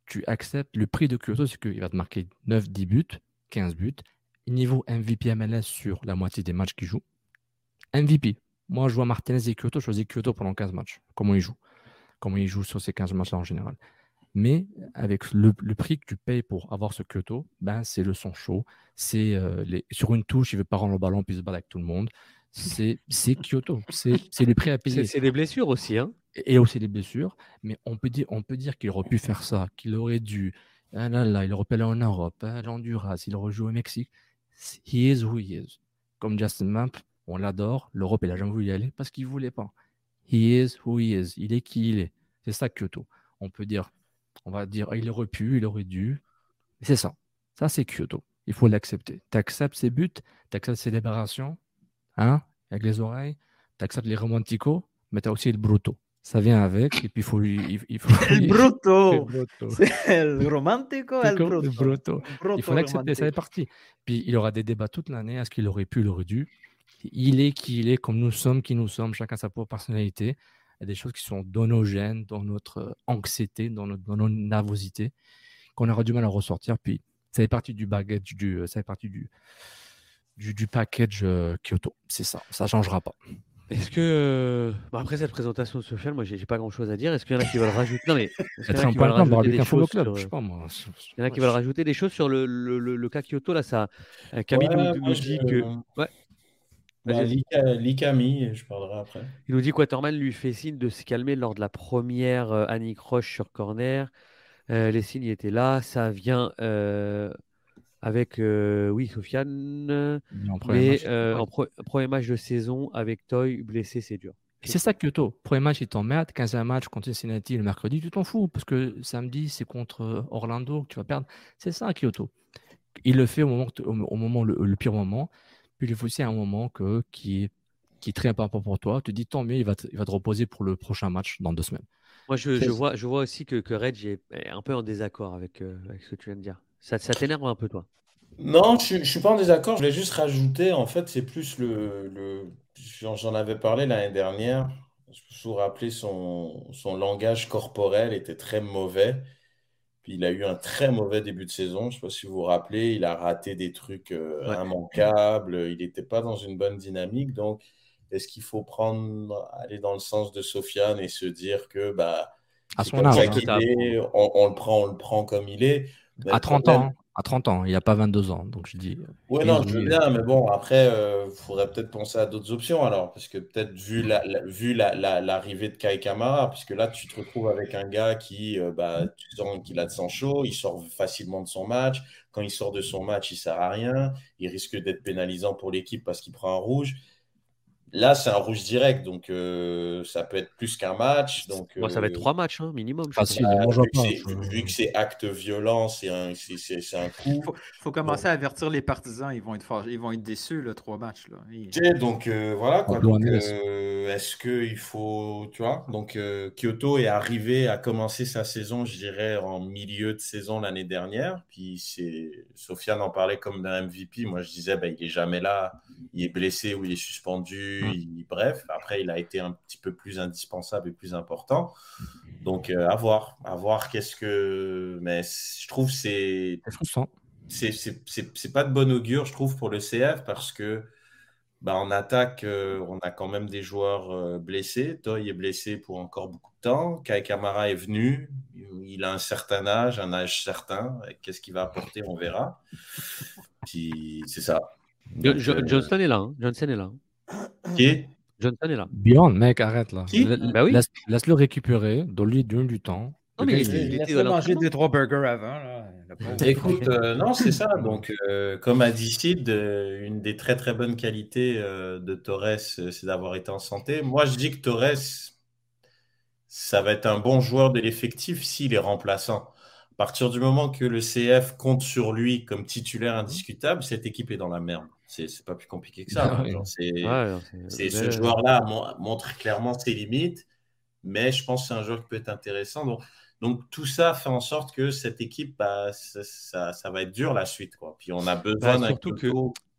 D: Tu acceptes le prix de Kyoto, c'est qu'il va te marquer 9, 10 buts, 15 buts, niveau MVP MLS sur la moitié des matchs qu'il joue. MVP, moi, je vois Martinez et Kyoto, je choisis Kyoto pendant 15 matchs. Comment il joue Comment il joue sur ces 15 matchs-là en général. Mais avec le, prix que tu payes pour avoir ce Kyoto, ben, c'est le son chaud. C'est euh, sur une touche, il veut pas rendre le ballon puis se battre avec tout le monde. C'est Kyoto. C'est le prix à payer.
B: C'est des blessures aussi. Hein
D: et aussi des blessures. Mais on peut dire, on peut dire qu'il aurait pu faire ça, qu'il aurait dû. Ah là là, il aurait pu aller en Europe, à l'Honduras, il aurait joué au Mexique. He is who he is. comme Justin Mamp, on l'adore. L'Europe, il n'a jamais voulu y aller parce qu'il ne voulait pas. He is who he is. Il est qui il est. C'est ça Kyoto. On peut dire, on va dire, il aurait pu, il aurait dû. C'est ça. Ça, c'est Kyoto. Il faut l'accepter. Tu acceptes ses buts, tu acceptes ses libérations, hein, avec les oreilles, tu acceptes les romanticos, mais tu as aussi le bruto. Ça vient avec, et puis il faut. Il, il faut
C: El bruto. El romántico, el
D: Bruto, le
C: bruto. *laughs* *laughs*
D: Il faut l'accepter, ça
C: romántico.
D: partie. Puis il y aura des débats toute l'année. Est-ce qu'il aurait pu, il aurait dû? Il est qui il est, comme nous sommes qui nous sommes, chacun sa propre personnalité. Il y a des choses qui sont dans nos gènes, dans notre euh, anxiété, dans notre, dans nos nervosités, qu'on aura du mal à ressortir. Puis ça fait partie du baggage, du, euh, ça fait partie du, du, du package euh, Kyoto. C'est ça, ça ne changera pas.
B: Est-ce que. euh, bon, après cette présentation de Sofiane, moi, j'ai pas grand chose à dire. Est-ce qu'il y en a qui veulent rajouter? Non, mais. Euh. Il y en a qui veulent rajouter des choses sur le, le, le- le cas Kyoto. Là, ça. euh, Camille
G: Ouais,
B: nous, nous dit que. Ouais.
G: Bah, Likami, je parlerai après.
B: Il nous dit qu'Waterman lui fait signe de se calmer lors de la première euh, Annie Croche sur corner. Euh, les signes étaient là. Ça vient euh, avec, euh, oui, Sofiane.
D: Mais en premier
B: Mais
D: match,
B: euh,
D: ouais.
B: en pro- premier match de saison avec Toy blessé, c'est dur.
D: Et c'est ça Kyoto. Premier match, il t'emmerde. 15e match contre Cincinnati le mercredi, tu t'en fous. Parce que samedi, c'est contre Orlando que tu vas perdre. C'est ça Kyoto. Il le fait au moment, au, au moment le, le pire moment. Puis il le fait aussi à un moment que, qui, est, qui est très important pour toi. Tu te dis tant mieux, il va te, il va te reposer pour le prochain match dans deux semaines.
B: Moi, je, vois, je vois aussi que, que Reg est un peu en désaccord avec, euh, avec ce que tu viens de dire. Ça, ça t'énerve un peu, toi?
G: Non, je, ne suis pas en désaccord. Je voulais juste rajouter, en fait, c'est plus le, le j'en j'en avais parlé l'année dernière. Je me suis rappelé son, son langage corporel était très mauvais. Puis il a eu un très mauvais début de saison. Je ne sais pas si vous vous rappelez, il a raté des trucs euh,
B: Ouais.
G: immanquables. Il n'était pas dans une bonne dynamique. Donc, est-ce qu'il faut prendre, aller dans le sens de Sofiane et se dire que bah,
D: À son
G: comme
D: âge,
G: ça
D: hein.
G: est, on, on le prend, on le prend comme il est? Mais
D: À
G: le
D: 30
G: problème,
D: ans. À 30 ans. Il n'a pas 22 ans. Donc je dis. euh,
G: oui,
D: il-
G: non, je veux bien, mais bon, après, il faudrait peut-être penser à d'autres options alors, parce que peut-être vu la, la- vu la, la- l'arrivée de Kai Kamara, puisque là, tu te retrouves avec un gars qui, euh, bah, tu sens qu'il a de sang chaud, il sort facilement de son match. Quand il sort de son match, il sert à rien. Il risque d'être pénalisant pour l'équipe parce qu'il prend un rouge. Là, c'est un rouge direct, donc euh, ça peut être plus qu'un match. Donc,
B: Moi, ça va être
G: euh,
B: trois matchs, hein, minimum. je
D: Facile,
B: pense.
D: il
G: bah, vu que
D: pas.
G: c'est,
D: je-
G: vu que c'est acte violent, c'est un, c'est, un coup.
H: faut, faut commencer à avertir les partisans. Ils vont être, ils vont être déçus, le trois matchs. Là. Ils-
G: donc euh, voilà quoi. Donc, euh, est-ce qu'il faut, tu vois, donc euh, Kyoto est arrivé à commencer sa saison, je dirais, en milieu de saison l'année dernière. Puis c'est Sofiane en parlait comme d'un MVP. Moi, je disais, ben, il est jamais là, il est blessé ou il est suspendu.
D: Mm.
G: il- Bref, après, il a été un petit peu plus indispensable et plus important. Donc, euh, à voir, à voir qu'est-ce que. Mais je trouve que c'est
D: C'est
G: pas de bon augure, je trouve, pour le CF parce que bah, en attaque, euh, on a quand même des joueurs euh, blessés. Toy est blessé pour encore beaucoup de temps. Kai Kamara est venu. Il a un certain âge, un âge certain. Qu'est-ce qu'il va apporter, on verra. Puis c'est ça. Donc,
B: Jo-
G: euh,
B: Johnston est là. hein. Johnson est là.
G: Qui?
B: Johnson est là.
D: Beyond, mec, arrête là.
G: Qui?
D: La-
B: Bah oui.
D: Laisse, laisse-le récupérer, donne-lui donne du temps.
B: Non, mais il était
C: manger
B: l'entraînement.
C: deux, trois burgers avant. Là. Pauvre.
G: Écoute, euh, non, c'est ça. Donc, euh, comme a dit Sid, euh, une des très très bonnes qualités euh, de Torres, c'est d'avoir été en santé. Moi, je dis que Torres, ça va être un bon joueur de l'effectif s'il est remplaçant. À partir du moment que le CF compte sur lui comme titulaire indiscutable, cette équipe est dans la merde. C'est pas plus compliqué que ça.
D: Ah
G: hein. c'est-
B: Ouais,
G: ce joueur-là mon- montre clairement ses limites, mais je pense que c'est un joueur qui peut être intéressant. Donc, donc tout ça fait en sorte que cette équipe, bah, ça, ça- ça va être dur la suite. Quoi. Puis on a besoin
B: Bah,
G: d'un
B: surtout que-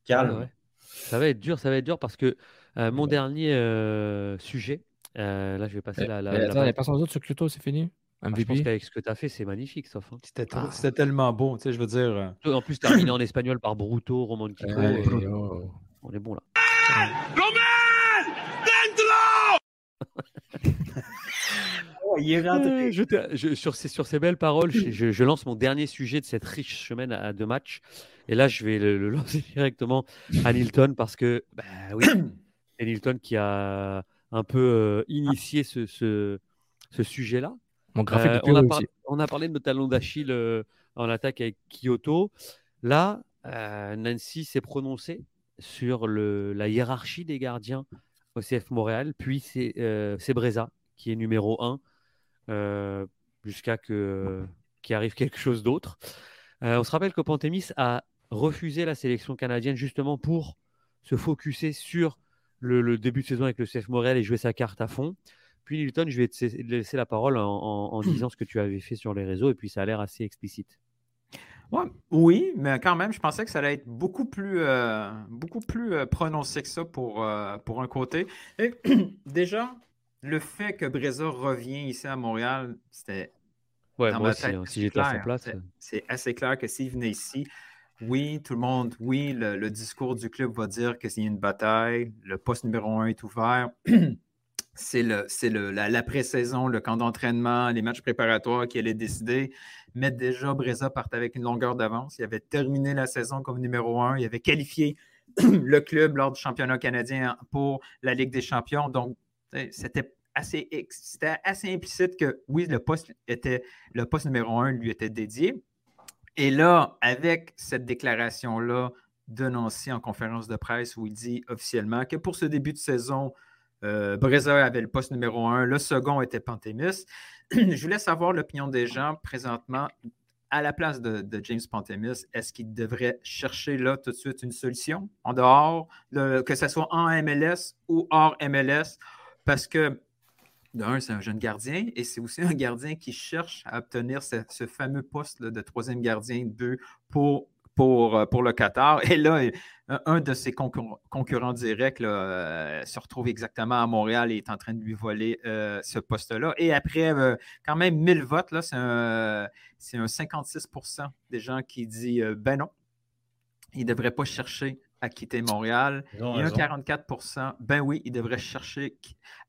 G: calme.
B: Ouais, ouais. Ça va être dur, ça va être dur parce que euh, mon dernier euh, sujet, euh, là je vais passer la, la,
D: mais
B: la
D: attends, il n'y a personne d'autre sur Kyoto, c'est fini?
B: Ah, je pense
D: MVP
B: qu'avec ce que tu as fait, c'est magnifique, sauf. hein.
C: C'était
B: Ah.
C: c'était tellement beau. Tu sais, je veux dire. euh,
B: En plus, terminé en espagnol par Bruto, Romantico.
D: Allez,
B: euh,
D: oh.
B: on est bon là. *laughs*
C: il est rentré.
B: Je te- je- sur, ces, sur ces belles paroles, je, je- je lance mon dernier sujet de cette riche semaine à, à deux matchs. Et là, je vais le, le lancer *laughs* directement à Nilton parce que, bah oui, *coughs* c'est Nilton qui a un peu euh, initié ce, ce, ce sujet-là.
D: Mon graphique
B: Euh, on, a
D: haut
B: par-
D: aussi.
B: on a parlé de nos talons d'Achille euh, en attaque avec Kyoto. Là, euh, Nancy s'est prononcé sur le, la hiérarchie des gardiens au CF Montréal. Puis c'est Breza qui est numéro 1 euh, jusqu'à que qu'il arrive quelque chose d'autre. On se rappelle que Pantémis a refusé la sélection canadienne justement pour se focuser sur le, début de saison avec le CF Montréal et jouer sa carte à fond. Puis Nilton, je vais te laisser la parole en disant ce que tu avais fait sur les réseaux et puis ça a l'air assez explicite
H: oui, mais quand même, je pensais que ça allait être beaucoup plus, euh, beaucoup plus euh, prononcé que ça pour, euh, pour un côté. Et, *clears throat* déjà, le fait que Breza revient ici à Montréal, c'était.
B: Ouais, moi aussi, hein, si j'étais à sa place.
H: C'est assez clair que s'il venait ici, oui, tout le monde, oui, le, le discours du club va dire que a une bataille, le poste numéro un est ouvert. *clears throat* c'est le, le, la, pré-saison, le camp d'entraînement, les matchs préparatoires qui allaient décider. Mais déjà, Breza partait avec une longueur d'avance. Il avait terminé la saison comme numéro un. Il avait qualifié *clears throat* le club lors du championnat canadien pour la Ligue des champions. Donc, c'était assez, assez implicite que oui, le poste, le poste numéro un lui était dédié. Et là, avec cette déclaration-là de Nancy en conférence de presse où il dit officiellement que pour ce début de saison, euh, avait le poste numéro un. Le second était Pantémis. *clears throat* Je voulais savoir l'opinion des gens présentement à la place de, James Pantémis. Est-ce qu'il devrait chercher là tout de suite une solution en dehors, que ce soit en MLS ou hors MLS? Parce que d'un, c'est un jeune gardien et c'est aussi *laughs* un gardien qui cherche à obtenir ce, fameux poste de troisième gardien de but pour pour, euh, pour le Qatar. Et là, un de ses concurrents directs euh, se retrouve exactement à Montréal et est en train de lui voler euh, ce poste-là. Et après quand même 1000 votes, c'est un, un, 56% des gens qui disent ben non, il ne devrait pas chercher à quitter Montréal. Et un 44% ben oui, il devrait chercher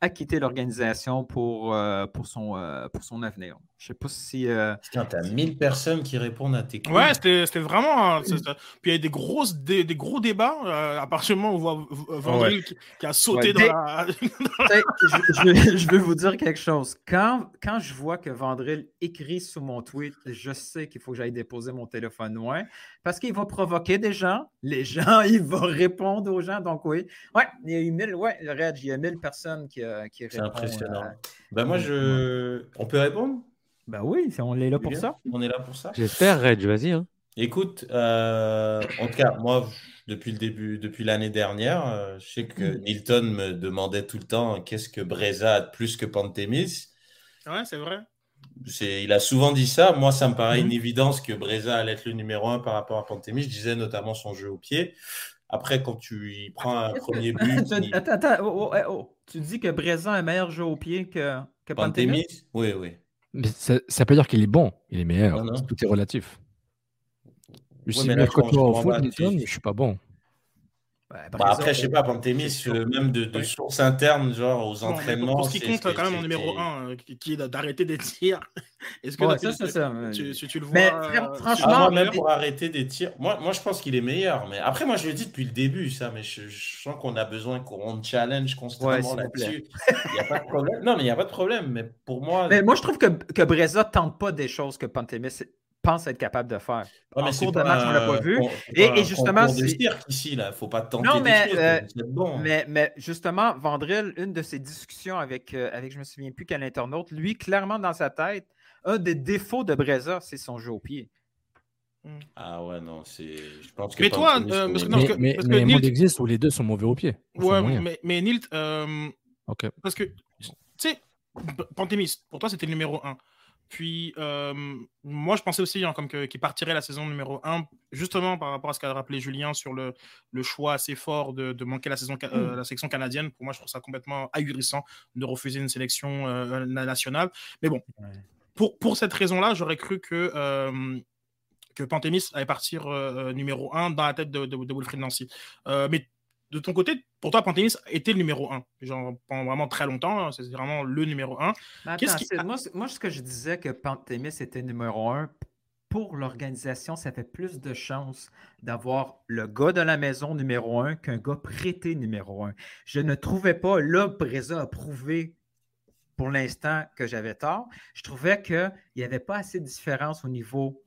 H: à quitter l'organisation pour, pour, son, pour son avenir. Je sais pas si. Euh...
G: Putain, t'as 1000 personnes qui répondent à tes
E: questions. Ouais, c'était vraiment. Puis il y a des, grosses, des, gros débats. Euh, à partir du moment où on voit Vandril qui, a sauté dans, la... *laughs*
H: je, je, veux vous dire quelque chose. Quand, quand je vois que Vandril écrit sous mon tweet, je sais qu'il faut que j'aille déposer mon téléphone loin parce qu'il va provoquer des gens. Les gens, *laughs* il va répondre aux gens. Donc, oui. Ouais, il y a eu 1000, ouais, il y a 1000 personnes qui, euh, qui répondent.
G: C'est impressionnant. Ben, moi, je. On peut répondre?
C: Ben oui, on est là pour ça.
G: On est là pour ça.
B: J'espère, Reg, vas-y. Hein.
G: Écoute, euh, en tout cas, moi, depuis le début, depuis l'année dernière, euh, je sais que mm. Nilton me demandait tout le temps qu'est-ce que Breza a de plus que Pantémis.
E: Ouais, c'est vrai.
G: Il a souvent dit ça. Moi, ça me paraît une mm. évidence que Breza allait être le numéro un par rapport à Pantémis. Je disais notamment son jeu au pied. Après, quand tu y prends un premier but.
C: Attends, attends, oh, oh, eh, oh, Tu dis que Breza a un meilleur jeu au pied que, que Pantémis?
G: Oui, oui.
D: Mais ça ne veut pas dire qu'il est bon, il est meilleur. Tout est relatif. Je suis meilleur que toi au foot, mais je suis pas bon.
G: Bah, après, je sais pas, Pantémis, même de, de sources internes, genre aux entraînements.
E: Pour ce qui compte, quand même, en numéro 1, euh, qui est d'arrêter des tirs. *laughs* Est-ce que
C: ouais, ça, c'est ça.
E: Tu, tu, le vois
G: mais, euh, franchement, même pour arrêter des tirs, moi, moi je pense qu'il est meilleur. Mais après, moi, je le dis depuis le début, ça, mais je, sens qu'on a besoin qu'on challenge constamment là-dessus. Il n'y a pas de problème. Non, mais il n'y a pas de problème. Mais pour moi.
C: Mais moi, je trouve que, que Breza ne tente pas des choses que Pantémis pense être capable de faire.
G: en cours de match, on ne l'a pas vu.
C: et, justement,
G: c'est ici, là, faut pas tenter
C: non, mais, euh, mais, mais, justement, Vandril, une de ses discussions avec, euh, avec je me souviens plus quel internaute, lui, clairement dans sa tête, un des défauts de Breza, c'est son jeu au pied.
G: Hmm. Ah ouais, non, c'est. Je pense
E: que. Mais toi,
D: euh, parce que, mais, mais, parce que mais Nilt... existe où les deux sont mauvais au pied.
E: Ouais, mais, mais Nilt. Ok. Parce que, tu sais, Pantémis, pour toi, c'était le numéro 1. Puis, euh, moi, je pensais aussi hein, comme qu'il partirait la saison numéro 1, justement par rapport à ce qu'a rappelé Julien sur le, le, choix assez fort de, de manquer la, saison, euh, mm. la sélection canadienne. Pour moi, je trouve ça complètement ahurissant de refuser une sélection euh, nationale. Mais bon, pour, pour cette raison-là, j'aurais cru que, que Pantémis allait partir numéro 1 dans la tête de, de, de Wilfried Nancy. mais de ton côté, pour toi, Pantémis était le numéro 1. Genre, pendant vraiment très longtemps, hein, c'est vraiment le numéro 1.
C: moi, ce que je disais que Pantémis était numéro 1, pour l'organisation, ça fait plus de chances d'avoir le gars de la maison numéro 1 qu'un gars prêté numéro 1. Je ne trouvais pas, là, Breza a prouvé pour l'instant que j'avais tort. Je trouvais qu'il n'y avait pas assez de différence au niveau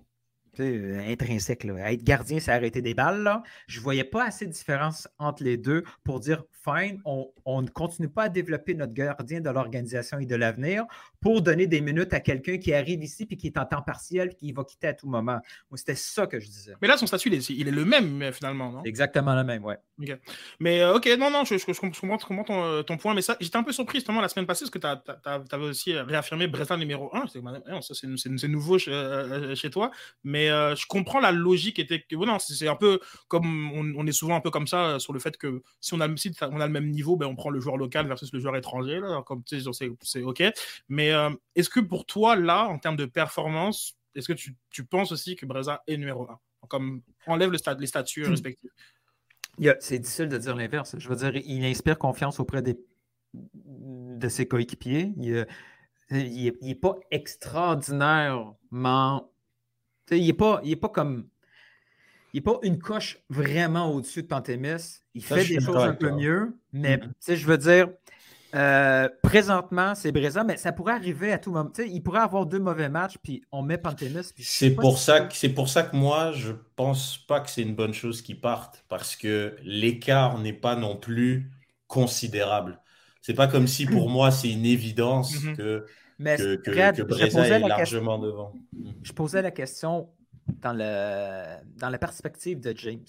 H: intrinsèque. Là. Être gardien, c'est arrêter des balles. Là. Je ne voyais pas assez de différence entre les deux pour dire fine, on, ne continue pas à développer notre gardien de l'organisation et de l'avenir pour donner des minutes à quelqu'un qui arrive ici puis qui est en temps partiel et qui va quitter à tout moment. Moi, c'était ça que je disais.
E: Mais là, son statut, il est, le même finalement, non?
H: Exactement le même, ouais.
E: Mais euh, ok, non, non, je, comprends, ton, ton, point. Mais ça, j'étais un peu surpris justement la semaine passée parce que tu avais aussi réaffirmé Breton numéro 1. C'est nouveau chez, euh, chez, toi. Mais euh, je comprends la logique était que. non, c'est un peu comme on, est souvent un peu comme ça sur le fait que si on a, si on a le même niveau, ben, on prend le joueur local versus le joueur étranger. Là, comme c'est OK. Mais euh, est-ce que pour toi, là, en termes de performance, est-ce que tu, tu, penses aussi que Breza est numéro 1 Comme enlève le les statuts hmm. respectifs.
H: C'est difficile de dire l'inverse. Je veux dire, il inspire confiance auprès des, de ses coéquipiers. Il n'est pas extraordinairement. Il n'est pas, il est pas comme il n'est pas une coche vraiment au-dessus de Pantémis. Il fait des choses un peu mieux, mais mm-hmm. je veux dire, euh, présentement, c'est Breza, mais ça pourrait arriver à tout moment. il pourrait avoir deux mauvais matchs, puis on met Pantémis.
G: C'est pour, ça que, pour ça que moi, je pense pas que c'est une bonne chose qu'il parte, parce que l'écart n'est pas non plus considérable. C'est pas comme si pour moi, c'est une évidence mm-hmm. *laughs* que, mais que, Breza est largement devant.
H: Je posais la question dans, le, dans la perspective de James,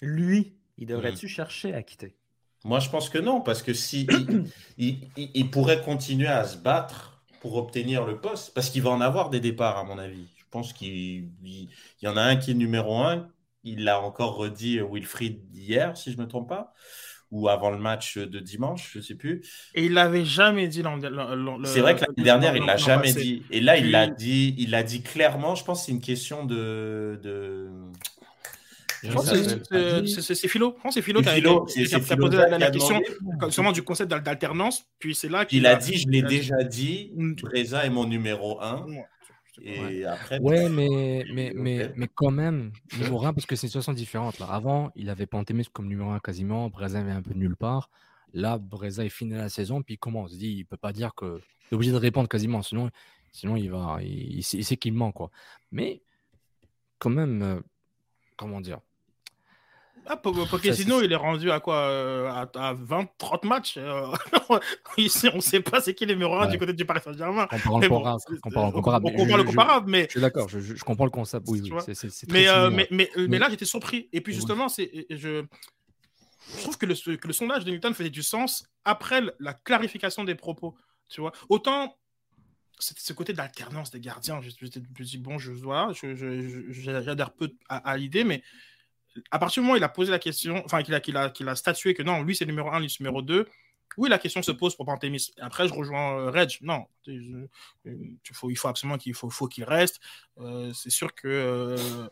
H: lui, il devrait-tu hmm. chercher à quitter?
G: Moi, je pense que non, parce que si il, pourrait continuer à se battre pour obtenir le poste, parce qu'il va en avoir des départs, à mon avis. Je pense qu'il y en a un qui est numéro un. Il l'a encore redit Wilfried hier, si je ne me trompe pas ou avant le match de dimanche, je ne sais plus.
E: Et il l'avait jamais dit.
G: C'est vrai que l'année dernière, il l'a jamais dit. Et là, il l'a dit, il l'a dit clairement. Je pense que c'est une question de. de...
E: C'est Philo. C'est Philo qui a, posé la, question sûrement du concept d'alternance. Puis c'est là
G: qu'il a dit, je l'ai déjà dit, Reza est mon numéro un. Et après,
D: ouais, mais, mais, mais, mais quand même, numéro 1, parce que c'est une situation différente. Là. Avant, il avait Pantémis comme numéro 1 quasiment, Breza avait un peu de nulle part. Là, Breza est fini la saison, puis comment on se dit, il peut pas dire que. Il est obligé de répondre quasiment, sinon, sinon il va. Il, sait qu'il ment, quoi. Mais, quand même, euh, comment dire
E: ah, Pochettino, il est rendu à quoi euh, à, 20, 30 matchs. Euh, *laughs* on ne sait pas c'est qui le numéro 1 du côté du Paris Saint-Germain.
D: On parle comparable.
E: On parle comparable, mais.
D: Je suis d'accord, je, comprends le concept. Oui, oui,
E: mais, euh, mais, mais, mais, là, j'étais surpris. Et puis, justement, c'est, je, je trouve que le, que le sondage de Newton faisait du sens après la clarification des propos. Tu vois, autant ce côté d'alternance des gardiens, je me suis dit, bon, je vois, j'adhère peu à, à l'idée, mais à partir du moment où il a posé la question, enfin, qu'il a, qu'il a, qu'il a statué que non, lui c'est numéro 1, lui c'est numéro 2, oui, la question se pose pour Pantémis. Après, je rejoins euh, Reg. Non, il faut, il faut absolument qu'il faut, faut qu'il reste. Euh, c'est sûr que euh,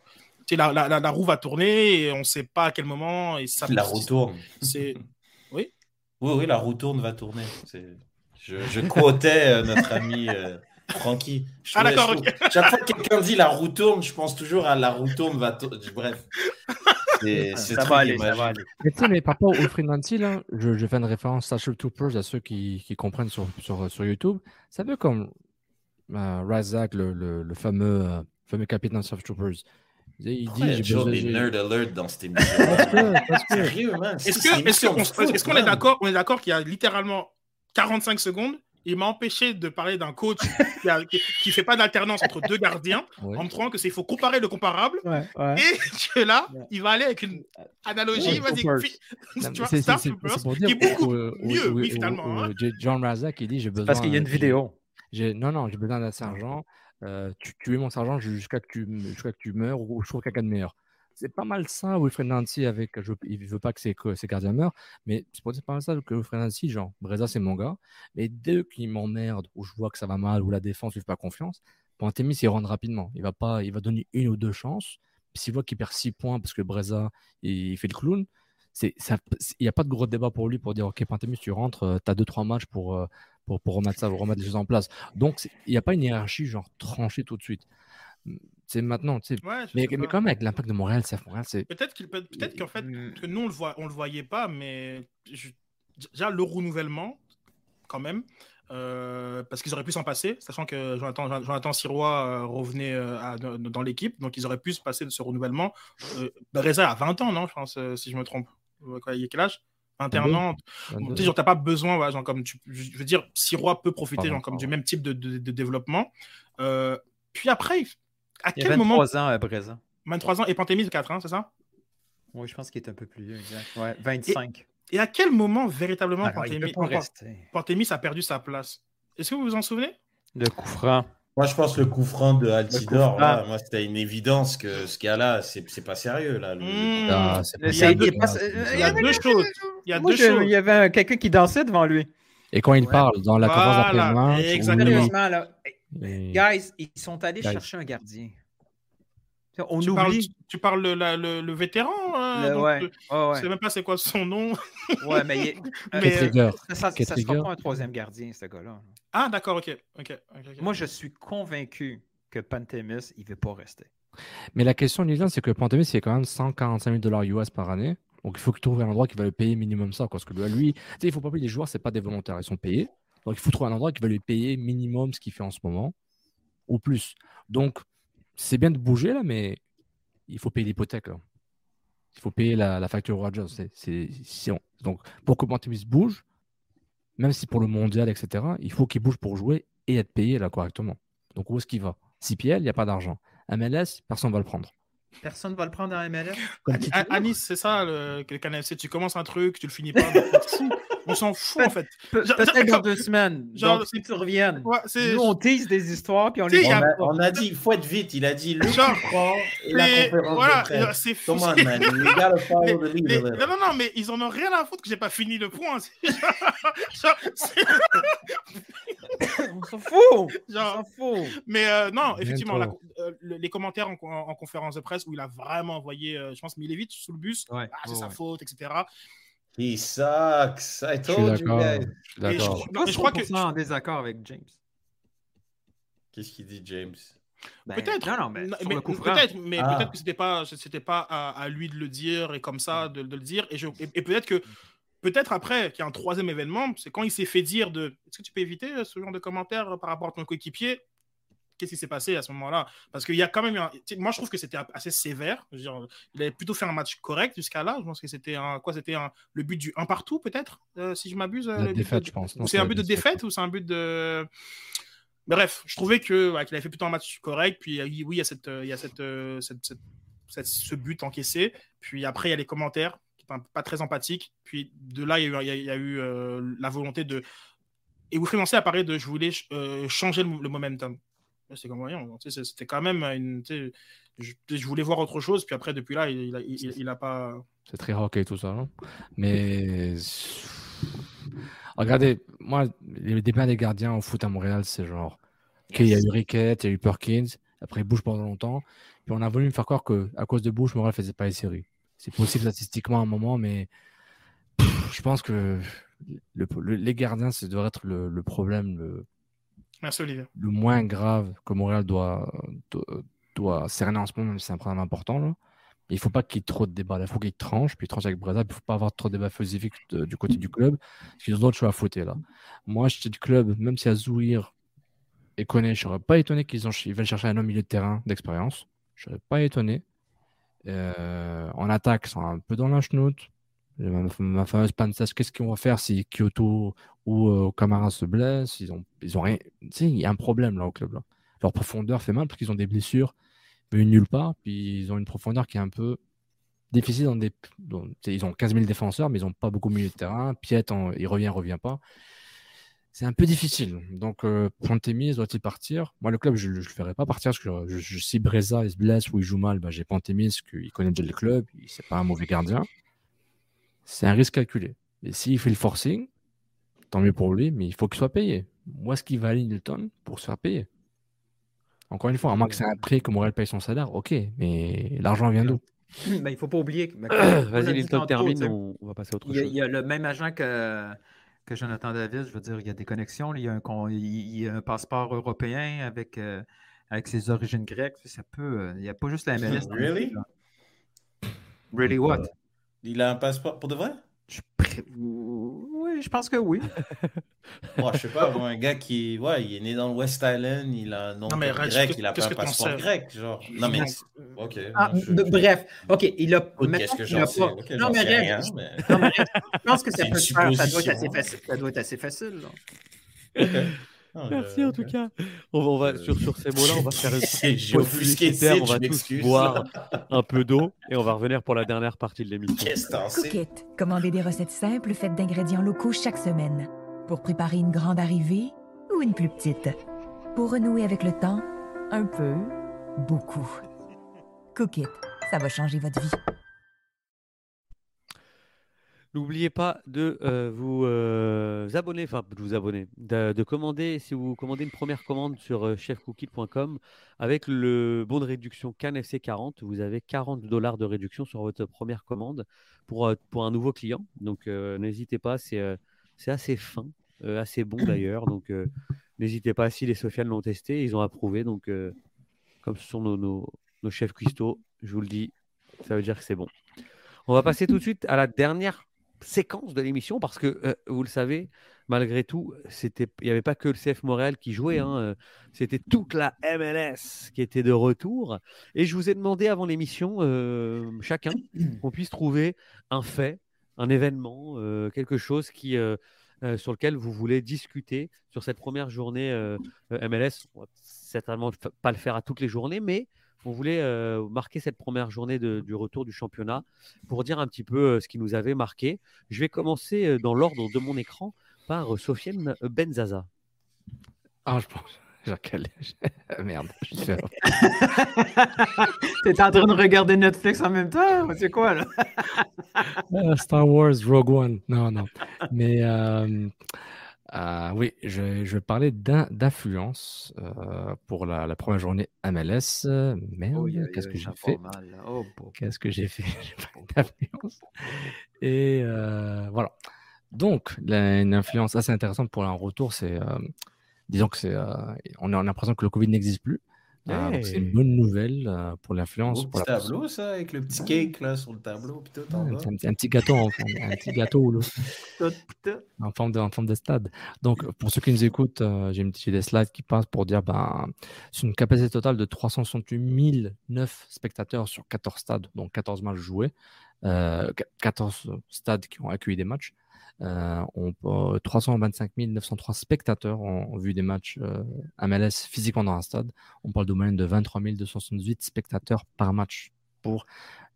E: la, la, la, roue va tourner et on ne sait pas à quel moment. Et ça,
G: la roue tourne.
E: C'est... *laughs* Oui
G: Oui, oui, la roue tourne va tourner. Je, je quotais notre ami Francky.
E: Ah d'accord,
G: Chaque fois que quelqu'un dit la roue tourne, je pense toujours à la roue tourne va tourner. Bref.
D: C'est, ça, va aller, ça va aller. Mais tu sais, mais par rapport au Free Nancy, là, je, je, fais une référence Starship Troopers à ceux qui, qui comprennent sur, sur, sur, YouTube. C'est un peu comme euh, Razak, le, le, le, fameux, euh, fameux capitaine Troopers.
G: Il dit, j'ai besoin des nerd alert dans cette *laughs* émission.
E: Est-ce, qu'on, est-ce qu'on est d'accord, on est d'accord qu'il y a littéralement 45 secondes il m'a empêché de parler d'un coach qui ne fait pas d'alternance entre deux gardiens en me trouvant que c'est faut comparer le comparable. Et que là il va aller avec une analogie vas-y
D: c'est pour dire qui est beaucoup mieux oui, finalement hein. John Razak il dit j'ai besoin
H: parce qu'il y a une vidéo.
D: non non j'ai besoin d'un sergent. Euh, tu, tu, es mon sergent jusqu'à que tu jusqu'à que tu meurs ou je trouve quelqu'un de meilleur c'est pas mal ça, Wilfred Nancy, avec. Je, il veut pas que ses, ses gardiens meurent, mais c'est pas mal ça que Wilfred Nancy, genre, Breza, c'est mon gars. Mais dès qu'il m'emmerde, ou je vois que ça va mal, ou la défense ne fait pas confiance, Pantémis, il rentre rapidement. Il va, pas, il va donner une ou deux chances. S'il voit qu'il perd six points parce que Breza, il, fait le clown, il n'y a pas de gros débat pour lui pour dire Ok, Pantémis, tu rentres, euh, tu as deux, trois matchs pour, euh, pour, pour, remettre ça, remettre les choses en place. Donc, il n'y a pas une hiérarchie genre tranchée tout de suite c'est maintenant, tu sais. mais, mais, quand même, avec l'impact de Montréal, c'est Montréal, c'est.
E: Peut-être qu'il peut, peut qu'en fait, que nous, on le, voit, on le voyait pas, mais déjà, le renouvellement, quand même, euh, parce qu'ils auraient pu s'en passer, sachant que Jonathan, Jonathan Sirois euh, revenait euh, dans l'équipe, donc ils auraient pu se passer de ce renouvellement. Reza a 20 ans, non, je pense, si je me trompe. il y a quel âge? 21 ans. Tu n'as pas besoin, genre, comme tu, je veux dire, Sirois peut profiter genre, comme du même type de, de, développement. puis après, à
H: il
E: quel
H: a 23
E: moment.
H: ans à Breza.
E: 23 ans et Pantémis 4, hein, c'est ça?
H: Oui, je pense qu'il est un peu plus vieux, exact. Ouais, 25.
E: Et à quel moment, véritablement,
H: Alors, rester.
E: Pantémis a perdu sa place? Est-ce que vous vous en souvenez?
H: Le coup franc.
G: Moi, je pense le coup franc de Altidor, là, moi, c'était une évidence que ce gars-là, c'est pas sérieux. Là, le-.
D: Ah, c'est pas
E: Il y a deux,
H: il passe-
E: il y a deux choses. Il y a
H: Moi,
E: deux
H: je-
E: choses.
H: il y avait quelqu'un qui dansait devant lui.
D: Et quand il parle dans la conférence
E: Voilà,
D: d'après-match,
E: exactement.
D: oui,
H: Sérieusement, là. Guys, ils sont allés
D: Guys.
H: chercher un gardien. On
E: Tu parles,
H: oublie.
E: tu parles le, la- le- le vétéran hein,
H: Le-
E: donc,
H: ouais,
E: euh,
H: ouais,
E: Je
H: ouais.
E: sais même pas c'est quoi son nom.
H: Ouais, mais, il *laughs*
E: euh,
D: Rigger.
H: ça,
D: Rigger.
H: sera pas un troisième gardien, ce gars-là.
E: Ah, d'accord, ok.
H: Moi, je suis convaincu que Pantemis, il veut pas rester.
D: Mais la question, Lilian, c'est que Pantemis, c'est quand même 145 000 dollars US par année. Donc il faut qu'il trouve un endroit qui va le payer minimum ça. Parce que lui, tu sais, il faut pas oublier les joueurs, c'est pas des volontaires, ils sont payés. Donc il faut trouver un endroit qui va lui payer minimum ce qu'il fait en ce moment, ou plus. Donc c'est bien de bouger là, mais il faut payer l'hypothèque. Il faut payer la, facture Rogers. Donc pour que Pantemis bouge, même si pour le mondial, etc., il faut qu'il bouge pour jouer et être payé là correctement. Donc où est-ce qu'il va? CPL, il n'y a pas d'argent. MLS, personne ne va le prendre.
H: Personne va le prendre en MLS.
E: Nice, c'est ça, le, le KNFC. Tu commences un truc, tu le finis pas. on s'en fout, en fait.
H: Peut-être dans deux semaines.
E: Genre-
H: Donc, si tu reviennes. Nous, on tease des histoires, puis on les
G: On a, on a dit, il faut être vite. Il a dit le
E: Genre,
G: et la
E: mais
G: conférence
E: voilà,
G: de presse.
E: c'est fou.
G: Come on,
E: c'est-
G: man. You gotta follow
E: Mais-
G: the leader.
E: mais-
G: there.
E: non, non, non, mais ils en ont rien à foutre que j'ai pas fini le point. *laughs* *coughs*
H: On s'en fout! On
E: genre-
H: s'en fout!
E: mais euh, non, effectivement, la- euh, le- les commentaires en, en- en conférence de presse où il a vraiment envoyé, euh, je pense, Milevich sous le bus.
H: Ouais,
E: Ah, c'est sa
H: ouais.
E: faute, etc.
G: He sucks. I
D: Je suis
G: told you
D: d'accord.
G: guys.
D: Je
E: je- non, mais je crois que
H: 100% en désaccord avec James.
G: Qu'est-ce qu'il dit, James?
H: Ben,
E: Peut-être.
H: Non, non, mais,
E: mais peut-être, mais
G: Ah.
E: peut-être que c'était pas, c'était pas à, à lui de le dire et comme ça de, de le dire. Et, je, et, et peut-être que, peut-être après qu'il y a un troisième événement, c'est quand il s'est fait dire de, est-ce que tu peux éviter euh, ce genre de commentaires euh, par rapport à ton coéquipier? Qu'est-ce qui s'est passé à ce moment-là? Parce qu'il y a quand même, un- moi je trouve que c'était assez sévère. Dire, il avait plutôt fait un match correct jusqu'à là. Je pense que c'était un, quoi C'était un, le but du un partout peut-être, euh, si je m'abuse.
D: La défaite,
E: de-
D: je pense.
E: c'est un but de
D: défaite.
E: ou c'est un but de. Bref, je trouvais que ouais, qu'il avait fait plutôt un match correct. Puis oui, il y a, cette, il y a cette, cette- cette- cette- ce but encaissé. Puis après, il y a les commentaires pas très empathiques. Puis de là, il y a eu, il y a- il y a eu, euh, la volonté de. Et Wilfried Lancet apparaît de je voulais euh, changer le, le momentum. C'est comme voyons, tu sais, c'était quand même une. tu sais, Je, je voulais voir autre chose. Puis après, depuis là, il, il, a- il- il a pas.
D: C'est très rock et tout ça. Mais *laughs* regardez, moi, les débats des gardiens au foot à Montréal, c'est genre. Ok, il y a eu Rickett, il y a eu Perkins, après Bush pendant longtemps. Puis on a voulu me faire croire qu'à cause de Bush, Montréal faisait pas les séries. C'est possible statistiquement à un moment, mais pff, je pense que le- le- les gardiens, ça devrait être le, le problème le,
E: Merci, Olivier.
D: le moins grave que Montréal doit, doit, doit cerner en ce moment, même si c'est un problème important. Là. Il faut pas qu'il y ait trop de débats. là. Il faut qu'il tranche, puis il tranche avec Breda. Il faut pas avoir trop de débats philosophiques de- du côté du club. Parce qu'ils ont d'autres choses à fouetter là. Moi, j'étais du club, même si Azouir et Koné, je serais pas étonné qu'ils veulent chercher un homme milieu de terrain d'expérience. Je serais pas étonné. Euh, en attaque, ils sont un peu dans la chenoute. Ma, ma fameuse pancesse, qu'est-ce qu'ils vont faire si Kyoto ou euh, Camara se blessent? Ils ont, ils ont rien. Il y a un problème là au club. Leur profondeur fait mal parce qu'ils ont des blessures venus nulle part. Puis ils ont une profondeur qui est un peu difficile. Dans des, ils ont 15 000 défenseurs, mais ils n'ont pas beaucoup milieu de terrain. Piet, il revient, revient pas. C'est un peu difficile. Donc, euh, Pantémis doit-il partir? Moi, le club, je ne le ferai pas partir parce que je, je- si Breza il se blesse ou il joue mal, ben, j'ai Pantémis, qu'il connaît déjà le club, c'est pas un mauvais gardien. C'est un risque calculé. Et s'il fait le forcing, tant mieux pour lui, mais il faut qu'il soit payé. Moi, ce qu'il valide Newton pour se faire payer. Encore une fois, à moins que c'est un prix que Morel paye son salaire, ok, mais l'argent vient d'où?
H: Mais il faut pas oublier. que- *coughs* l'a
B: Vas-y,
H: tantôt,
B: termine, on, va passer à autre
H: Il
B: chose.
H: il y a le même agent que, que Jonathan Davis. Je veux dire, il y a des connexions. Il y a un, con- il il y a un passeport européen avec, euh, avec ses origines grecques. Ça peut. euh, Il n'y a pas juste la MLS.
G: Really?
H: Really what?
G: Il a un passeport pour de vrai?
C: Oui, je pense que oui. *laughs*
G: Moi, je sais pas, un gars qui ouais, il est né dans le West Island, il a un nom
E: Non, mais
G: grec, il a pas un passeport grec, genre. Non, mais. Ok.
C: Ah,
G: moi, je-
C: b- bref, OK, il a.
G: Qu'est-ce que j'en sais?
C: pas-
G: Ok,
C: Non, mais
G: sais rien,
C: je-
G: mais.
C: non, mais je pense que ça peut se faire. Ça doit être assez facile. Ça doit être assez facile. là.
G: Ok. Non,
B: Merci en tout cas. On va, on va-
G: Euh,
B: sur, sur ces mots-là, on va faire une *laughs* publicitaire, on va tous boire *laughs* un peu d'eau et on va revenir pour la dernière partie de l'émission.
J: Cookit. Commandez des recettes simples faites d'ingrédients locaux chaque semaine. Pour préparer une grande arrivée ou une plus petite. Pour renouer avec le temps, un peu, beaucoup. Cookit. Ça va changer votre vie.
B: N'oubliez pas de euh, vous euh, abonner, enfin de vous abonner, de, de commander, si vous commandez une première commande sur euh, chefcookie.com avec le bon de réduction CanFC 40, vous avez 40 dollars de réduction sur votre première commande pour, euh, pour un nouveau client. Donc euh, n'hésitez pas, c'est euh, assez fin, euh, assez bon *clears throat* d'ailleurs. Donc euh, n'hésitez pas, si les Sofiane l'ont testé, ils ont approuvé. Donc euh, comme ce sont nos, nos, nos chefs cuistots, je vous le dis, ça veut dire que c'est bon. On va passer tout de suite à la dernière séquence de l'émission parce que euh, vous le savez, malgré tout, c'était, il n'y avait pas que le CF Montréal qui jouait, hein, euh, c'était toute la MLS qui était de retour. Et je vous ai demandé avant l'émission, euh, chacun, *coughs* qu'on puisse trouver un fait, un événement, quelque chose qui, sur lequel vous voulez discuter sur cette première journée MLS. On va certainement pas le faire à toutes les journées, mais on voulait euh, marquer cette première journée de- du retour du championnat pour dire un petit peu euh, ce qui nous avait marqué. Je vais commencer euh, dans l'ordre de mon écran par euh, Sofiane Benzaza.
D: Ah, je pense. *laughs* *laughs* Merde. je suis fait- *laughs*
C: T'es en train de regarder Netflix en même temps? C'est quoi, là?
D: Star Wars Rogue One. Non, non. Mais euh, euh, oui, je, je vais parler d'in- d'influence euh, pour la, la première journée MLS. Euh, Merde,
C: Oh,
D: qu'est-ce que j'ai fait? *laughs*
C: Oh.
D: Qu'est-ce que j'ai fait? J'ai parlé d'influence. Et euh, voilà. Donc, la- une influence assez intéressante pour un retour, c'est, euh, disons que c'est, on a l'impression que le Covid n'existe plus. Euh, donc c'est une
B: Hey.
D: bonne nouvelle euh, pour l'influence. Pour
G: petit
D: la
G: tableau, ça, avec le petit cake là sur le tableau, puis tout en
D: Ouais, un, petit- un petit gâteau, en, un petit gâteau là, *laughs* en forme de, en forme de stade. Donc, pour ceux qui nous écoutent, euh, j'ai une petite- j'ai des slides qui passent pour dire ben, c'est une capacité totale de 368 009 spectateurs sur 14 stades, donc 14 matchs joués, euh, qu- 14 stades qui ont accueilli des matchs. Euh, on, euh, 325 903 spectateurs ont, ont vu des matchs euh, MLS physiquement dans un stade. On parle de moyenne de 23 268 spectateurs par match pour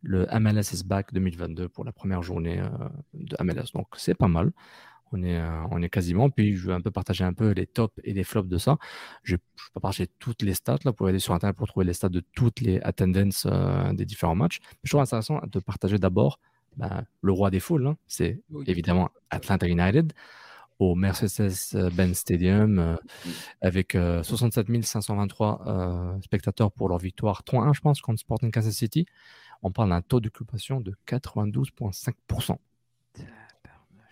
D: le MLS is back 2022 pour la première journée euh, de MLS. Donc c'est pas mal. On est, euh, on est quasiment. Puis je vais un peu partager un peu les tops et les flops de ça. Je ne vais pas partager toutes les stats. Là, vous pouvez aller sur Internet pour trouver les stats de toutes les attendances euh, des différents matchs. Je trouve intéressant de partager d'abord ben, le roi des foules. hein. C'est
B: Oui.
D: évidemment Atlanta United au Mercedes-Benz Stadium euh, avec euh, 67 523 euh, spectateurs pour leur victoire 3-1, je pense, contre Sporting Kansas City. On parle d'un taux d'occupation de 92,5%.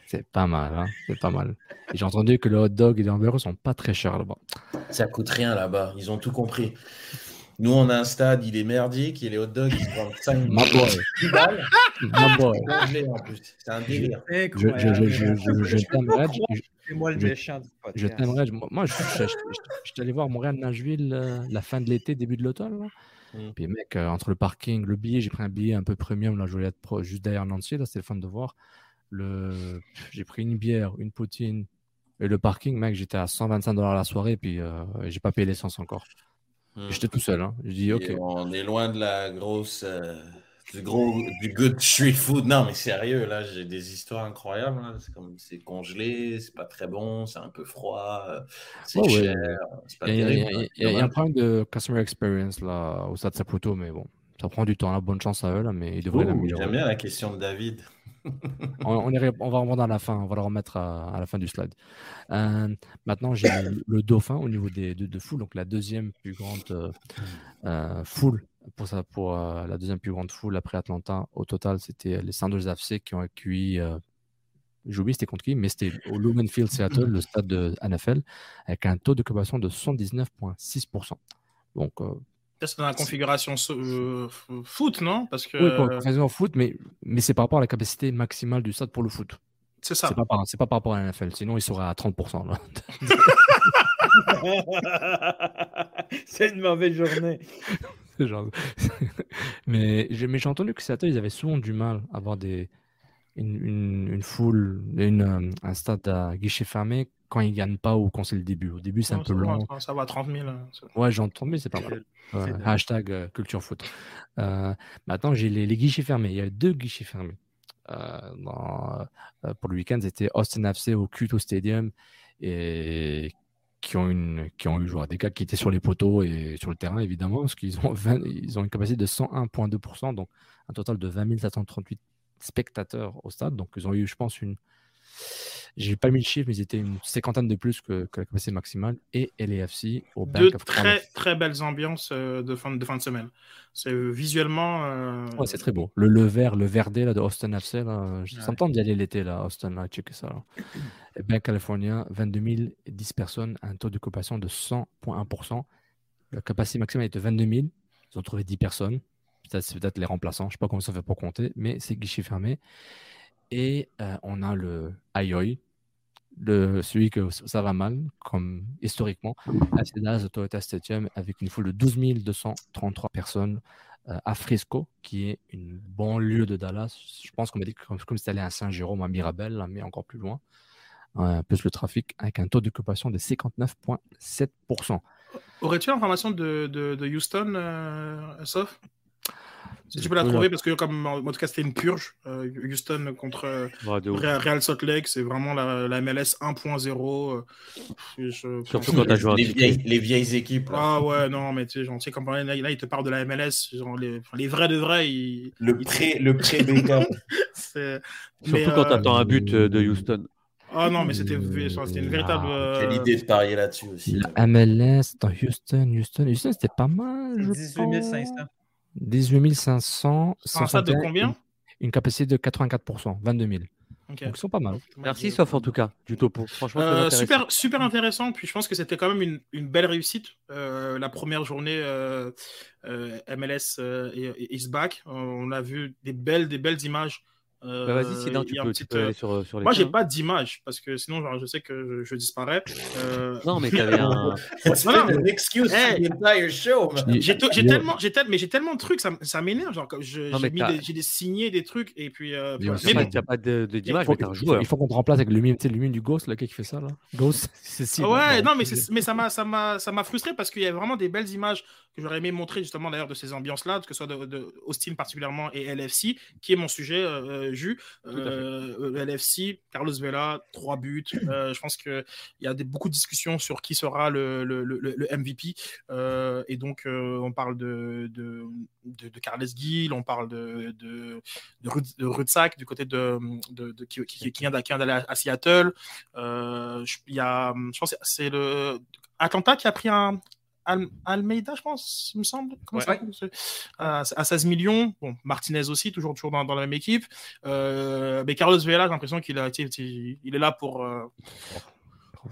D: C'est pas mal, hein, c'est pas mal. J'ai entendu que le hot dog et les hamburgers sont pas très chers là-bas.
G: Ça coûte rien là-bas, ils ont tout compris. Nous, on a un stade, il est merdique, et les hot dogs, ils se vendent 5
D: My boy.
G: 10 balles. Plus. C'est un délire.
D: Je, je, je, je, je, je t'aimerais,
C: moi
D: je-
C: méchant du podcast.
D: je t'aimerais. je- Moi, je, je, je, je- je suis allé voir Montréal-Nashville euh, la fin de l'été, début de l'automne. là.
G: Mm.
D: Puis, mec, euh, entre le parking, le billet, j'ai pris un billet un peu premium. Là, je voulais être pro- juste derrière Nancy. Là, c'était le fun de voir. Le... J'ai pris une bière, une poutine. Et le parking, mec, j'étais à 125 dollars la soirée. Puis, euh, j'ai pas payé l'essence encore.
G: Mm.
D: J'étais tout seul. Hein. Je dis, OK.
G: Et on est loin de la grosse. euh, du gros. Du good street food. Non, mais sérieux, là, j'ai des histoires incroyables. là. C'est comme. C'est congelé, c'est pas très bon, c'est un peu froid, euh, c'est cher. C'est pas
D: Il y, y y a- y a un problème de customer experience là, au stade Saputo, mais bon, ça prend du temps. Là. Bonne chance à eux, là, mais ils devraient
G: Ouh,
D: l'améliorer.
G: J'aime bien la question de David. *laughs*
D: On, on est- on va à la fin, on va le remettre à, à la fin du slide. Euh, maintenant, j'ai le, dauphin au niveau des, de, de foule, donc la deuxième plus grande euh, euh, foule pour, ça, pour euh, la deuxième plus grande foule après Atlanta. Au total, c'était les Sanders FC qui ont accueilli. J'ai oublié c'était contre qui, mais c'était au Lumen Field Seattle, le stade de NFL, avec un taux d'occupation de 79,6%. Donc, euh,
E: C'est dans la configuration euh, foot, non? Parce que...
D: Oui, configuration foot, mais, mais c'est par rapport à la capacité maximale du stade pour le foot.
E: C'est ça.
D: C'est pas, par, pas par rapport à la NFL, sinon il serait à 30%. *laughs*
H: c'est une mauvaise journée. *laughs*
D: Genre... *laughs* mais j'ai entendu que Seattle, ils avaient souvent du mal à avoir des, une, une, foule, une, euh, un stade à guichet fermé quand ils gagnent pas ou quand c'est le début. Au début, c'est un peu long.
E: ça va à 30 000. Hein,
D: ouais, j'en 30 000, c'est pas mal. hashtag euh, culture foot. Euh, maintenant, j'ai les, les, guichets fermés. Il y a deux guichets fermés. Dans, pour le week-end, c'était Austin FC au Cuto Stadium et qui ont, une, qui ont eu joué des gars qui étaient sur les poteaux et sur le terrain, évidemment, parce qu'ils ont, ils ont une capacité de 101,2%, donc un total de 20 738 spectateurs au stade. Donc, ils ont eu, je pense, une. J'ai pas mis le chiffre, mais ils étaient une cinquantaine de plus que, la capacité maximale. Et LAFC au Bank
E: Deux très, très belles ambiances euh, de fin de, fin de semaine. C'est euh, visuellement. Euh,
D: c'est très beau. Le, le vert, le verdé là, de Austin FC, là, je ouais. d'y aller l'été, là, Austin, là, checker ça. Là. Et *clears throat* Bank California, 22 010 personnes, un taux d'occupation de 100,1%. La capacité maximale est de 22 000. Ils ont trouvé 10 personnes c'est peut-être les remplaçants, je ne sais pas comment ça fait pour compter, mais c'est guichet fermé. Et euh, on a le Ayoy, le, celui que ça va mal, comme historiquement, à Cédas Toyota Stadium, avec une foule de 12 233 personnes euh, à Frisco, qui est une banlieue de Dallas. Je pense qu'on m'a dit comme, comme si allé à Saint-Jérôme, à Mirabel, mais encore plus loin. Euh, plus le trafic, avec un taux d'occupation de 59,7%.
E: Aurais-tu l'information de, de, Houston, euh, sauf si tu peux la trouver, parce que comme en tout cas c'était une purge, euh, Houston contre euh, Real, Salt Lake, c'est vraiment la, MLS 1.0.
F: Euh, Surtout quand tu as joué les vieilles, les vieilles équipes.
E: Ah ouais, non, mais tu sais, comme là, là, il te parle de la MLS, genre les, les vrais de vrais.
G: le pré, le pré *laughs*
B: Surtout quand tu attends un but de Houston.
E: Ah non, mais c'était une véritable. Ah,
G: quelle idée de parier là-dessus aussi.
D: La MLS dans Houston, Houston, Houston, c'était pas mal.
H: 18 500.
D: 18 500.
E: Un stade de combien?
D: une, capacité de 84%, 22 000. Donc ils sont pas mal.
B: Merci, sauf en tout cas, du topo. Franchement,
E: euh, super, super intéressant. Puis je pense que c'était quand même une, une belle réussite. Euh, la première journée euh, euh MLS is back. On a vu des belles, des belles images
B: bah vas-y, sinon tu peux, tu peux aller sur, sur les
E: Moi, j'ai pas d'image parce que sinon, genre, je sais que je, je disparais.
B: Euh... Non, mais t'avais un. *laughs* *laughs*
G: excuse hey. entire show.
E: J'ai tellement, j'ai tellement, mais j'ai tellement de trucs, ça, ça m'énerve. Genre, j'ai des, des signés, des trucs, et puis. Euh,
B: mais, mais bon. t'as pas d'image, mais t'es un joueur.
D: Il faut qu'on te remplace avec le mime, le mime du Ghost, là, qui fait ça, là. Ghost, *laughs*
E: c'est si. Ouais, non, mais, mais ça m'a, ça m'a, ça m'a frustré parce qu'il y a vraiment des belles images que j'aurais aimé montrer justement d'ailleurs de ces ambiances-là, que ce soit de, de Austin particulièrement et LFC, qui est mon sujet, euh, Jus. Euh, LFC, Carlos Vela, trois buts. *clears throat* Euh, je pense qu'il y a des, beaucoup de discussions sur qui sera le, le, le, le MVP. Euh, et donc, euh, on parle de, de, de, Carles Gil, on parle de, de, de, Rudsack du côté de, qui, qui, qui, vient d'aller à, à Seattle. Il y a, je pense c'est le Atlanta qui a pris un, Almeida, je pense, il me semble. Comment ouais. ça à, à, 16 millions. Bon, Martinez aussi, toujours, toujours dans, dans la même équipe. Euh, mais Carlos Vela, j'ai l'impression qu'il a, il, il est là pour. Euh,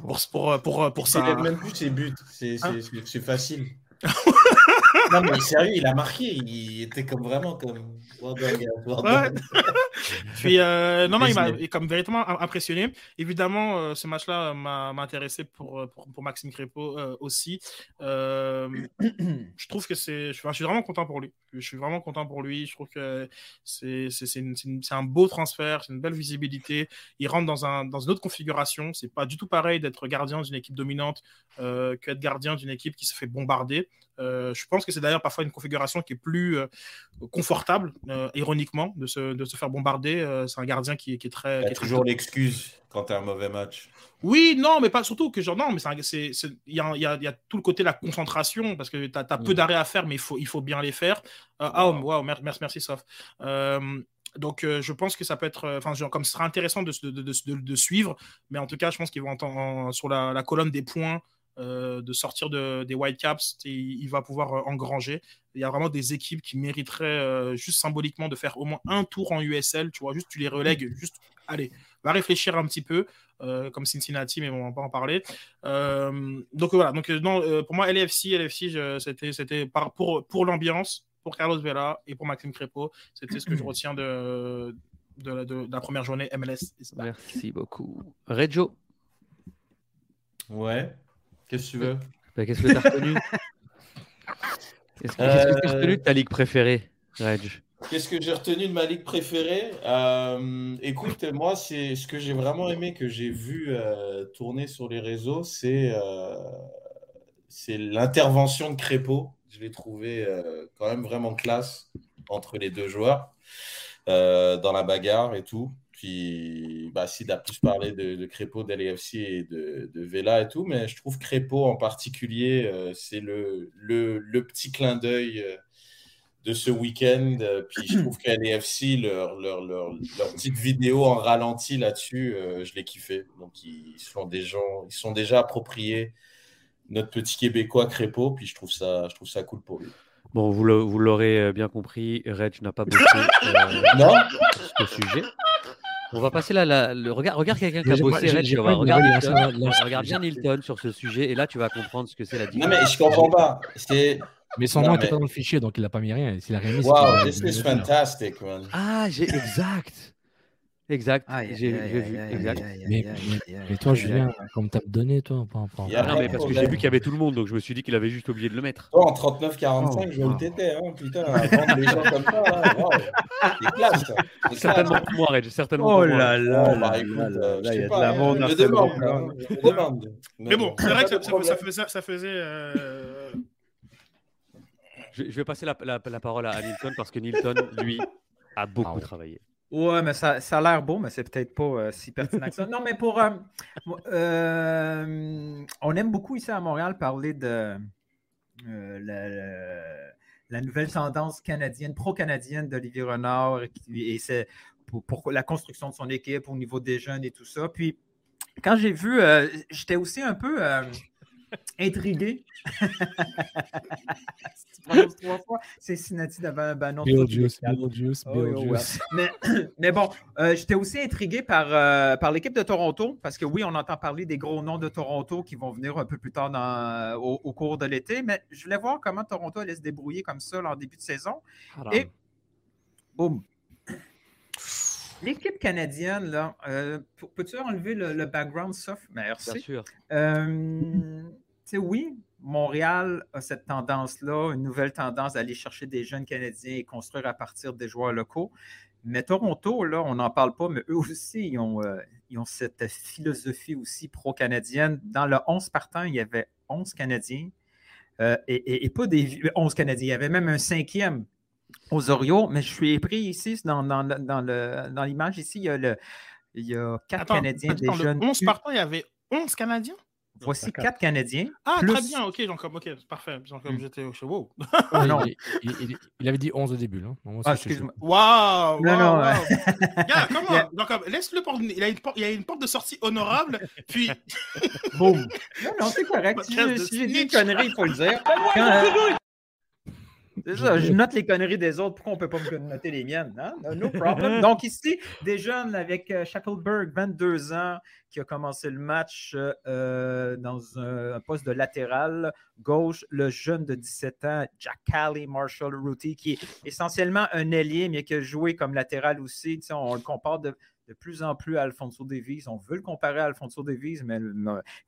E: pour, pour, pour, pour ça.
G: Il n'a même plus ses buts. C'est hein? facile. *laughs* non, mais sérieux, il a marqué. Il était comme vraiment comme.
E: Ouais. *laughs* Puis, euh, non, non, il m'a comme véritablement impressionné. Évidemment, euh, ce match-là m'a intéressé pour, pour, pour, Maxime Crépeau euh, aussi. Euh, je trouve que c'est. Je, je, suis vraiment content pour lui. Je suis vraiment content pour lui. Je trouve que c'est un beau transfert, c'est une belle visibilité. Il rentre dans, un, dans une autre configuration. C'est pas du tout pareil d'être gardien d'une équipe dominante euh, qu'être gardien d'une équipe qui se fait bombarder. Euh, je pense que c'est d'ailleurs parfois une configuration qui est plus euh, confortable, euh, ironiquement, de se, de se, faire bombarder. Euh, c'est un gardien qui, qui est très.
G: Il y a toujours l'excuse quand tu as un mauvais match.
E: Oui, non, mais pas surtout que genre, non, mais il y a, y, y a, tout le côté de la concentration parce que tu as, as, peu d'arrêts à faire, mais il faut, il faut bien les faire. ah, wow, wow merci, merci, Sof. donc, je pense que ça peut être, enfin, comme ce sera intéressant de, de, de, de, suivre, mais en tout cas, je pense qu'ils vont entendre sur la, la colonne des points. Euh, de sortir de, des Whitecaps, il, il va pouvoir euh, engranger. Il y a vraiment des équipes qui mériteraient euh, juste symboliquement de faire au moins un tour en USL, tu vois, juste tu les relègues, juste, allez, va réfléchir un petit peu. euh, comme Cincinnati, mais on va pas en parler. Euh, donc voilà, donc, non, pour moi, LFC, LFC c'était, c'était pour, pour l'ambiance, pour Carlos Vela et pour Maxime Crépeau. C'était ce que je retiens de, de, la première journée MLS.
B: Merci beaucoup. Reggio?
G: Ouais. Qu'est-ce que tu veux?
B: Bah, Qu'est-ce que tu as retenu? *laughs* Qu'est-ce que tu as retenu de ta ligue préférée, Reg?
G: Qu'est-ce que j'ai retenu de ma ligue préférée? Euh, Écoute, moi, c'est ce que j'ai vraiment aimé, que j'ai vu euh, tourner sur les réseaux, c'est euh, c'est l'intervention de Crépeau. Je l'ai trouvé quand même vraiment classe entre les deux joueurs dans la bagarre et tout. Puis, bah, Sid a plus parlé de, de Crépeau, d'LAFC et de, de, Vela et tout, mais je trouve Crépeau en particulier, c'est le, le, le, petit clin d'œil de ce week-end. Euh, puis je trouve qu'à l'EFC, leur, leur, leur, leur, petite vidéo en ralenti là-dessus, euh, je l'ai kiffé. Donc ils sont, des gens, ils sont déjà appropriés notre petit Québécois Crépeau, puis je trouve ça, je trouve ça cool pour lui.
B: Bon, vous l'aurez euh, bien compris, Reg n'a pas bossé *laughs*
G: non?
B: ce sujet. On va passer là, là le regard, regarde quelqu'un qui a bossé, Reg, regarde, regarde bien Nilton sur ce sujet, et là tu vas comprendre ce que c'est la
G: différence. Non mais je comprends pas. C'est
D: mais son nom n'était pas dans le fichier, donc il n'a pas mis rien. S'il a rien mis,
G: Wow, this is fantastic, man.
B: Ah, j'ai exact. Exact. j'ai vu. Exact.
D: Mais, toi, Julien, comme t'as donné, toi,
B: pas, pas, Non, mais parce que j'ai vu qu'il y avait tout le monde, donc je me suis dit qu'il avait juste oublié de le mettre.
G: Toi, en 39-45, je vois où t'étais, hein, putain, vendre des gens comme ça, là, wow. C'est classe.
B: Certainement pour moi, Reg, certainement.
H: Oh là là,
G: bah, écoute, euh, je sais pas, je demande.
E: Mais bon, c'est vrai que ça faisait
B: je, vais passer la, parole à, Nilton parce que Nilton, lui, a beaucoup ah travaillé.
H: Ouais, mais ça, a l'air beau, mais c'est peut-être pas euh, si pertinent que ça. Non, mais pour. Euh, euh, on aime beaucoup ici à Montréal parler de la, nouvelle tendance canadienne, pro-canadienne d'Olivier Renard, et, c'est pour, la construction de son équipe au niveau des jeunes et tout ça. Puis, quand j'ai vu, j'étais aussi un peu intrigué. *laughs* trois fois, c'est Cincinnati devant un banon. Mais, *clears throat* mais bon, euh, j'étais aussi intrigué par, euh, par l'équipe de Toronto, parce que oui, on entend parler des gros noms de Toronto qui vont venir un peu plus tard dans, au, cours de l'été, mais je voulais voir comment Toronto allait se débrouiller comme ça en début de saison. Et boum, L'équipe canadienne, là, euh, peux-tu enlever le, background soft? Merci.
B: Bien sûr.
H: Euh, oui, Montréal a cette tendance-là, une nouvelle tendance d'aller chercher des jeunes Canadiens et construire à partir des joueurs locaux. Mais Toronto, là, on n'en parle pas, mais eux aussi, ils ont, euh, ont cette philosophie aussi pro-canadienne. Dans le 11 partant, il y avait 11 Canadiens. Euh, et, pas des 11 Canadiens. Il y avait même un cinquième aux Orioles, mais je suis pris ici, dans, dans, l'image ici, il y a, le, il y a quatre Canadiens des jeunes.
E: Le 11 partant, il y avait 11 Canadiens?
H: Voici quatre Canadiens.
E: Ah, très bien, ok, donc, ok, parfait. Donc, hmm. j'étais au wow.
D: Ah, non. Il, il, avait dit 11 au début. Là.
E: ah, excuse-moi. Waouh! Non, non, *laughs* comment? Donc, laisse-le porte. Il, a une porte, il a une porte de sortie honorable, puis.
H: Boum! *laughs* Non, non, c'est correct. Si j'ai dit une connerie, il faut le dire. Quand, c'est ça, je note les conneries des autres. Pourquoi on ne peut pas me noter les miennes? Hein? No problem. *laughs* Donc, ici, des jeunes avec euh, Shackleberg, 22 ans, qui a commencé le match euh, dans un, poste de latéral gauche. Le jeune de 17 ans, Jack Marshall Ruti, qui est essentiellement un ailier, mais qui a joué comme latéral aussi. on le compare de, de plus en plus à Alfonso Davies. On veut le comparer à Alfonso Davies, mais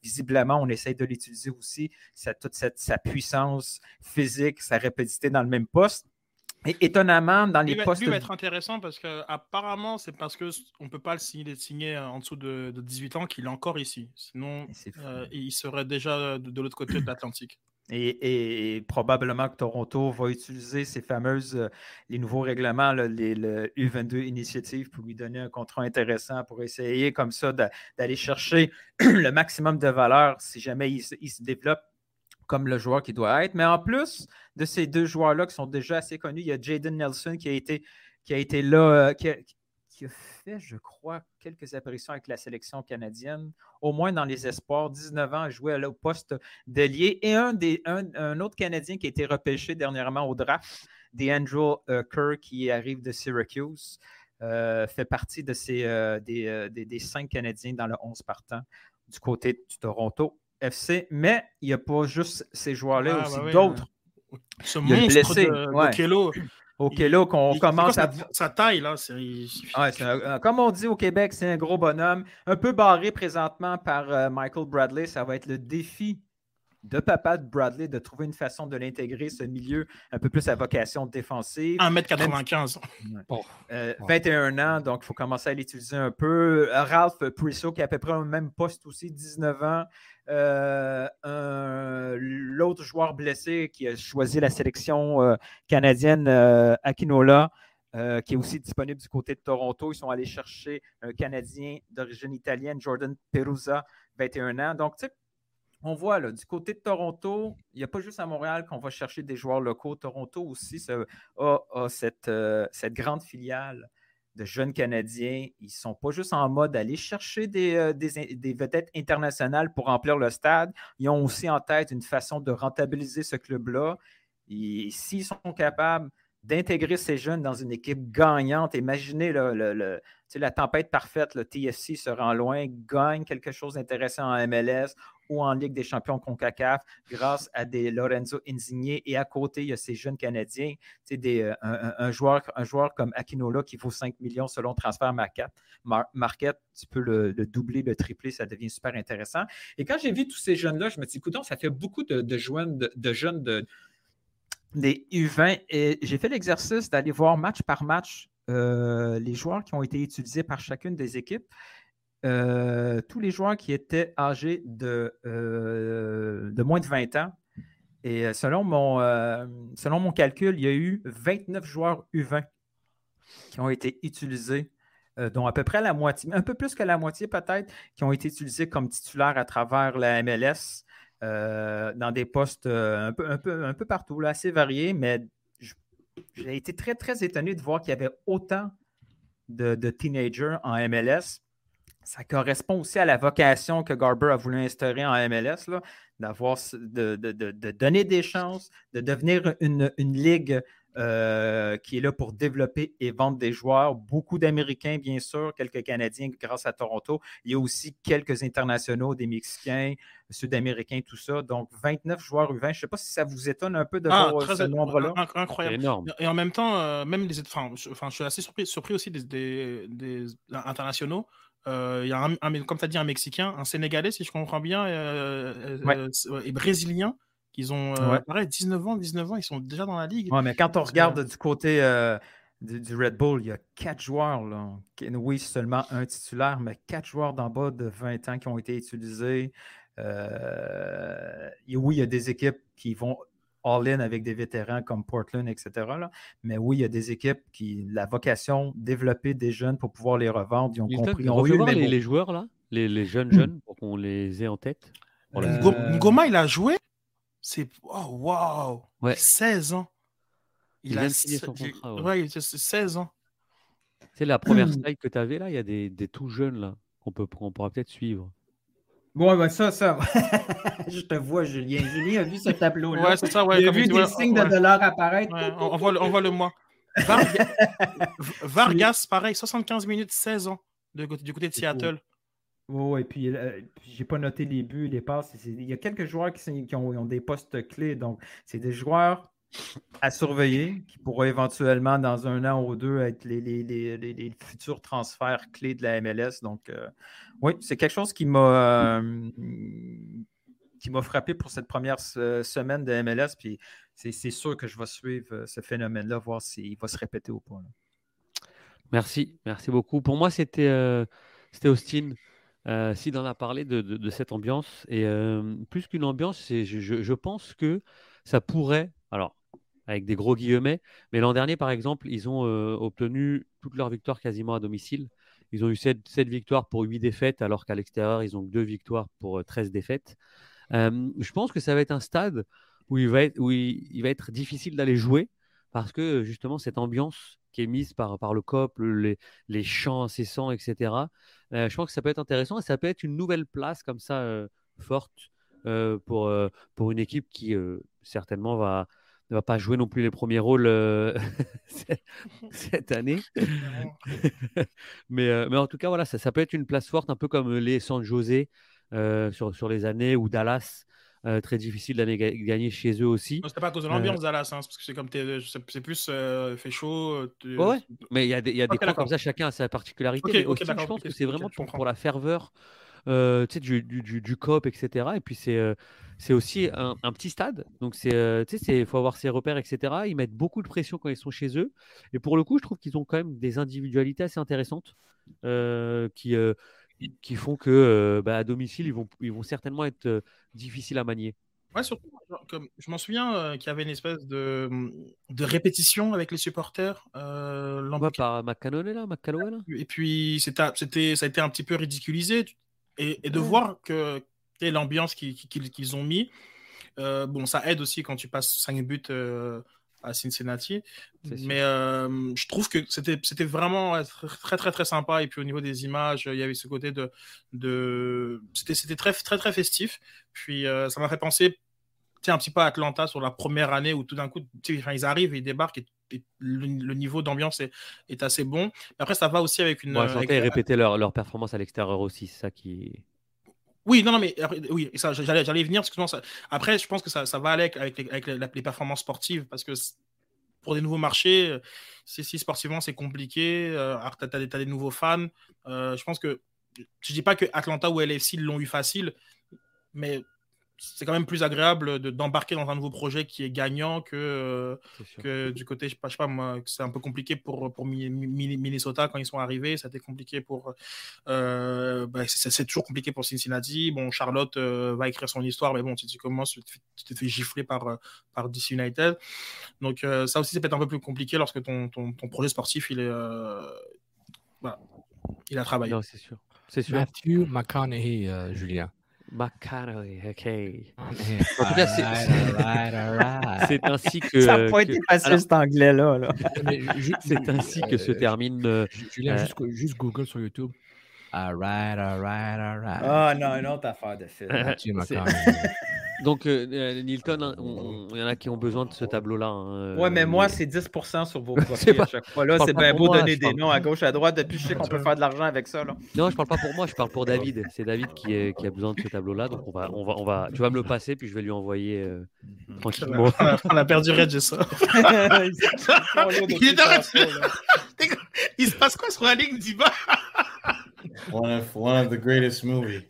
H: visiblement, on essaye de l'utiliser aussi, toute cette, sa puissance physique, sa rapidité dans le même poste. Et étonnamment, dans les postes.
E: Lui va être intéressant parce qu'apparemment, c'est parce qu'on ne peut pas le signer, signer en dessous de, 18 ans qu'il est encore ici. Sinon, euh, il serait déjà de l'autre côté de l'Atlantique.
H: Et, probablement que Toronto va utiliser ces fameuses, euh, les nouveaux règlements, les, le U22 Initiative, pour lui donner un contrat intéressant, pour essayer comme ça d'aller chercher *clears throat* le maximum de valeur si jamais il, se développe comme le joueur qui doit être. Mais en plus de ces deux joueurs-là qui sont déjà assez connus, il y a Jaden Nelson qui a été, qui a été là, euh, qui a fait, je crois, quelques apparitions avec la sélection canadienne, au moins dans les espoirs. 19 ans, joué au poste d'ailier. Et un, des, un, autre Canadien qui a été repêché dernièrement au draft, DeAndre euh, Kerr, qui arrive de Syracuse. fait partie de ces, des, des, cinq Canadiens dans le 11 partant du côté du Toronto FC. Mais il n'y a pas juste ces joueurs-là, ah, aussi bah d'autres.
E: Ce monstre blessé. de,
H: Okelo, qu'on commence à.
E: Sa taille, là, c'est.
H: comme on dit au Québec, c'est un gros bonhomme. Un peu barré présentement par euh, Michael Bradley. Ça va être le défi de papa de Bradley de trouver une façon de l'intégrer, ce milieu un peu plus à vocation défensive.
E: 1m95.
H: 21 ans, donc il faut commencer à l'utiliser un peu. Ralph Priso, qui est à peu près au même poste aussi, 19 ans. Euh, l'autre joueur blessé qui a choisi la sélection euh, canadienne, euh, Akinola, qui est aussi disponible du côté de Toronto. Ils sont allés chercher un Canadien d'origine italienne, Jordan Perusa, 21 ans. Donc, tu sais, on voit là, du côté de Toronto, il n'y a pas juste à Montréal qu'on va chercher des joueurs locaux. Toronto aussi a, cette, cette grande filiale de jeunes Canadiens. Ils ne sont pas juste en mode d'aller chercher euh, des, vedettes internationales pour remplir le stade. Ils ont aussi en tête une façon de rentabiliser ce club-là. Et s'ils sont capables d'intégrer ces jeunes dans une équipe gagnante, imaginez la tempête parfaite, le TFC se rend loin, gagne quelque chose d'intéressant en MLS, ou en Ligue des champions CONCACAF grâce à des Lorenzo Insigne. Et à côté, il y a ces jeunes Canadiens, euh, un, joueur, un joueur comme Akinola qui vaut 5 millions selon Transfer Market. Market tu peux le, doubler, le tripler, ça devient super intéressant. Et quand j'ai vu tous ces jeunes-là, je me dit, écoute, ça fait beaucoup de, jeunes, de, jeunes de, des U20 et j'ai fait l'exercice d'aller voir match par match euh, les joueurs qui ont été utilisés par chacune des équipes. Euh, tous les joueurs qui étaient âgés de, euh, moins de 20 ans. Et euh, selon mon, selon mon calcul, il y a eu 29 joueurs U20 qui ont été utilisés, dont à peu près la moitié, un peu plus que la moitié peut-être, qui ont été utilisés comme titulaires à travers la MLS dans des postes un, peu, un, peu, un peu partout, assez variés, mais j'ai été très, très étonné de voir qu'il y avait autant de teenagers en MLS ça correspond aussi à la vocation que Garber a voulu instaurer en MLS, d'avoir de, de, donner des chances, de devenir une, ligue euh, qui est là pour développer et vendre des joueurs. Beaucoup d'Américains, bien sûr, quelques Canadiens grâce à Toronto. Il y a aussi quelques internationaux, des Mexicains, Sud-Américains, tout ça. Donc, 29 joueurs U20. Je ne sais pas si ça vous étonne un peu de ah, voir ce nombre-là.
E: Incroyable. Énorme. Et en même temps, euh, même les. Enfin, je, je, suis assez surpris, surpris aussi des, des internationaux. Euh, il y a un, comme tu as dit, un Mexicain, un Sénégalais, si je comprends bien, euh, euh, et Brésilien, qui ont 19 ans, 19 ans, ils sont déjà dans la ligue.
H: Ouais, mais quand on regarde du côté du, Red Bull, il y a quatre joueurs. Là. Oui, seulement un titulaire, mais quatre joueurs d'en bas de 20 ans qui ont été utilisés. oui, il y a des équipes qui vont all-in avec des vétérans comme Portland, etc. Mais oui, il y a des équipes qui, la vocation, développer des jeunes pour pouvoir les revendre. Ils ont compris.
B: On eu les, les, joueurs, là, les, jeunes hmm. jeunes, pour qu'on les ait en tête.
E: Euh... Ngoma, il a joué? C'est. Oh, wow ouais. 16 ans.
B: Il, a signé son contrat. Ouais,
E: 16 ans.
B: C'est la première hmm. slide que tu avais là, il y a des, des tout jeunes là qu'on peut, on pourra peut-être suivre.
H: Bon, ben ça, ça. *laughs* je te vois, Julien. Julien a vu ce tableau-là.
E: Ouais, c'est ça, ouais.
H: Il a vu des signes de dollars apparaître.
E: on, voit le, on voit le mois. *laughs* Vargas, pareil, 75 minutes, 16 ans, du côté de Seattle.
H: Oui, et puis, euh, puis j'ai pas noté les buts, les passes. Il y a quelques joueurs qui, qui ont, des postes clés. Donc, c'est des joueurs à surveiller qui pourraient éventuellement, dans un an ou deux, être les, futurs transferts clés de la MLS. Donc, euh, oui, c'est quelque chose qui m'a euh, qui m'a frappé pour cette première semaine de MLS. Puis c'est sûr que je vais suivre euh, ce phénomène-là, voir s'il va se répéter ou pas.
B: Merci, merci beaucoup. Pour moi, c'était Austin. Sid en a parlé de, cette ambiance. Et plus qu'une ambiance, je, je, je, pense que ça pourrait, alors avec des gros guillemets, mais l'an dernier, par exemple, ils ont obtenu toutes leurs victoires quasiment à domicile. Ils ont eu 7, victoires pour 8 défaites, alors qu'à l'extérieur, ils ont 2 victoires pour 13 euh, défaites. Euh, je pense que ça va être un stade où il va être, difficile d'aller jouer parce que justement, cette ambiance qui est mise par, le COP, les, les chants incessants, etc., euh, je pense que ça peut être intéressant et ça peut être une nouvelle place comme ça forte pour une équipe qui certainement va, ne va pas jouer non plus les premiers rôles euh, *laughs* *laughs* cette année. *laughs* mais, euh, mais en tout cas, voilà, ça, ça, peut être une place forte, un peu comme les San José sur, sur les années ou Dallas. très difficile d'aller gagner chez eux aussi.
E: C'était pas à cause de l'ambiance Dallas, hein, parce que c'est comme c'est plus fait chaud.
B: Ouais, mais il y a des, y a des coins comme ça, chacun a sa particularité. aussi, je pense que c'est vraiment pour, pour, la ferveur euh, du, du, du, COP, etc. Et puis c'est euh, c'est aussi un, un, petit stade. Donc c'est euh, il faut avoir ses repères, etc. Ils mettent beaucoup de pression quand ils sont chez eux. Et pour le coup, je trouve qu'ils ont quand même des individualités assez intéressantes qui, qui font que bah, à domicile, ils vont, ils vont certainement être difficiles à manier.
E: Ouais, surtout, comme, je m'en souviens qu'il y avait une espèce de, de répétition avec les supporters. Euh,
B: ouais, par là, là.
E: Et puis, c'était, ça a été un petit peu ridiculisé. Et, de voir que l'ambiance qu'ils ont mis, euh, bon, ça aide aussi quand tu passes 5 buts euh, à Cincinnati. Mais euh, je trouve que c'était vraiment très, très, très sympa. Et puis au niveau des images, il y avait ce côté de. de... C'était très, très, très festif. Puis ça m'a fait penser un petit peu à Atlanta sur la première année où tout d'un coup, ils arrivent, ils débarquent et le, niveau d'ambiance est, est, assez bon. Mais après, ça va aussi avec une.
B: Ouais, avec... répéter leur, leur performance à l'extérieur aussi, c'est ça qui.
E: Oui, non, non, mais oui, ça, j'allais, j'allais venir. Parce que ça, après, je pense que ça, ça va aller avec, les, avec les, performances sportives parce que pour des nouveaux marchés, si, si sportivement c'est compliqué, euh, tu as, des nouveaux fans. Euh, je pense que je dis pas que Atlanta ou LFC l'ont eu facile, mais c'est quand même plus agréable d'embarquer dans un nouveau projet qui est gagnant que, euh, que du côté, je sais pas, moi, c'est un peu compliqué pour, pour Minnesota quand ils sont arrivés, ça a été compliqué pour. Euh, bah, c'est toujours compliqué pour Cincinnati. Bon, Charlotte euh, va écrire son histoire, mais bon, si tu commences, tu te fais gifler par, par DC United. Donc, ça aussi, c'est peut-être un peu plus compliqué lorsque ton, ton, ton projet sportif, il est. Voilà, il a travaillé.
B: c'est sûr. C'est sûr.
D: Matthew McConaughey, Julien.
B: McCartney, ok. En tout cas, c'est ainsi *laughs* que.
C: Ça n'a pas été facile cet anglais-là.
B: c'est ainsi que se termine. Euh,
D: Julien, juste, juste, Google sur YouTube. Alright, alright, alright.
C: Ah oh, non, une autre affaire de film. *laughs*
B: Donc, euh, euh, Nilton, hein, il y en a qui ont besoin de ce tableau-là. Hein,
C: ouais, mais moi, c'est 10% sur vos *laughs* profils à chaque fois. Là, c'est bien beau donner des noms à gauche, à droite. Depuis, je sais qu'on peut faire de l'argent avec ça. Là.
B: Non, je parle pas pour moi, je parle pour David. C'est David qui, est, qui, a besoin de ce tableau-là. Donc, on va, on, va, on va, tu vas me le passer, puis je vais lui envoyer euh, tranquillement.
E: On a perdu Red, ça. *laughs* il, se passe quoi sur la ligne d'Iba?
G: One, of, one of the greatest movies.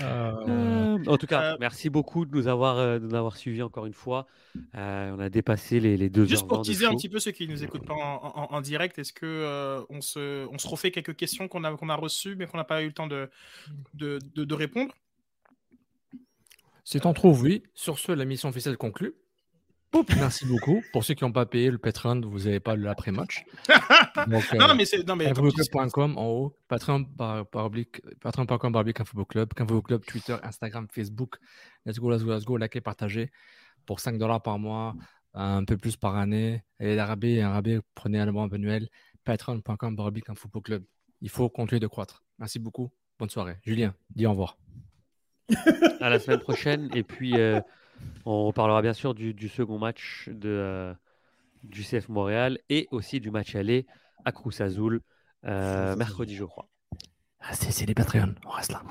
B: Euh, en tout cas, euh, merci beaucoup de nous avoir, euh, de nous avoir suivis encore une fois. on a dépassé les, les deux
E: Juste pour teaser un petit peu ceux qui ne nous écoutent pas en, en, direct, est-ce que on, se, on se refait quelques questions qu'on a, qu'on a reçues mais qu'on n'a pas eu le temps de, de, de, de répondre?
D: Si t'en trouves, oui. Sur ce, la mission officielle conclue. Merci beaucoup. Pour ceux qui n'ont pas payé le Patreon, vous n'avez pas l'après-match. *laughs*
E: non, euh, mais c'est. Non, mais.
D: en haut, Patreon par, Patreon.com barbic Club, Club, Twitter, Instagram, Facebook. Let's go, let's go, let's go. Likez, partagez. Pour 5 dollars par mois, un peu plus par année. Et un rabais, prenez un mois annuel. Patreon.com barbic Club. Il faut continuer de croître. Merci beaucoup. Bonne soirée. Julien, dis au revoir.
B: à la semaine prochaine. Et puis. Euh, on reparlera bien sûr du, second match de, euh, du CF Montréal et aussi du match aller à Cruz Azul euh, mercredi, je crois.
D: Ah, c'est les Patreons, on reste là.